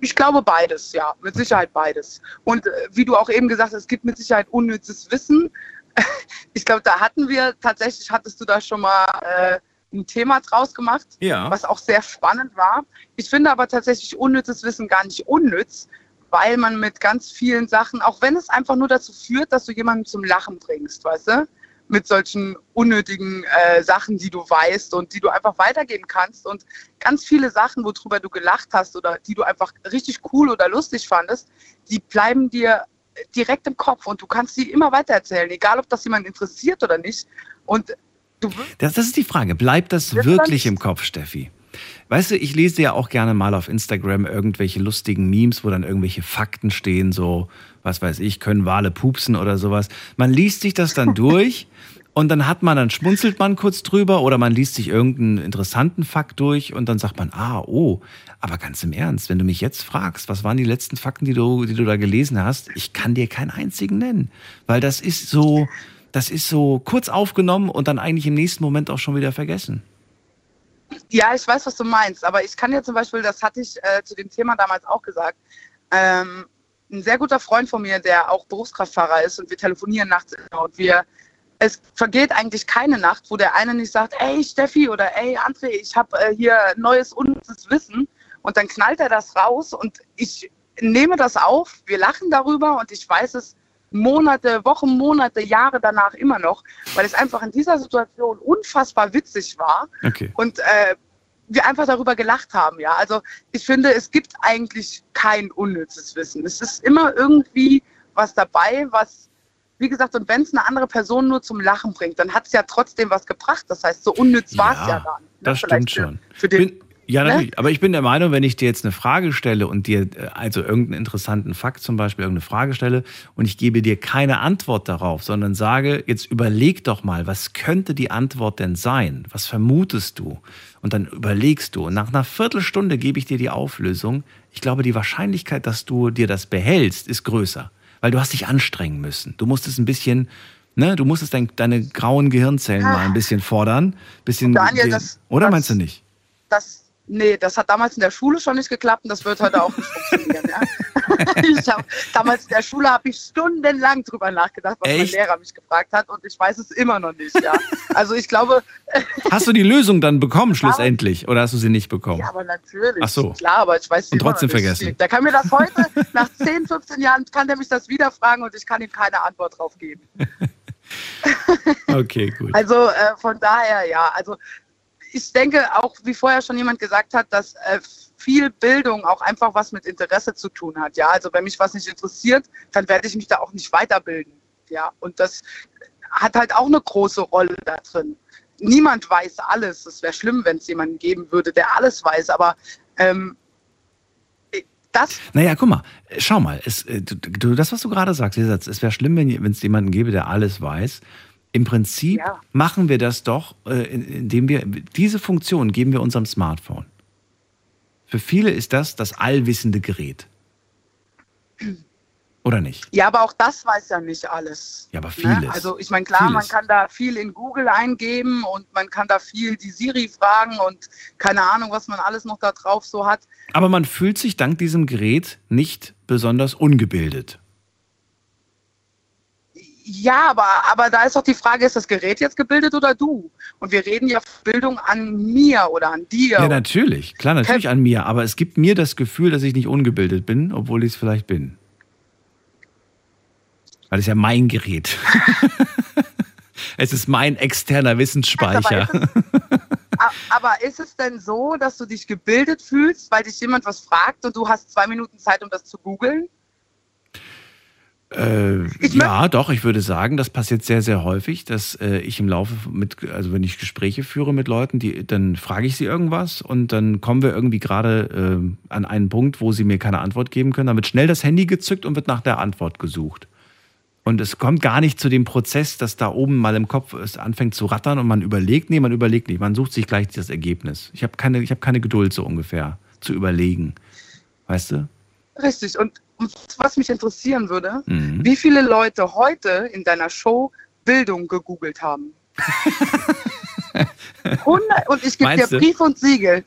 ich glaube beides, ja, mit Sicherheit beides. Und äh, wie du auch eben gesagt hast, es gibt mit Sicherheit unnützes Wissen. Ich glaube, da hatten wir tatsächlich, hattest du da schon mal äh, ein Thema draus gemacht, Ja. was auch sehr spannend war. Ich finde aber tatsächlich unnützes Wissen gar nicht unnütz, weil man mit ganz vielen Sachen, auch wenn es einfach nur dazu führt, dass du jemanden zum Lachen bringst, weißt du? Mit solchen unnötigen äh, Sachen, die du weißt und die du einfach weitergeben kannst. Und ganz viele Sachen, worüber du gelacht hast oder die du einfach richtig cool oder lustig fandest, die bleiben dir direkt im Kopf und du kannst sie immer weitererzählen, egal ob das jemand interessiert oder nicht. Und Das, das ist die Frage. Bleibt das wirklich im Kopf, Steffi? Weißt du, ich lese ja auch gerne mal auf Instagram irgendwelche lustigen Memes, wo dann irgendwelche Fakten stehen, so, was weiß ich, können Wale pupsen oder sowas. Man liest sich das dann durch und dann hat man, dann schmunzelt man kurz drüber oder man liest sich irgendeinen interessanten Fakt durch und dann sagt man, ah, oh, aber ganz im Ernst, wenn du mich jetzt fragst, was waren die letzten Fakten, die du, die du da gelesen hast, ich kann dir keinen einzigen nennen, weil das ist so, das ist so kurz aufgenommen und dann eigentlich im nächsten Moment auch schon wieder vergessen. Ja, ich weiß, was du meinst, aber ich kann ja zum Beispiel, das hatte ich äh, zu dem Thema damals auch gesagt, ähm, ein sehr guter Freund von mir, der auch Berufskraftfahrer ist und wir telefonieren nachts immer und wir, es vergeht eigentlich keine Nacht, wo der eine nicht sagt, ey Steffi oder ey André, ich habe äh, hier neues unnützes Wissen und dann knallt er das raus und ich nehme das auf, wir lachen darüber und ich weiß es Monate, Wochen, Monate, Jahre danach immer noch, weil es einfach in dieser Situation unfassbar witzig war Okay. und äh, wir einfach darüber gelacht haben. Ja, also ich finde, es gibt eigentlich kein unnützes Wissen. Es ist immer irgendwie was dabei, was wie gesagt, und wenn es eine andere Person nur zum Lachen bringt, dann hat es ja trotzdem was gebracht. Das heißt, so unnütz war es ja dann. Das stimmt schon. Für den, bin, ja, ne? natürlich. Aber ich bin der Meinung, wenn ich dir jetzt eine Frage stelle und dir äh, also irgendeinen interessanten Fakt zum Beispiel, irgendeine Frage stelle und ich gebe dir keine Antwort darauf, sondern sage, jetzt überleg doch mal, was könnte die Antwort denn sein? Was vermutest du? Und dann überlegst du. Und nach einer Viertelstunde gebe ich dir die Auflösung. Ich glaube, die Wahrscheinlichkeit, dass du dir das behältst, ist größer. Weil du hast dich anstrengen müssen. Du musstest ein bisschen, ne, du musstest dein, deine grauen Gehirnzellen mal ein bisschen fordern. Bisschen, Daniel, das- oder das- meinst du nicht? das, nee, das hat damals in der Schule schon nicht geklappt und das wird heute auch nicht funktionieren. Ja. hab, damals in der Schule habe ich stundenlang drüber nachgedacht, was Echt? mein Lehrer mich gefragt hat und ich weiß es immer noch nicht. Ja. Also ich glaube, Hast du die Lösung dann bekommen schlussendlich oder hast du sie nicht bekommen? ja, aber natürlich, Ach so. klar, aber ich weiß es Und trotzdem noch nicht. vergessen. Der kann mir das heute, nach 10, 15 Jahren, kann der mich das wieder fragen und ich kann ihm keine Antwort drauf geben. Okay, gut. Also äh, von daher, ja, also ich denke auch, wie vorher schon jemand gesagt hat, dass äh, viel Bildung auch einfach was mit Interesse zu tun hat. Ja, also wenn mich was nicht interessiert, dann werde ich mich da auch nicht weiterbilden. Ja, und das hat halt auch eine große Rolle da drin. Niemand weiß alles. Es wäre schlimm, wenn es jemanden geben würde, der alles weiß. Aber ähm, das Naja, guck mal, schau mal, es, äh, du, das, was du gerade sagst, dieser Satz, es wäre schlimm, wenn es jemanden gäbe, der alles weiß. Im Prinzip Ja. machen wir das doch, äh, in- indem wir diese Funktion geben wir unserem Smartphone. Für viele ist das das allwissende Gerät. Oder nicht? Ja, aber auch das weiß ja nicht alles. Ja, aber Ne? vieles. Also ich meine, klar, man Vieles. kann da viel in Google eingeben und man kann da viel die Siri fragen und keine Ahnung, was man alles noch da drauf so hat. Aber man fühlt sich dank diesem Gerät nicht besonders ungebildet. Ja, aber, aber da ist doch die Frage, ist das Gerät jetzt gebildet oder du? Und wir reden ja von Bildung an mir oder an dir. Ja, natürlich. Klar, natürlich an mir. Aber es gibt mir das Gefühl, dass ich nicht ungebildet bin, obwohl ich es vielleicht bin. Weil es ja mein Gerät. es ist mein externer Wissensspeicher. Aber ist es denn so, dass du dich gebildet fühlst, weil dich jemand was fragt und du hast zwei Minuten Zeit, um das zu googeln? Äh, ja, doch, ich würde sagen, das passiert sehr, sehr häufig, dass äh, ich im Laufe mit, also wenn ich Gespräche führe mit Leuten, die, dann frage ich sie irgendwas und dann kommen wir irgendwie gerade äh, an einen Punkt, wo sie mir keine Antwort geben können. Dann wird schnell das Handy gezückt und wird nach der Antwort gesucht. Und es kommt gar nicht zu dem Prozess, dass da oben mal im Kopf es anfängt zu rattern und man überlegt. Nee, man überlegt nicht. Man sucht sich gleich das Ergebnis. Ich habe keine, ich hab keine Geduld so ungefähr zu überlegen. Weißt du? Richtig. Und, und was mich interessieren würde, Mhm. wie viele Leute heute in deiner Show Bildung gegoogelt haben? 100, und ich gebe dir? Brief und Siegel.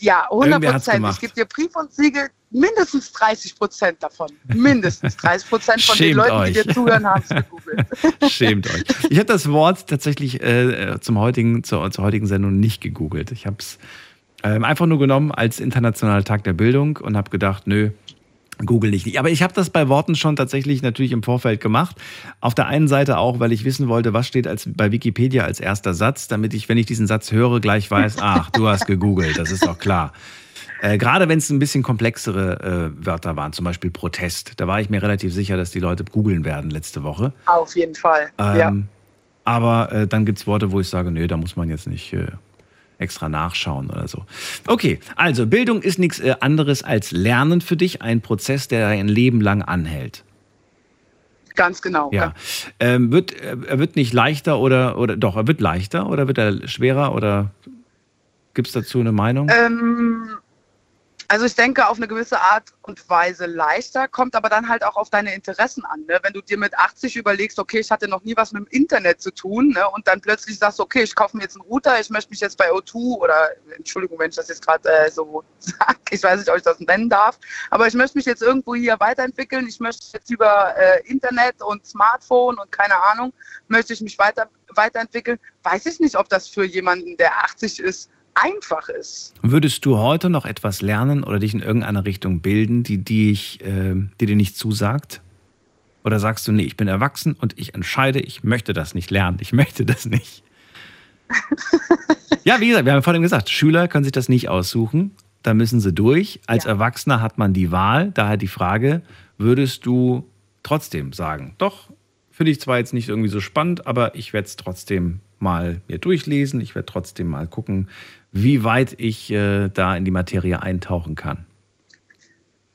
Ja, 100 Irgendwer hat's Prozent. Ich gebe dir Brief und Siegel, mindestens 30 Prozent davon. Mindestens 30 Prozent von den Schämt Leuten, euch. die dir zuhören, haben es gegoogelt. Schämt euch. Ich habe das Wort tatsächlich äh, zum heutigen, zur, zur heutigen Sendung nicht gegoogelt. Ich habe es ähm, einfach nur genommen als Internationaler Tag der Bildung und habe gedacht, nö, google ich nicht. Aber ich habe das bei Worten schon tatsächlich natürlich im Vorfeld gemacht. Auf der einen Seite auch, weil ich wissen wollte, was steht als, bei Wikipedia als erster Satz, damit ich, wenn ich diesen Satz höre, gleich weiß, ach, du hast gegoogelt, das ist doch klar. Äh, gerade wenn es ein bisschen komplexere äh, Wörter waren, zum Beispiel Protest, da war ich mir relativ sicher, dass die Leute googeln werden letzte Woche. Auf jeden Fall. Ähm, ja. Aber äh, dann gibt es Worte, wo ich sage, nee, da muss man jetzt nicht äh, extra nachschauen oder so. Okay, also Bildung ist nichts äh, anderes als Lernen für dich, ein Prozess, der ein Leben lang anhält. Ganz genau. Ja. Ähm, wird, äh, er wird nicht leichter oder, oder doch, er wird leichter oder wird er schwerer oder gibt es dazu eine Meinung? Ähm, Also ich denke auf eine gewisse Art und Weise leichter, kommt aber dann halt auch auf deine Interessen an. Ne? Wenn du dir mit 80 überlegst, okay, ich hatte noch nie was mit dem Internet zu tun ne? und dann plötzlich sagst, okay, ich kaufe mir jetzt einen Router, ich möchte mich jetzt bei O2 oder, Entschuldigung, wenn ich das jetzt gerade äh, so sage, ich weiß nicht, ob ich das nennen darf, aber ich möchte mich jetzt irgendwo hier weiterentwickeln, ich möchte jetzt über äh, Internet und Smartphone und keine Ahnung, möchte ich mich weiter, weiterentwickeln. Weiß ich nicht, ob das für jemanden, der 80 ist, einfach ist. Würdest du heute noch etwas lernen oder dich in irgendeiner Richtung bilden, die, die, ich, äh, die dir nicht zusagt? Oder sagst du, nee, ich bin erwachsen und ich entscheide, ich möchte das nicht lernen, ich möchte das nicht? ja, wie gesagt, wir haben vorhin gesagt, Schüler können sich das nicht aussuchen, da müssen sie durch. Als ja. Erwachsener hat man die Wahl, daher die Frage, würdest du trotzdem sagen, doch, finde ich zwar jetzt nicht irgendwie so spannend, aber ich werde es trotzdem mal mir durchlesen, ich werde trotzdem mal gucken, wie weit ich äh, da in die Materie eintauchen kann.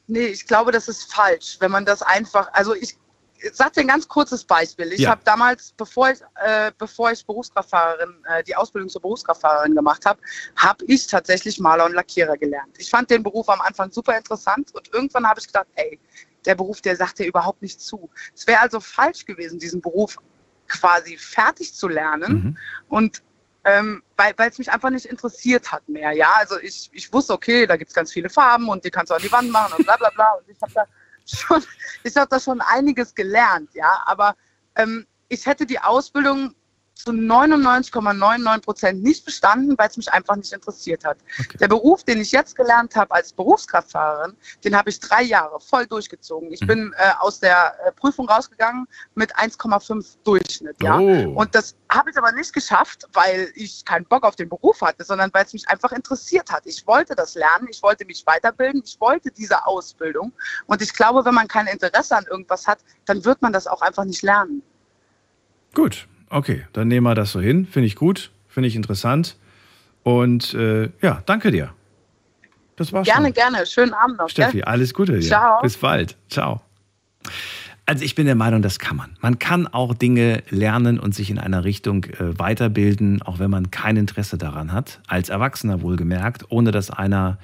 Nee, ich glaube, das ist falsch, wenn man das einfach, also ich, ich sag dir ein ganz kurzes Beispiel. Ich ja. habe damals, bevor ich, äh, bevor ich Berufskraftfahrerin, äh, die Ausbildung zur Berufskraftfahrerin gemacht habe, habe ich tatsächlich Maler und Lackierer gelernt. Ich fand den Beruf am Anfang super interessant und irgendwann habe ich gedacht, ey, der Beruf, der sagt dir überhaupt nicht zu. Es wäre also falsch gewesen, diesen Beruf quasi fertig zu lernen mhm. und ähm, weil es mich einfach nicht interessiert hat mehr. Ja, also ich, ich wusste, okay, da gibt es ganz viele Farben und die kannst du an die Wand machen und bla bla bla. Und ich habe da schon, ich habe da schon einiges gelernt, ja. Aber ähm, ich hätte die Ausbildung zu 99,99 Prozent nicht bestanden, weil es mich einfach nicht interessiert hat. Okay. Der Beruf, den ich jetzt gelernt habe als Berufskraftfahrerin, den habe ich drei Jahre voll durchgezogen. Ich mhm. bin äh, aus der äh, Prüfung rausgegangen mit 1,5 Durchschnitt. Ja? Oh. Und das habe ich aber nicht geschafft, weil ich keinen Bock auf den Beruf hatte, sondern weil es mich einfach interessiert hat. Ich wollte das lernen, ich wollte mich weiterbilden, ich wollte diese Ausbildung. Und ich glaube, wenn man kein Interesse an irgendwas hat, dann wird man das auch einfach nicht lernen. Gut, Okay, dann nehmen wir das so hin. Finde ich gut, finde ich interessant. Und äh, ja, danke dir. Das war's. Gerne, schon. gerne. Schönen Abend noch. Steffi, gell? alles Gute dir. Ciao. Bis bald. Ciao. Also ich bin der Meinung, das kann man. Man kann auch Dinge lernen und sich in einer Richtung äh, weiterbilden, auch wenn man kein Interesse daran hat. Als Erwachsener wohlgemerkt, ohne dass einer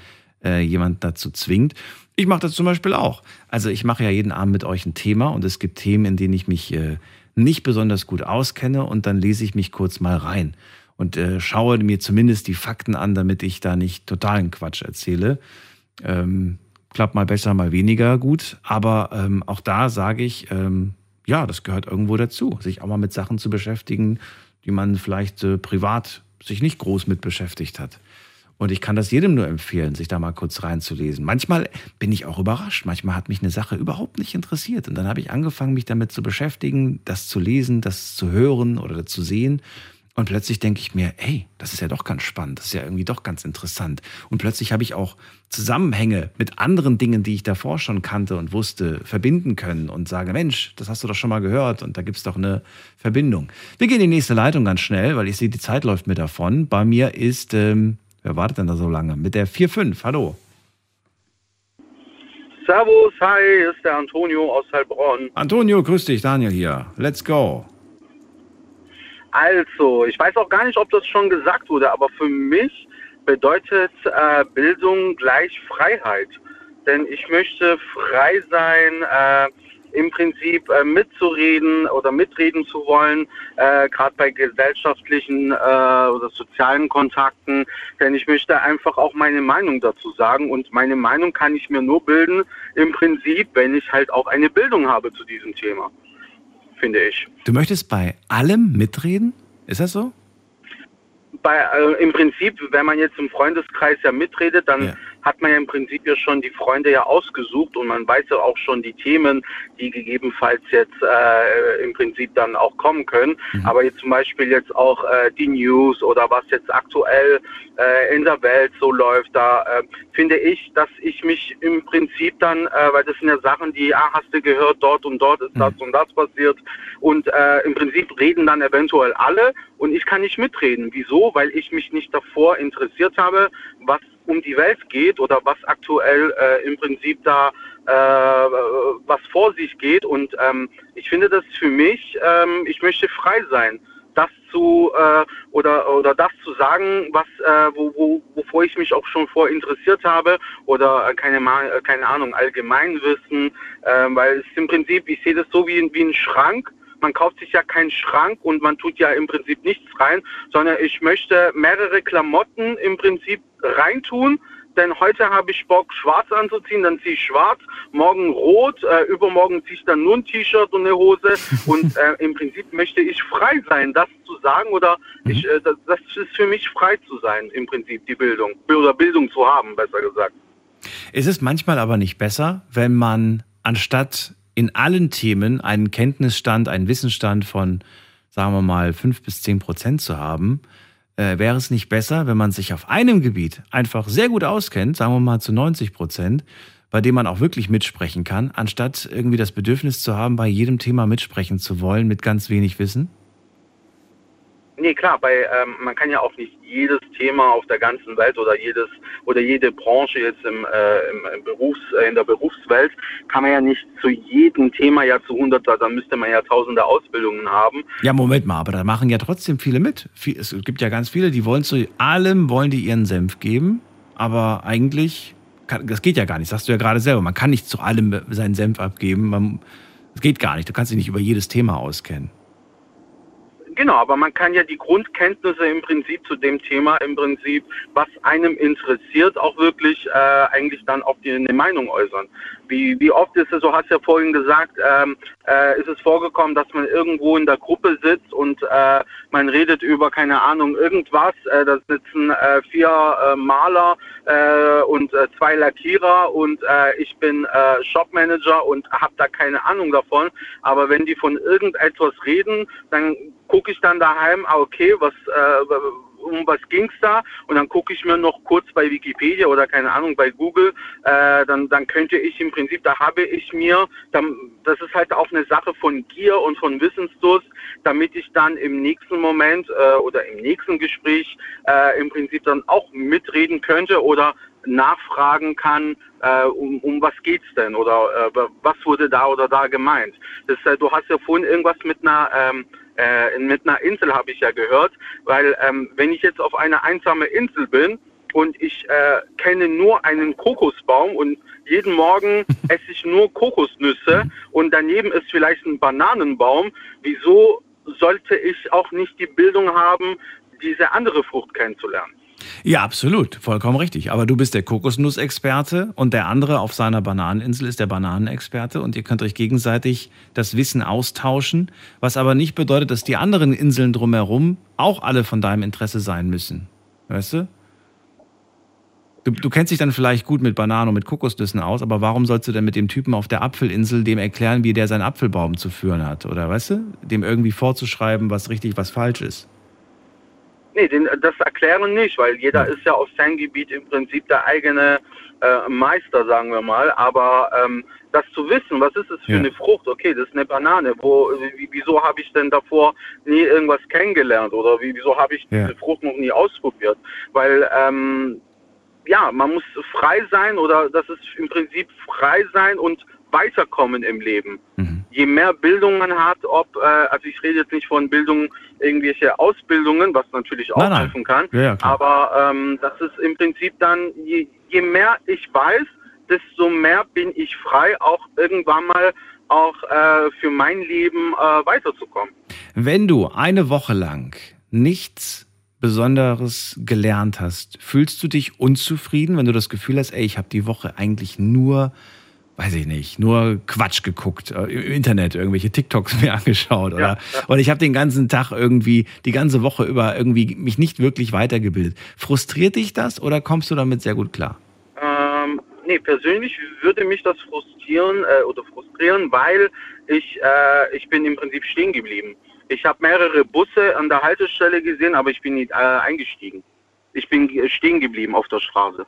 äh, jemand dazu zwingt. Ich mache das zum Beispiel auch. Also ich mache ja jeden Abend mit euch ein Thema und es gibt Themen, in denen ich mich äh, nicht besonders gut auskenne und dann lese ich mich kurz mal rein und äh, schaue mir zumindest die Fakten an, damit ich da nicht totalen Quatsch erzähle. Ähm, klappt mal besser, mal weniger gut, aber ähm, auch da sage ich, ähm, ja, das gehört irgendwo dazu, sich auch mal mit Sachen zu beschäftigen, die man vielleicht äh, privat sich nicht groß mit beschäftigt hat. Und ich kann das jedem nur empfehlen, sich da mal kurz reinzulesen. Manchmal bin ich auch überrascht. Manchmal hat mich eine Sache überhaupt nicht interessiert. Und dann habe ich angefangen, mich damit zu beschäftigen, das zu lesen, das zu hören oder zu sehen. Und plötzlich denke ich mir, hey, das ist ja doch ganz spannend, das ist ja irgendwie doch ganz interessant. Und plötzlich habe ich auch Zusammenhänge mit anderen Dingen, die ich davor schon kannte und wusste, verbinden können und sage, Mensch, das hast du doch schon mal gehört und da gibt es doch eine Verbindung. Wir gehen in die nächste Leitung ganz schnell, weil ich sehe, die Zeit läuft mir davon. Bei mir ist ähm, Wer wartet denn da so lange? Mit der 4-5. Hallo. Servus, hi, ist der Antonio aus Heilbronn. Antonio, grüß dich, Daniel hier. Let's go. Also, ich weiß auch gar nicht, ob das schon gesagt wurde, aber für mich bedeutet äh, Bildung gleich Freiheit. Denn ich möchte frei sein, äh, im Prinzip äh, mitzureden oder mitreden zu wollen, äh, gerade bei gesellschaftlichen äh, oder sozialen Kontakten. Denn ich möchte einfach auch meine Meinung dazu sagen und meine Meinung kann ich mir nur bilden, im Prinzip, wenn ich halt auch eine Bildung habe zu diesem Thema, finde ich. Du möchtest bei allem mitreden? Ist das so? Bei, äh, Im Prinzip, wenn man jetzt im Freundeskreis ja mitredet, dann ja hat man ja im Prinzip ja schon die Freunde ja ausgesucht und man weiß ja auch schon die Themen, die gegebenenfalls jetzt äh, im Prinzip dann auch kommen können. Mhm. Aber jetzt zum Beispiel jetzt auch äh, die News oder was jetzt aktuell äh, in der Welt so läuft, da äh, finde ich, dass ich mich im Prinzip dann, äh, weil das sind ja Sachen, die, ah, hast du gehört, dort und dort ist das mhm. und das passiert und äh, im Prinzip reden dann eventuell alle und ich kann nicht mitreden. Wieso? Weil ich mich nicht davor interessiert habe, was um die Welt geht oder was aktuell äh, im Prinzip da äh, was vor sich geht. Und ähm, ich finde das für mich, ähm, ich möchte frei sein. das zu äh, oder oder das zu sagen, was äh, wo, wo, wovor ich mich auch schon vor interessiert habe oder äh, keine äh, keine Ahnung Allgemeinwissen, äh, weil es im Prinzip ich sehe das so wie wie ein Schrank. Man kauft sich ja keinen Schrank und man tut ja im Prinzip nichts rein, sondern ich möchte mehrere Klamotten im Prinzip reintun, denn heute habe ich Bock, schwarz anzuziehen, dann ziehe ich schwarz, morgen rot, äh, übermorgen ziehe ich dann nur ein T-Shirt und eine Hose und äh, im Prinzip möchte ich frei sein, das zu sagen oder mhm. ich, äh, das, das ist für mich frei zu sein, im Prinzip die Bildung oder Bildung zu haben, besser gesagt. Ist es manchmal aber nicht besser, wenn man anstatt in allen Themen einen Kenntnisstand, einen Wissensstand von, sagen wir mal, fünf bis zehn Prozent zu haben, äh, wäre es nicht besser, wenn man sich auf einem Gebiet einfach sehr gut auskennt, sagen wir mal zu 90 Prozent, bei dem man auch wirklich mitsprechen kann, anstatt irgendwie das Bedürfnis zu haben, bei jedem Thema mitsprechen zu wollen mit ganz wenig Wissen? Nee, klar, bei, ähm, man kann ja auch nicht jedes Thema auf der ganzen Welt oder jedes oder jede Branche jetzt im, äh, im, im Berufs, äh, in der Berufswelt kann man ja nicht zu jedem Thema ja zu 100, da müsste man ja tausende Ausbildungen haben. Ja, Moment mal, aber da machen ja trotzdem viele mit. Es gibt ja ganz viele, die wollen zu allem, wollen die ihren Senf geben, aber eigentlich, kann, das geht ja gar nicht, sagst du ja gerade selber, man kann nicht zu allem seinen Senf abgeben, man, das geht gar nicht, du kannst dich nicht über jedes Thema auskennen. Genau, aber man kann ja die Grundkenntnisse im Prinzip zu dem Thema im Prinzip, was einem interessiert, auch wirklich äh, eigentlich dann auf die eine Meinung äußern. Wie, wie oft ist es, so hast ja vorhin gesagt, ähm, äh, ist es vorgekommen, dass man irgendwo in der Gruppe sitzt und äh, man redet über, keine Ahnung, irgendwas. Äh, da sitzen äh, vier äh, Maler äh, und äh, zwei Lackierer und äh, ich bin äh, Shopmanager und habe da keine Ahnung davon. Aber wenn die von irgendetwas reden, dann gucke ich dann daheim, ah, okay, was, äh, um was ging's da? Und dann gucke ich mir noch kurz bei Wikipedia oder keine Ahnung bei Google, äh, dann, dann könnte ich im Prinzip, da habe ich mir, dann, das ist halt auch eine Sache von Gier und von Wissensdurst, damit ich dann im nächsten Moment äh, oder im nächsten Gespräch äh, im Prinzip dann auch mitreden könnte oder nachfragen kann, äh, um, um was geht's denn oder äh, was wurde da oder da gemeint. Das, äh, du hast ja vorhin irgendwas mit einer ähm, äh, mit einer Insel habe ich ja gehört, weil ähm, wenn ich jetzt auf einer einsamen Insel bin und ich äh, kenne nur einen Kokosbaum und jeden Morgen esse ich nur Kokosnüsse und daneben ist vielleicht ein Bananenbaum, wieso sollte ich auch nicht die Bildung haben, diese andere Frucht kennenzulernen? Ja, absolut, vollkommen richtig. Aber du bist der Kokosnussexperte und der andere auf seiner Bananeninsel ist der Bananenexperte und ihr könnt euch gegenseitig das Wissen austauschen, was aber nicht bedeutet, dass die anderen Inseln drumherum auch alle von deinem Interesse sein müssen. Weißt du? Du, du kennst dich dann vielleicht gut mit Bananen und mit Kokosnüssen aus, aber warum sollst du denn mit dem Typen auf der Apfelinsel dem erklären, wie der seinen Apfelbaum zu führen hat? Oder weißt du, dem irgendwie vorzuschreiben, was richtig, was falsch ist? Nee, den, das erklären nicht, weil jeder ist ja auf seinem Gebiet im Prinzip der eigene äh, Meister, sagen wir mal. Aber ähm, das zu wissen, was ist es für ja. eine Frucht? Okay, das ist eine Banane. Wo, wieso habe ich denn davor nie irgendwas kennengelernt? Oder wieso habe ich ja. diese Frucht noch nie ausprobiert? Weil ähm, ja, man muss frei sein oder das ist im Prinzip frei sein und weiterkommen im Leben. Mhm. Je mehr Bildung man hat, ob, äh, also ich rede jetzt nicht von Bildung, irgendwelche Ausbildungen, was natürlich auch nein, nein. helfen kann, ja, aber ähm, das ist im Prinzip dann, je, je mehr ich weiß, desto mehr bin ich frei, auch irgendwann mal auch äh, für mein Leben äh, weiterzukommen. Wenn du eine Woche lang nichts Besonderes gelernt hast, fühlst du dich unzufrieden, wenn du das Gefühl hast, ey, ich habe die Woche eigentlich nur weiß ich nicht, nur Quatsch geguckt, äh, im Internet irgendwelche TikToks mir angeschaut oder, ja, ja. oder ich habe den ganzen Tag irgendwie, die ganze Woche über irgendwie mich nicht wirklich weitergebildet. Frustriert dich das oder kommst du damit sehr gut klar? Ähm, nee, persönlich würde mich das frustrieren äh, oder frustrieren, weil ich, äh, ich bin im Prinzip stehen geblieben. Ich habe mehrere Busse an der Haltestelle gesehen, aber ich bin nicht äh, eingestiegen. Ich bin stehen geblieben auf der Straße.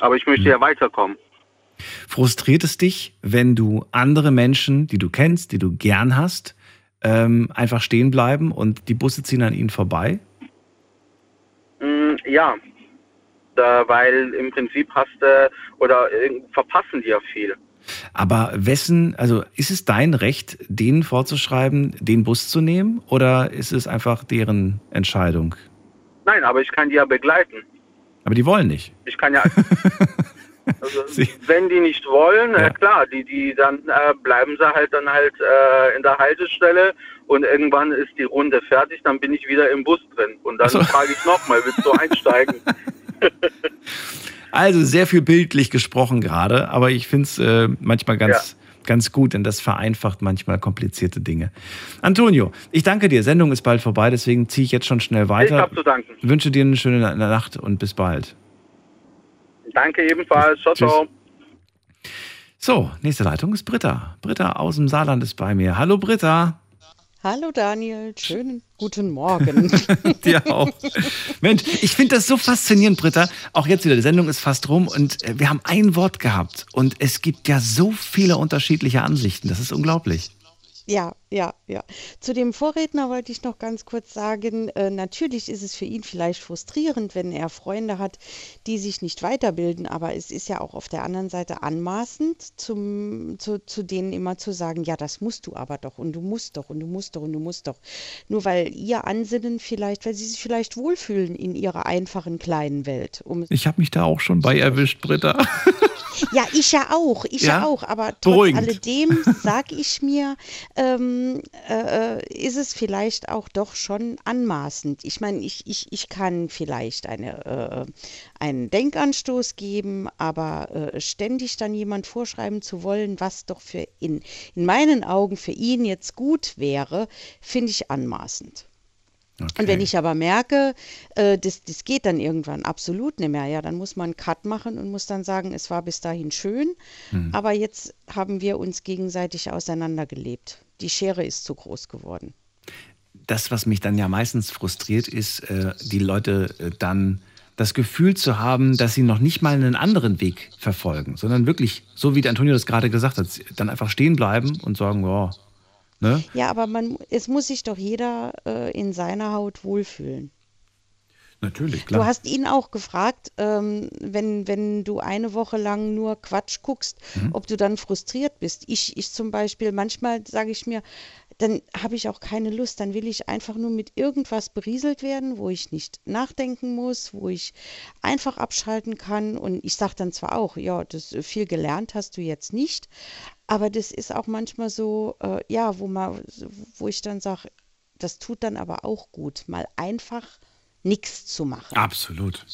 Aber ich möchte hm. ja weiterkommen. Frustriert es dich, wenn du andere Menschen, die du kennst, die du gern hast, ähm, einfach stehen bleiben und die Busse ziehen an ihnen vorbei? Mm, ja, weil im Prinzip hast du oder äh, verpassen die ja viel. Aber wessen, also ist es dein Recht, denen vorzuschreiben, den Bus zu nehmen oder ist es einfach deren Entscheidung? Nein, aber ich kann die ja begleiten. Aber die wollen nicht. Ich kann ja. Also, wenn die nicht wollen, ja. äh, klar, die, die dann äh, bleiben sie halt dann halt äh, in der Haltestelle und irgendwann ist die Runde fertig, dann bin ich wieder im Bus drin. Und dann so. frage ich nochmal, willst du einsteigen? Also sehr viel bildlich gesprochen gerade, aber ich finde es äh, manchmal ganz, ja. ganz gut, denn das vereinfacht manchmal komplizierte Dinge. Antonio, ich danke dir. Sendung ist bald vorbei, deswegen ziehe ich jetzt schon schnell weiter. Ich habe zu danken. Ich wünsche dir eine schöne Nacht und bis bald. Danke ebenfalls. Ciao, ciao. So, nächste Leitung ist Britta. Britta aus dem Saarland ist bei mir. Hallo Britta. Hallo Daniel, schönen guten Morgen. Dir auch. Mensch, ich finde das so faszinierend, Britta. Auch jetzt wieder, die Sendung ist fast rum und äh, wir haben ein Wort gehabt und es gibt ja so viele unterschiedliche Ansichten. Das ist unglaublich. Ja, ja, ja. Zu dem Vorredner wollte ich noch ganz kurz sagen, äh, natürlich ist es für ihn vielleicht frustrierend, wenn er Freunde hat, die sich nicht weiterbilden, aber es ist ja auch auf der anderen Seite anmaßend, zum, zu, zu denen immer zu sagen, ja, das musst du aber doch und du musst doch und du musst doch und du musst doch. Nur weil ihr Ansinnen vielleicht, weil sie sich vielleicht wohlfühlen in ihrer einfachen kleinen Welt. Um ich habe mich da auch schon bei erwischt, Britta. Ja, ich ja auch, ich ja, ja auch, aber trotz Beruhigend. alledem sage ich mir, ähm, äh, ist es vielleicht auch doch schon anmaßend. Ich meine, ich, ich, ich kann vielleicht eine, äh, einen Denkanstoß geben, aber äh, ständig dann jemand vorschreiben zu wollen, was doch für in, in meinen Augen für ihn jetzt gut wäre, finde ich anmaßend. Okay. Und wenn ich aber merke, äh, das, das geht dann irgendwann absolut nicht mehr, ja, dann muss man einen Cut machen und muss dann sagen, es war bis dahin schön, mhm. aber jetzt haben wir uns gegenseitig auseinandergelebt. Die Schere ist zu groß geworden. Das, was mich dann ja meistens frustriert, ist, äh, die Leute äh, dann das Gefühl zu haben, dass sie noch nicht mal einen anderen Weg verfolgen, sondern wirklich, so wie Antonio das gerade gesagt hat, dann einfach stehen bleiben und sagen, oh, Ne? Ja, aber man, es muss sich doch jeder äh, in seiner Haut wohlfühlen. Natürlich, klar. Du hast ihn auch gefragt, ähm, wenn, wenn du eine Woche lang nur Quatsch guckst, mhm. ob du dann frustriert bist. Ich, ich zum Beispiel, manchmal sage ich mir, dann habe ich auch keine Lust. Dann will ich einfach nur mit irgendwas berieselt werden, wo ich nicht nachdenken muss, wo ich einfach abschalten kann. Und ich sage dann zwar auch, ja, das viel gelernt hast du jetzt nicht, aber das ist auch manchmal so, äh, ja, wo man, wo ich dann sage, das tut dann aber auch gut, mal einfach nichts zu machen. Absolut.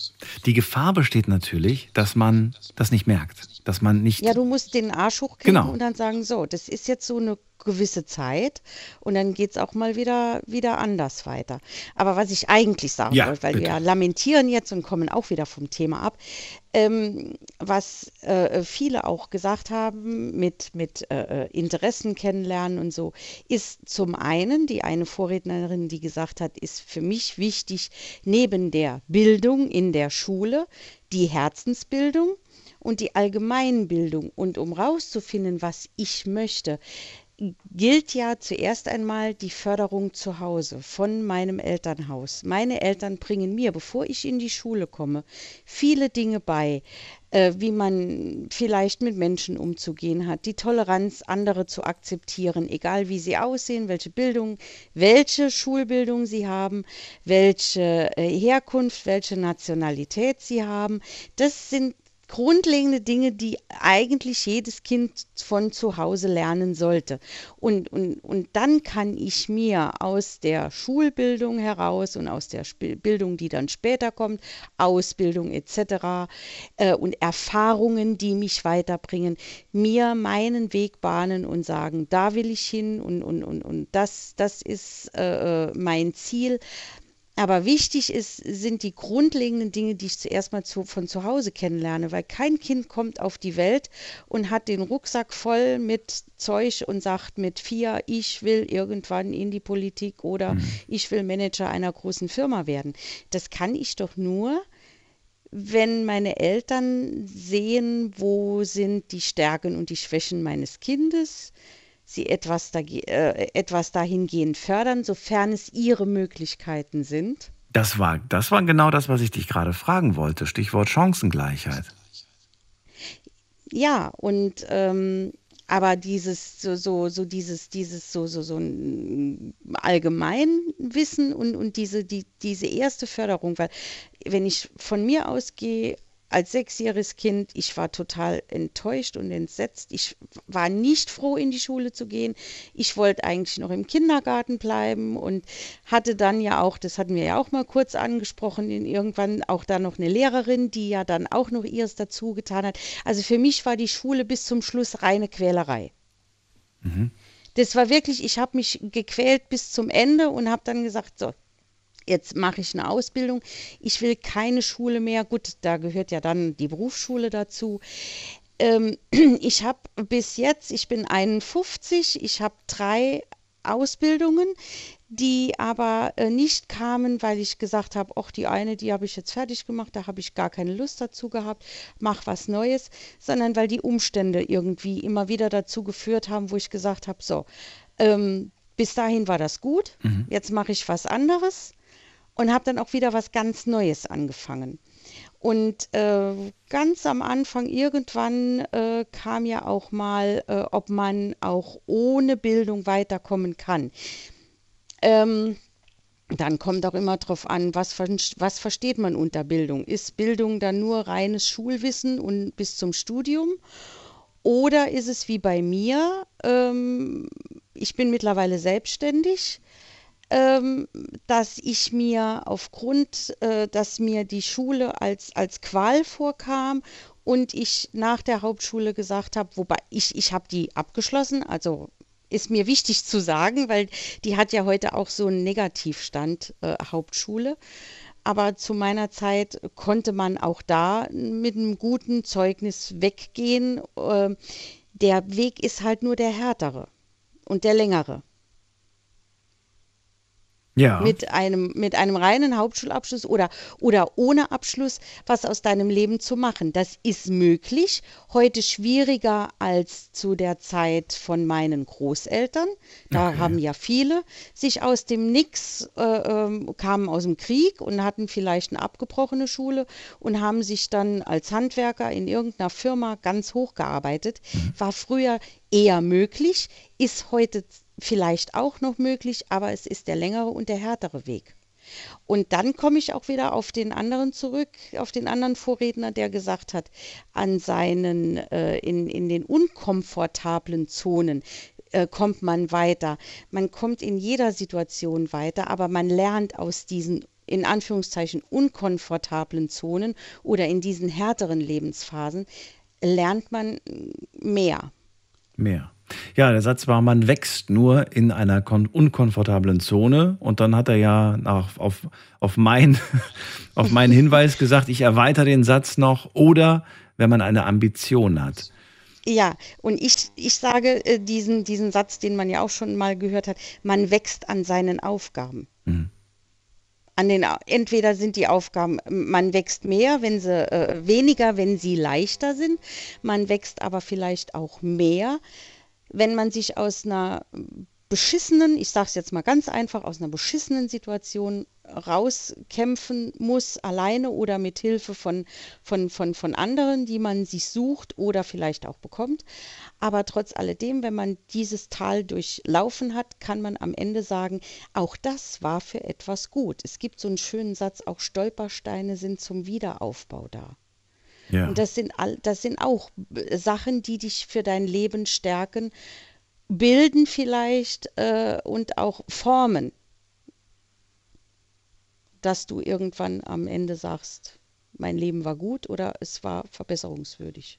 Die Gefahr besteht natürlich, dass man das nicht merkt, dass man nicht. Ja, du musst den Arsch hochkriegen genau. und dann sagen, so, das ist jetzt so eine gewisse Zeit und dann geht es auch mal wieder, wieder anders weiter. Aber was ich eigentlich sagen ja, wollte, weil bitte. wir lamentieren jetzt und kommen auch wieder vom Thema ab, ähm, was äh, viele auch gesagt haben mit, mit äh, Interessen kennenlernen und so, ist zum einen die eine Vorrednerin, die gesagt hat, ist für mich wichtig, neben der Bildung in der Schule, die Herzensbildung und die Allgemeinbildung. Und um rauszufinden, was ich möchte, gilt ja zuerst einmal die Förderung zu Hause von meinem Elternhaus. Meine Eltern bringen mir, bevor ich in die Schule komme, viele Dinge bei, äh, wie man vielleicht mit Menschen umzugehen hat, die Toleranz, andere zu akzeptieren, egal wie sie aussehen, welche Bildung, welche Schulbildung sie haben, welche äh, Herkunft, welche Nationalität sie haben. Das sind grundlegende Dinge, die eigentlich jedes Kind von zu Hause lernen sollte. Und, und, und dann kann ich mir aus der Schulbildung heraus und aus der Sp Bildung, die dann später kommt, Ausbildung etc. Äh, und Erfahrungen, die mich weiterbringen, mir meinen Weg bahnen und sagen, da will ich hin und, und, und, und das, das ist äh, äh mein Ziel. Aber wichtig ist, sind die grundlegenden Dinge, die ich zuerst mal zu, von zu Hause kennenlerne, weil kein Kind kommt auf die Welt und hat den Rucksack voll mit Zeug und sagt mit vier, ich will irgendwann in die Politik oder mhm. ich will Manager einer großen Firma werden. Das kann ich doch nur, wenn meine Eltern sehen, wo sind die Stärken und die Schwächen meines Kindes, sie etwas, da, äh, etwas dahingehend fördern, sofern es ihre Möglichkeiten sind? Das war, das war genau das, was ich dich gerade fragen wollte. Stichwort Chancengleichheit. ja, und ähm, aber dieses so so so dieses dieses so so so ein Allgemeinwissen und und diese die diese erste Förderung, weil wenn ich von mir ausgehe als sechsjähriges Kind, ich war total enttäuscht und entsetzt. Ich war nicht froh, in die Schule zu gehen. Ich wollte eigentlich noch im Kindergarten bleiben und hatte dann ja auch, das hatten wir ja auch mal kurz angesprochen, in irgendwann auch da noch eine Lehrerin, die ja dann auch noch ihres dazu getan hat. Also für mich war die Schule bis zum Schluss reine Quälerei. Mhm. Das war wirklich, ich habe mich gequält bis zum Ende und habe dann gesagt, so, jetzt mache ich eine Ausbildung. Ich will keine Schule mehr. Gut, da gehört ja dann die Berufsschule dazu. Ähm, ich habe bis jetzt, ich bin 51, ich habe drei Ausbildungen, die aber äh, nicht kamen, weil ich gesagt habe, ach, die eine, die habe ich jetzt fertig gemacht, da habe ich gar keine Lust dazu gehabt, mach was Neues, sondern weil die Umstände irgendwie immer wieder dazu geführt haben, wo ich gesagt habe, so, ähm, bis dahin war das gut, mhm. jetzt mache ich was anderes und habe dann auch wieder was ganz Neues angefangen. Und äh, ganz am Anfang irgendwann äh, kam ja auch mal, äh, ob man auch ohne Bildung weiterkommen kann. Ähm, dann kommt auch immer darauf an, was, was versteht man unter Bildung? Ist Bildung dann nur reines Schulwissen und bis zum Studium? Oder ist es wie bei mir, ähm, ich bin mittlerweile selbstständig, dass ich mir aufgrund, äh, dass mir die Schule als, als Qual vorkam und ich nach der Hauptschule gesagt habe, wobei ich, ich habe die abgeschlossen, also ist mir wichtig zu sagen, weil die hat ja heute auch so einen Negativstand, äh, Hauptschule. Aber zu meiner Zeit konnte man auch da mit einem guten Zeugnis weggehen. Äh, der Weg ist halt nur der härtere und der längere ja. mit einem, mit einem reinen Hauptschulabschluss oder, oder ohne Abschluss was aus deinem Leben zu machen. Das ist möglich, heute schwieriger als zu der Zeit von meinen Großeltern. Da okay. haben ja viele sich aus dem Nix, äh, äh, kamen aus dem Krieg und hatten vielleicht eine abgebrochene Schule und haben sich dann als Handwerker in irgendeiner Firma ganz hochgearbeitet. Mhm. War früher eher möglich, ist heute vielleicht auch noch möglich, aber es ist der längere und der härtere Weg. Und dann komme ich auch wieder auf den anderen zurück, auf den anderen Vorredner, der gesagt hat, an seinen, äh, in, in den unkomfortablen Zonen äh, kommt man weiter. Man kommt in jeder Situation weiter, aber man lernt aus diesen in Anführungszeichen unkomfortablen Zonen oder in diesen härteren Lebensphasen, lernt man mehr. Mehr. Ja, der Satz war, man wächst nur in einer unkomfortablen Zone. Und dann hat er ja nach, auf, auf, mein, auf meinen Hinweis gesagt, ich erweitere den Satz noch. Oder wenn man eine Ambition hat. Ja, und ich, ich sage äh, diesen, diesen Satz, den man ja auch schon mal gehört hat, man wächst an seinen Aufgaben. Mhm. An den, entweder sind die Aufgaben, man wächst mehr, wenn sie äh, weniger, wenn sie leichter sind. Man wächst aber vielleicht auch mehr, wenn man sich aus einer beschissenen, ich sage es jetzt mal ganz einfach, aus einer beschissenen Situation rauskämpfen muss, alleine oder mit Hilfe von, von, von, von anderen, die man sich sucht oder vielleicht auch bekommt. Aber trotz alledem, wenn man dieses Tal durchlaufen hat, kann man am Ende sagen, auch das war für etwas gut. Es gibt so einen schönen Satz, auch Stolpersteine sind zum Wiederaufbau da. Ja. Und das sind, all, das sind auch Sachen, die dich für dein Leben stärken, bilden vielleicht äh, und auch formen, dass du irgendwann am Ende sagst, mein Leben war gut oder es war verbesserungswürdig.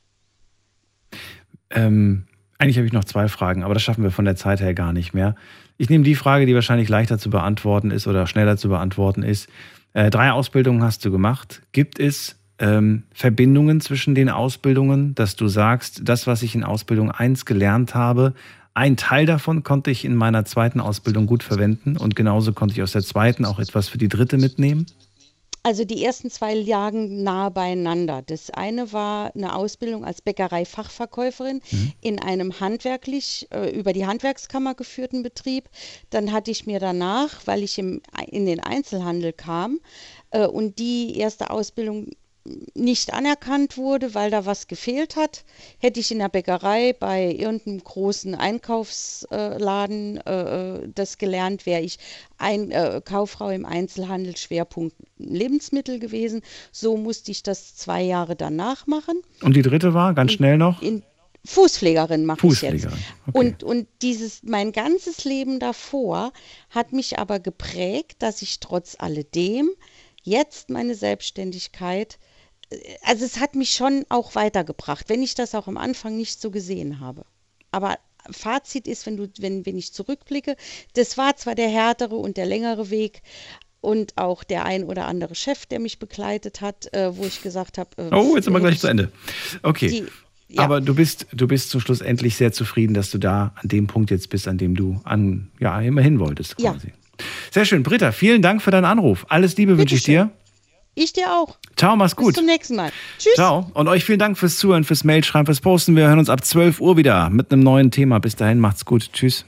Ähm, eigentlich habe ich noch zwei Fragen, aber das schaffen wir von der Zeit her gar nicht mehr. Ich nehme die Frage, die wahrscheinlich leichter zu beantworten ist oder schneller zu beantworten ist. Äh, drei Ausbildungen hast du gemacht. Gibt es ähm, Verbindungen zwischen den Ausbildungen, dass du sagst, das, was ich in Ausbildung 1 gelernt habe, ein Teil davon konnte ich in meiner zweiten Ausbildung gut verwenden und genauso konnte ich aus der zweiten auch etwas für die dritte mitnehmen? Also die ersten zwei lagen nahe beieinander. Das eine war eine Ausbildung als Bäckerei-Fachverkäuferin mhm. in einem handwerklich äh, über die Handwerkskammer geführten Betrieb. Dann hatte ich mir danach, weil ich im, in den Einzelhandel kam äh, und die erste Ausbildung nicht anerkannt wurde, weil da was gefehlt hat. Hätte ich in der Bäckerei bei irgendeinem großen Einkaufsladen äh, äh, das gelernt, wäre ich ein, äh, Kauffrau im Einzelhandel, Schwerpunkt Lebensmittel gewesen. So musste ich das zwei Jahre danach machen. Und die dritte war, ganz schnell noch? In, Fußpflegerin mache ich jetzt. Okay. Und, und dieses, mein ganzes Leben davor hat mich aber geprägt, dass ich trotz alledem jetzt meine Selbstständigkeit, also es hat mich schon auch weitergebracht, wenn ich das auch am Anfang nicht so gesehen habe. Aber Fazit ist, wenn, du, wenn, wenn ich zurückblicke, das war zwar der härtere und der längere Weg, und auch der ein oder andere Chef, der mich begleitet hat, äh, wo ich gesagt habe. Äh, oh, jetzt sind wir gleich zu Ende. Okay. Die, ja. Aber du bist, du bist zum Schluss endlich sehr zufrieden, dass du da an dem Punkt jetzt bist, an dem du an, ja, immer hin wolltest quasi. Ja. Sehr schön. Britta, vielen Dank für deinen Anruf. Alles Liebe wünsche ich dir. Ich dir auch. Ciao, mach's gut. Bis zum nächsten Mal. Tschüss. Ciao. Und euch vielen Dank fürs Zuhören, fürs Mailschreiben, fürs Posten. Wir hören uns ab 12 Uhr wieder mit einem neuen Thema. Bis dahin, macht's gut. Tschüss.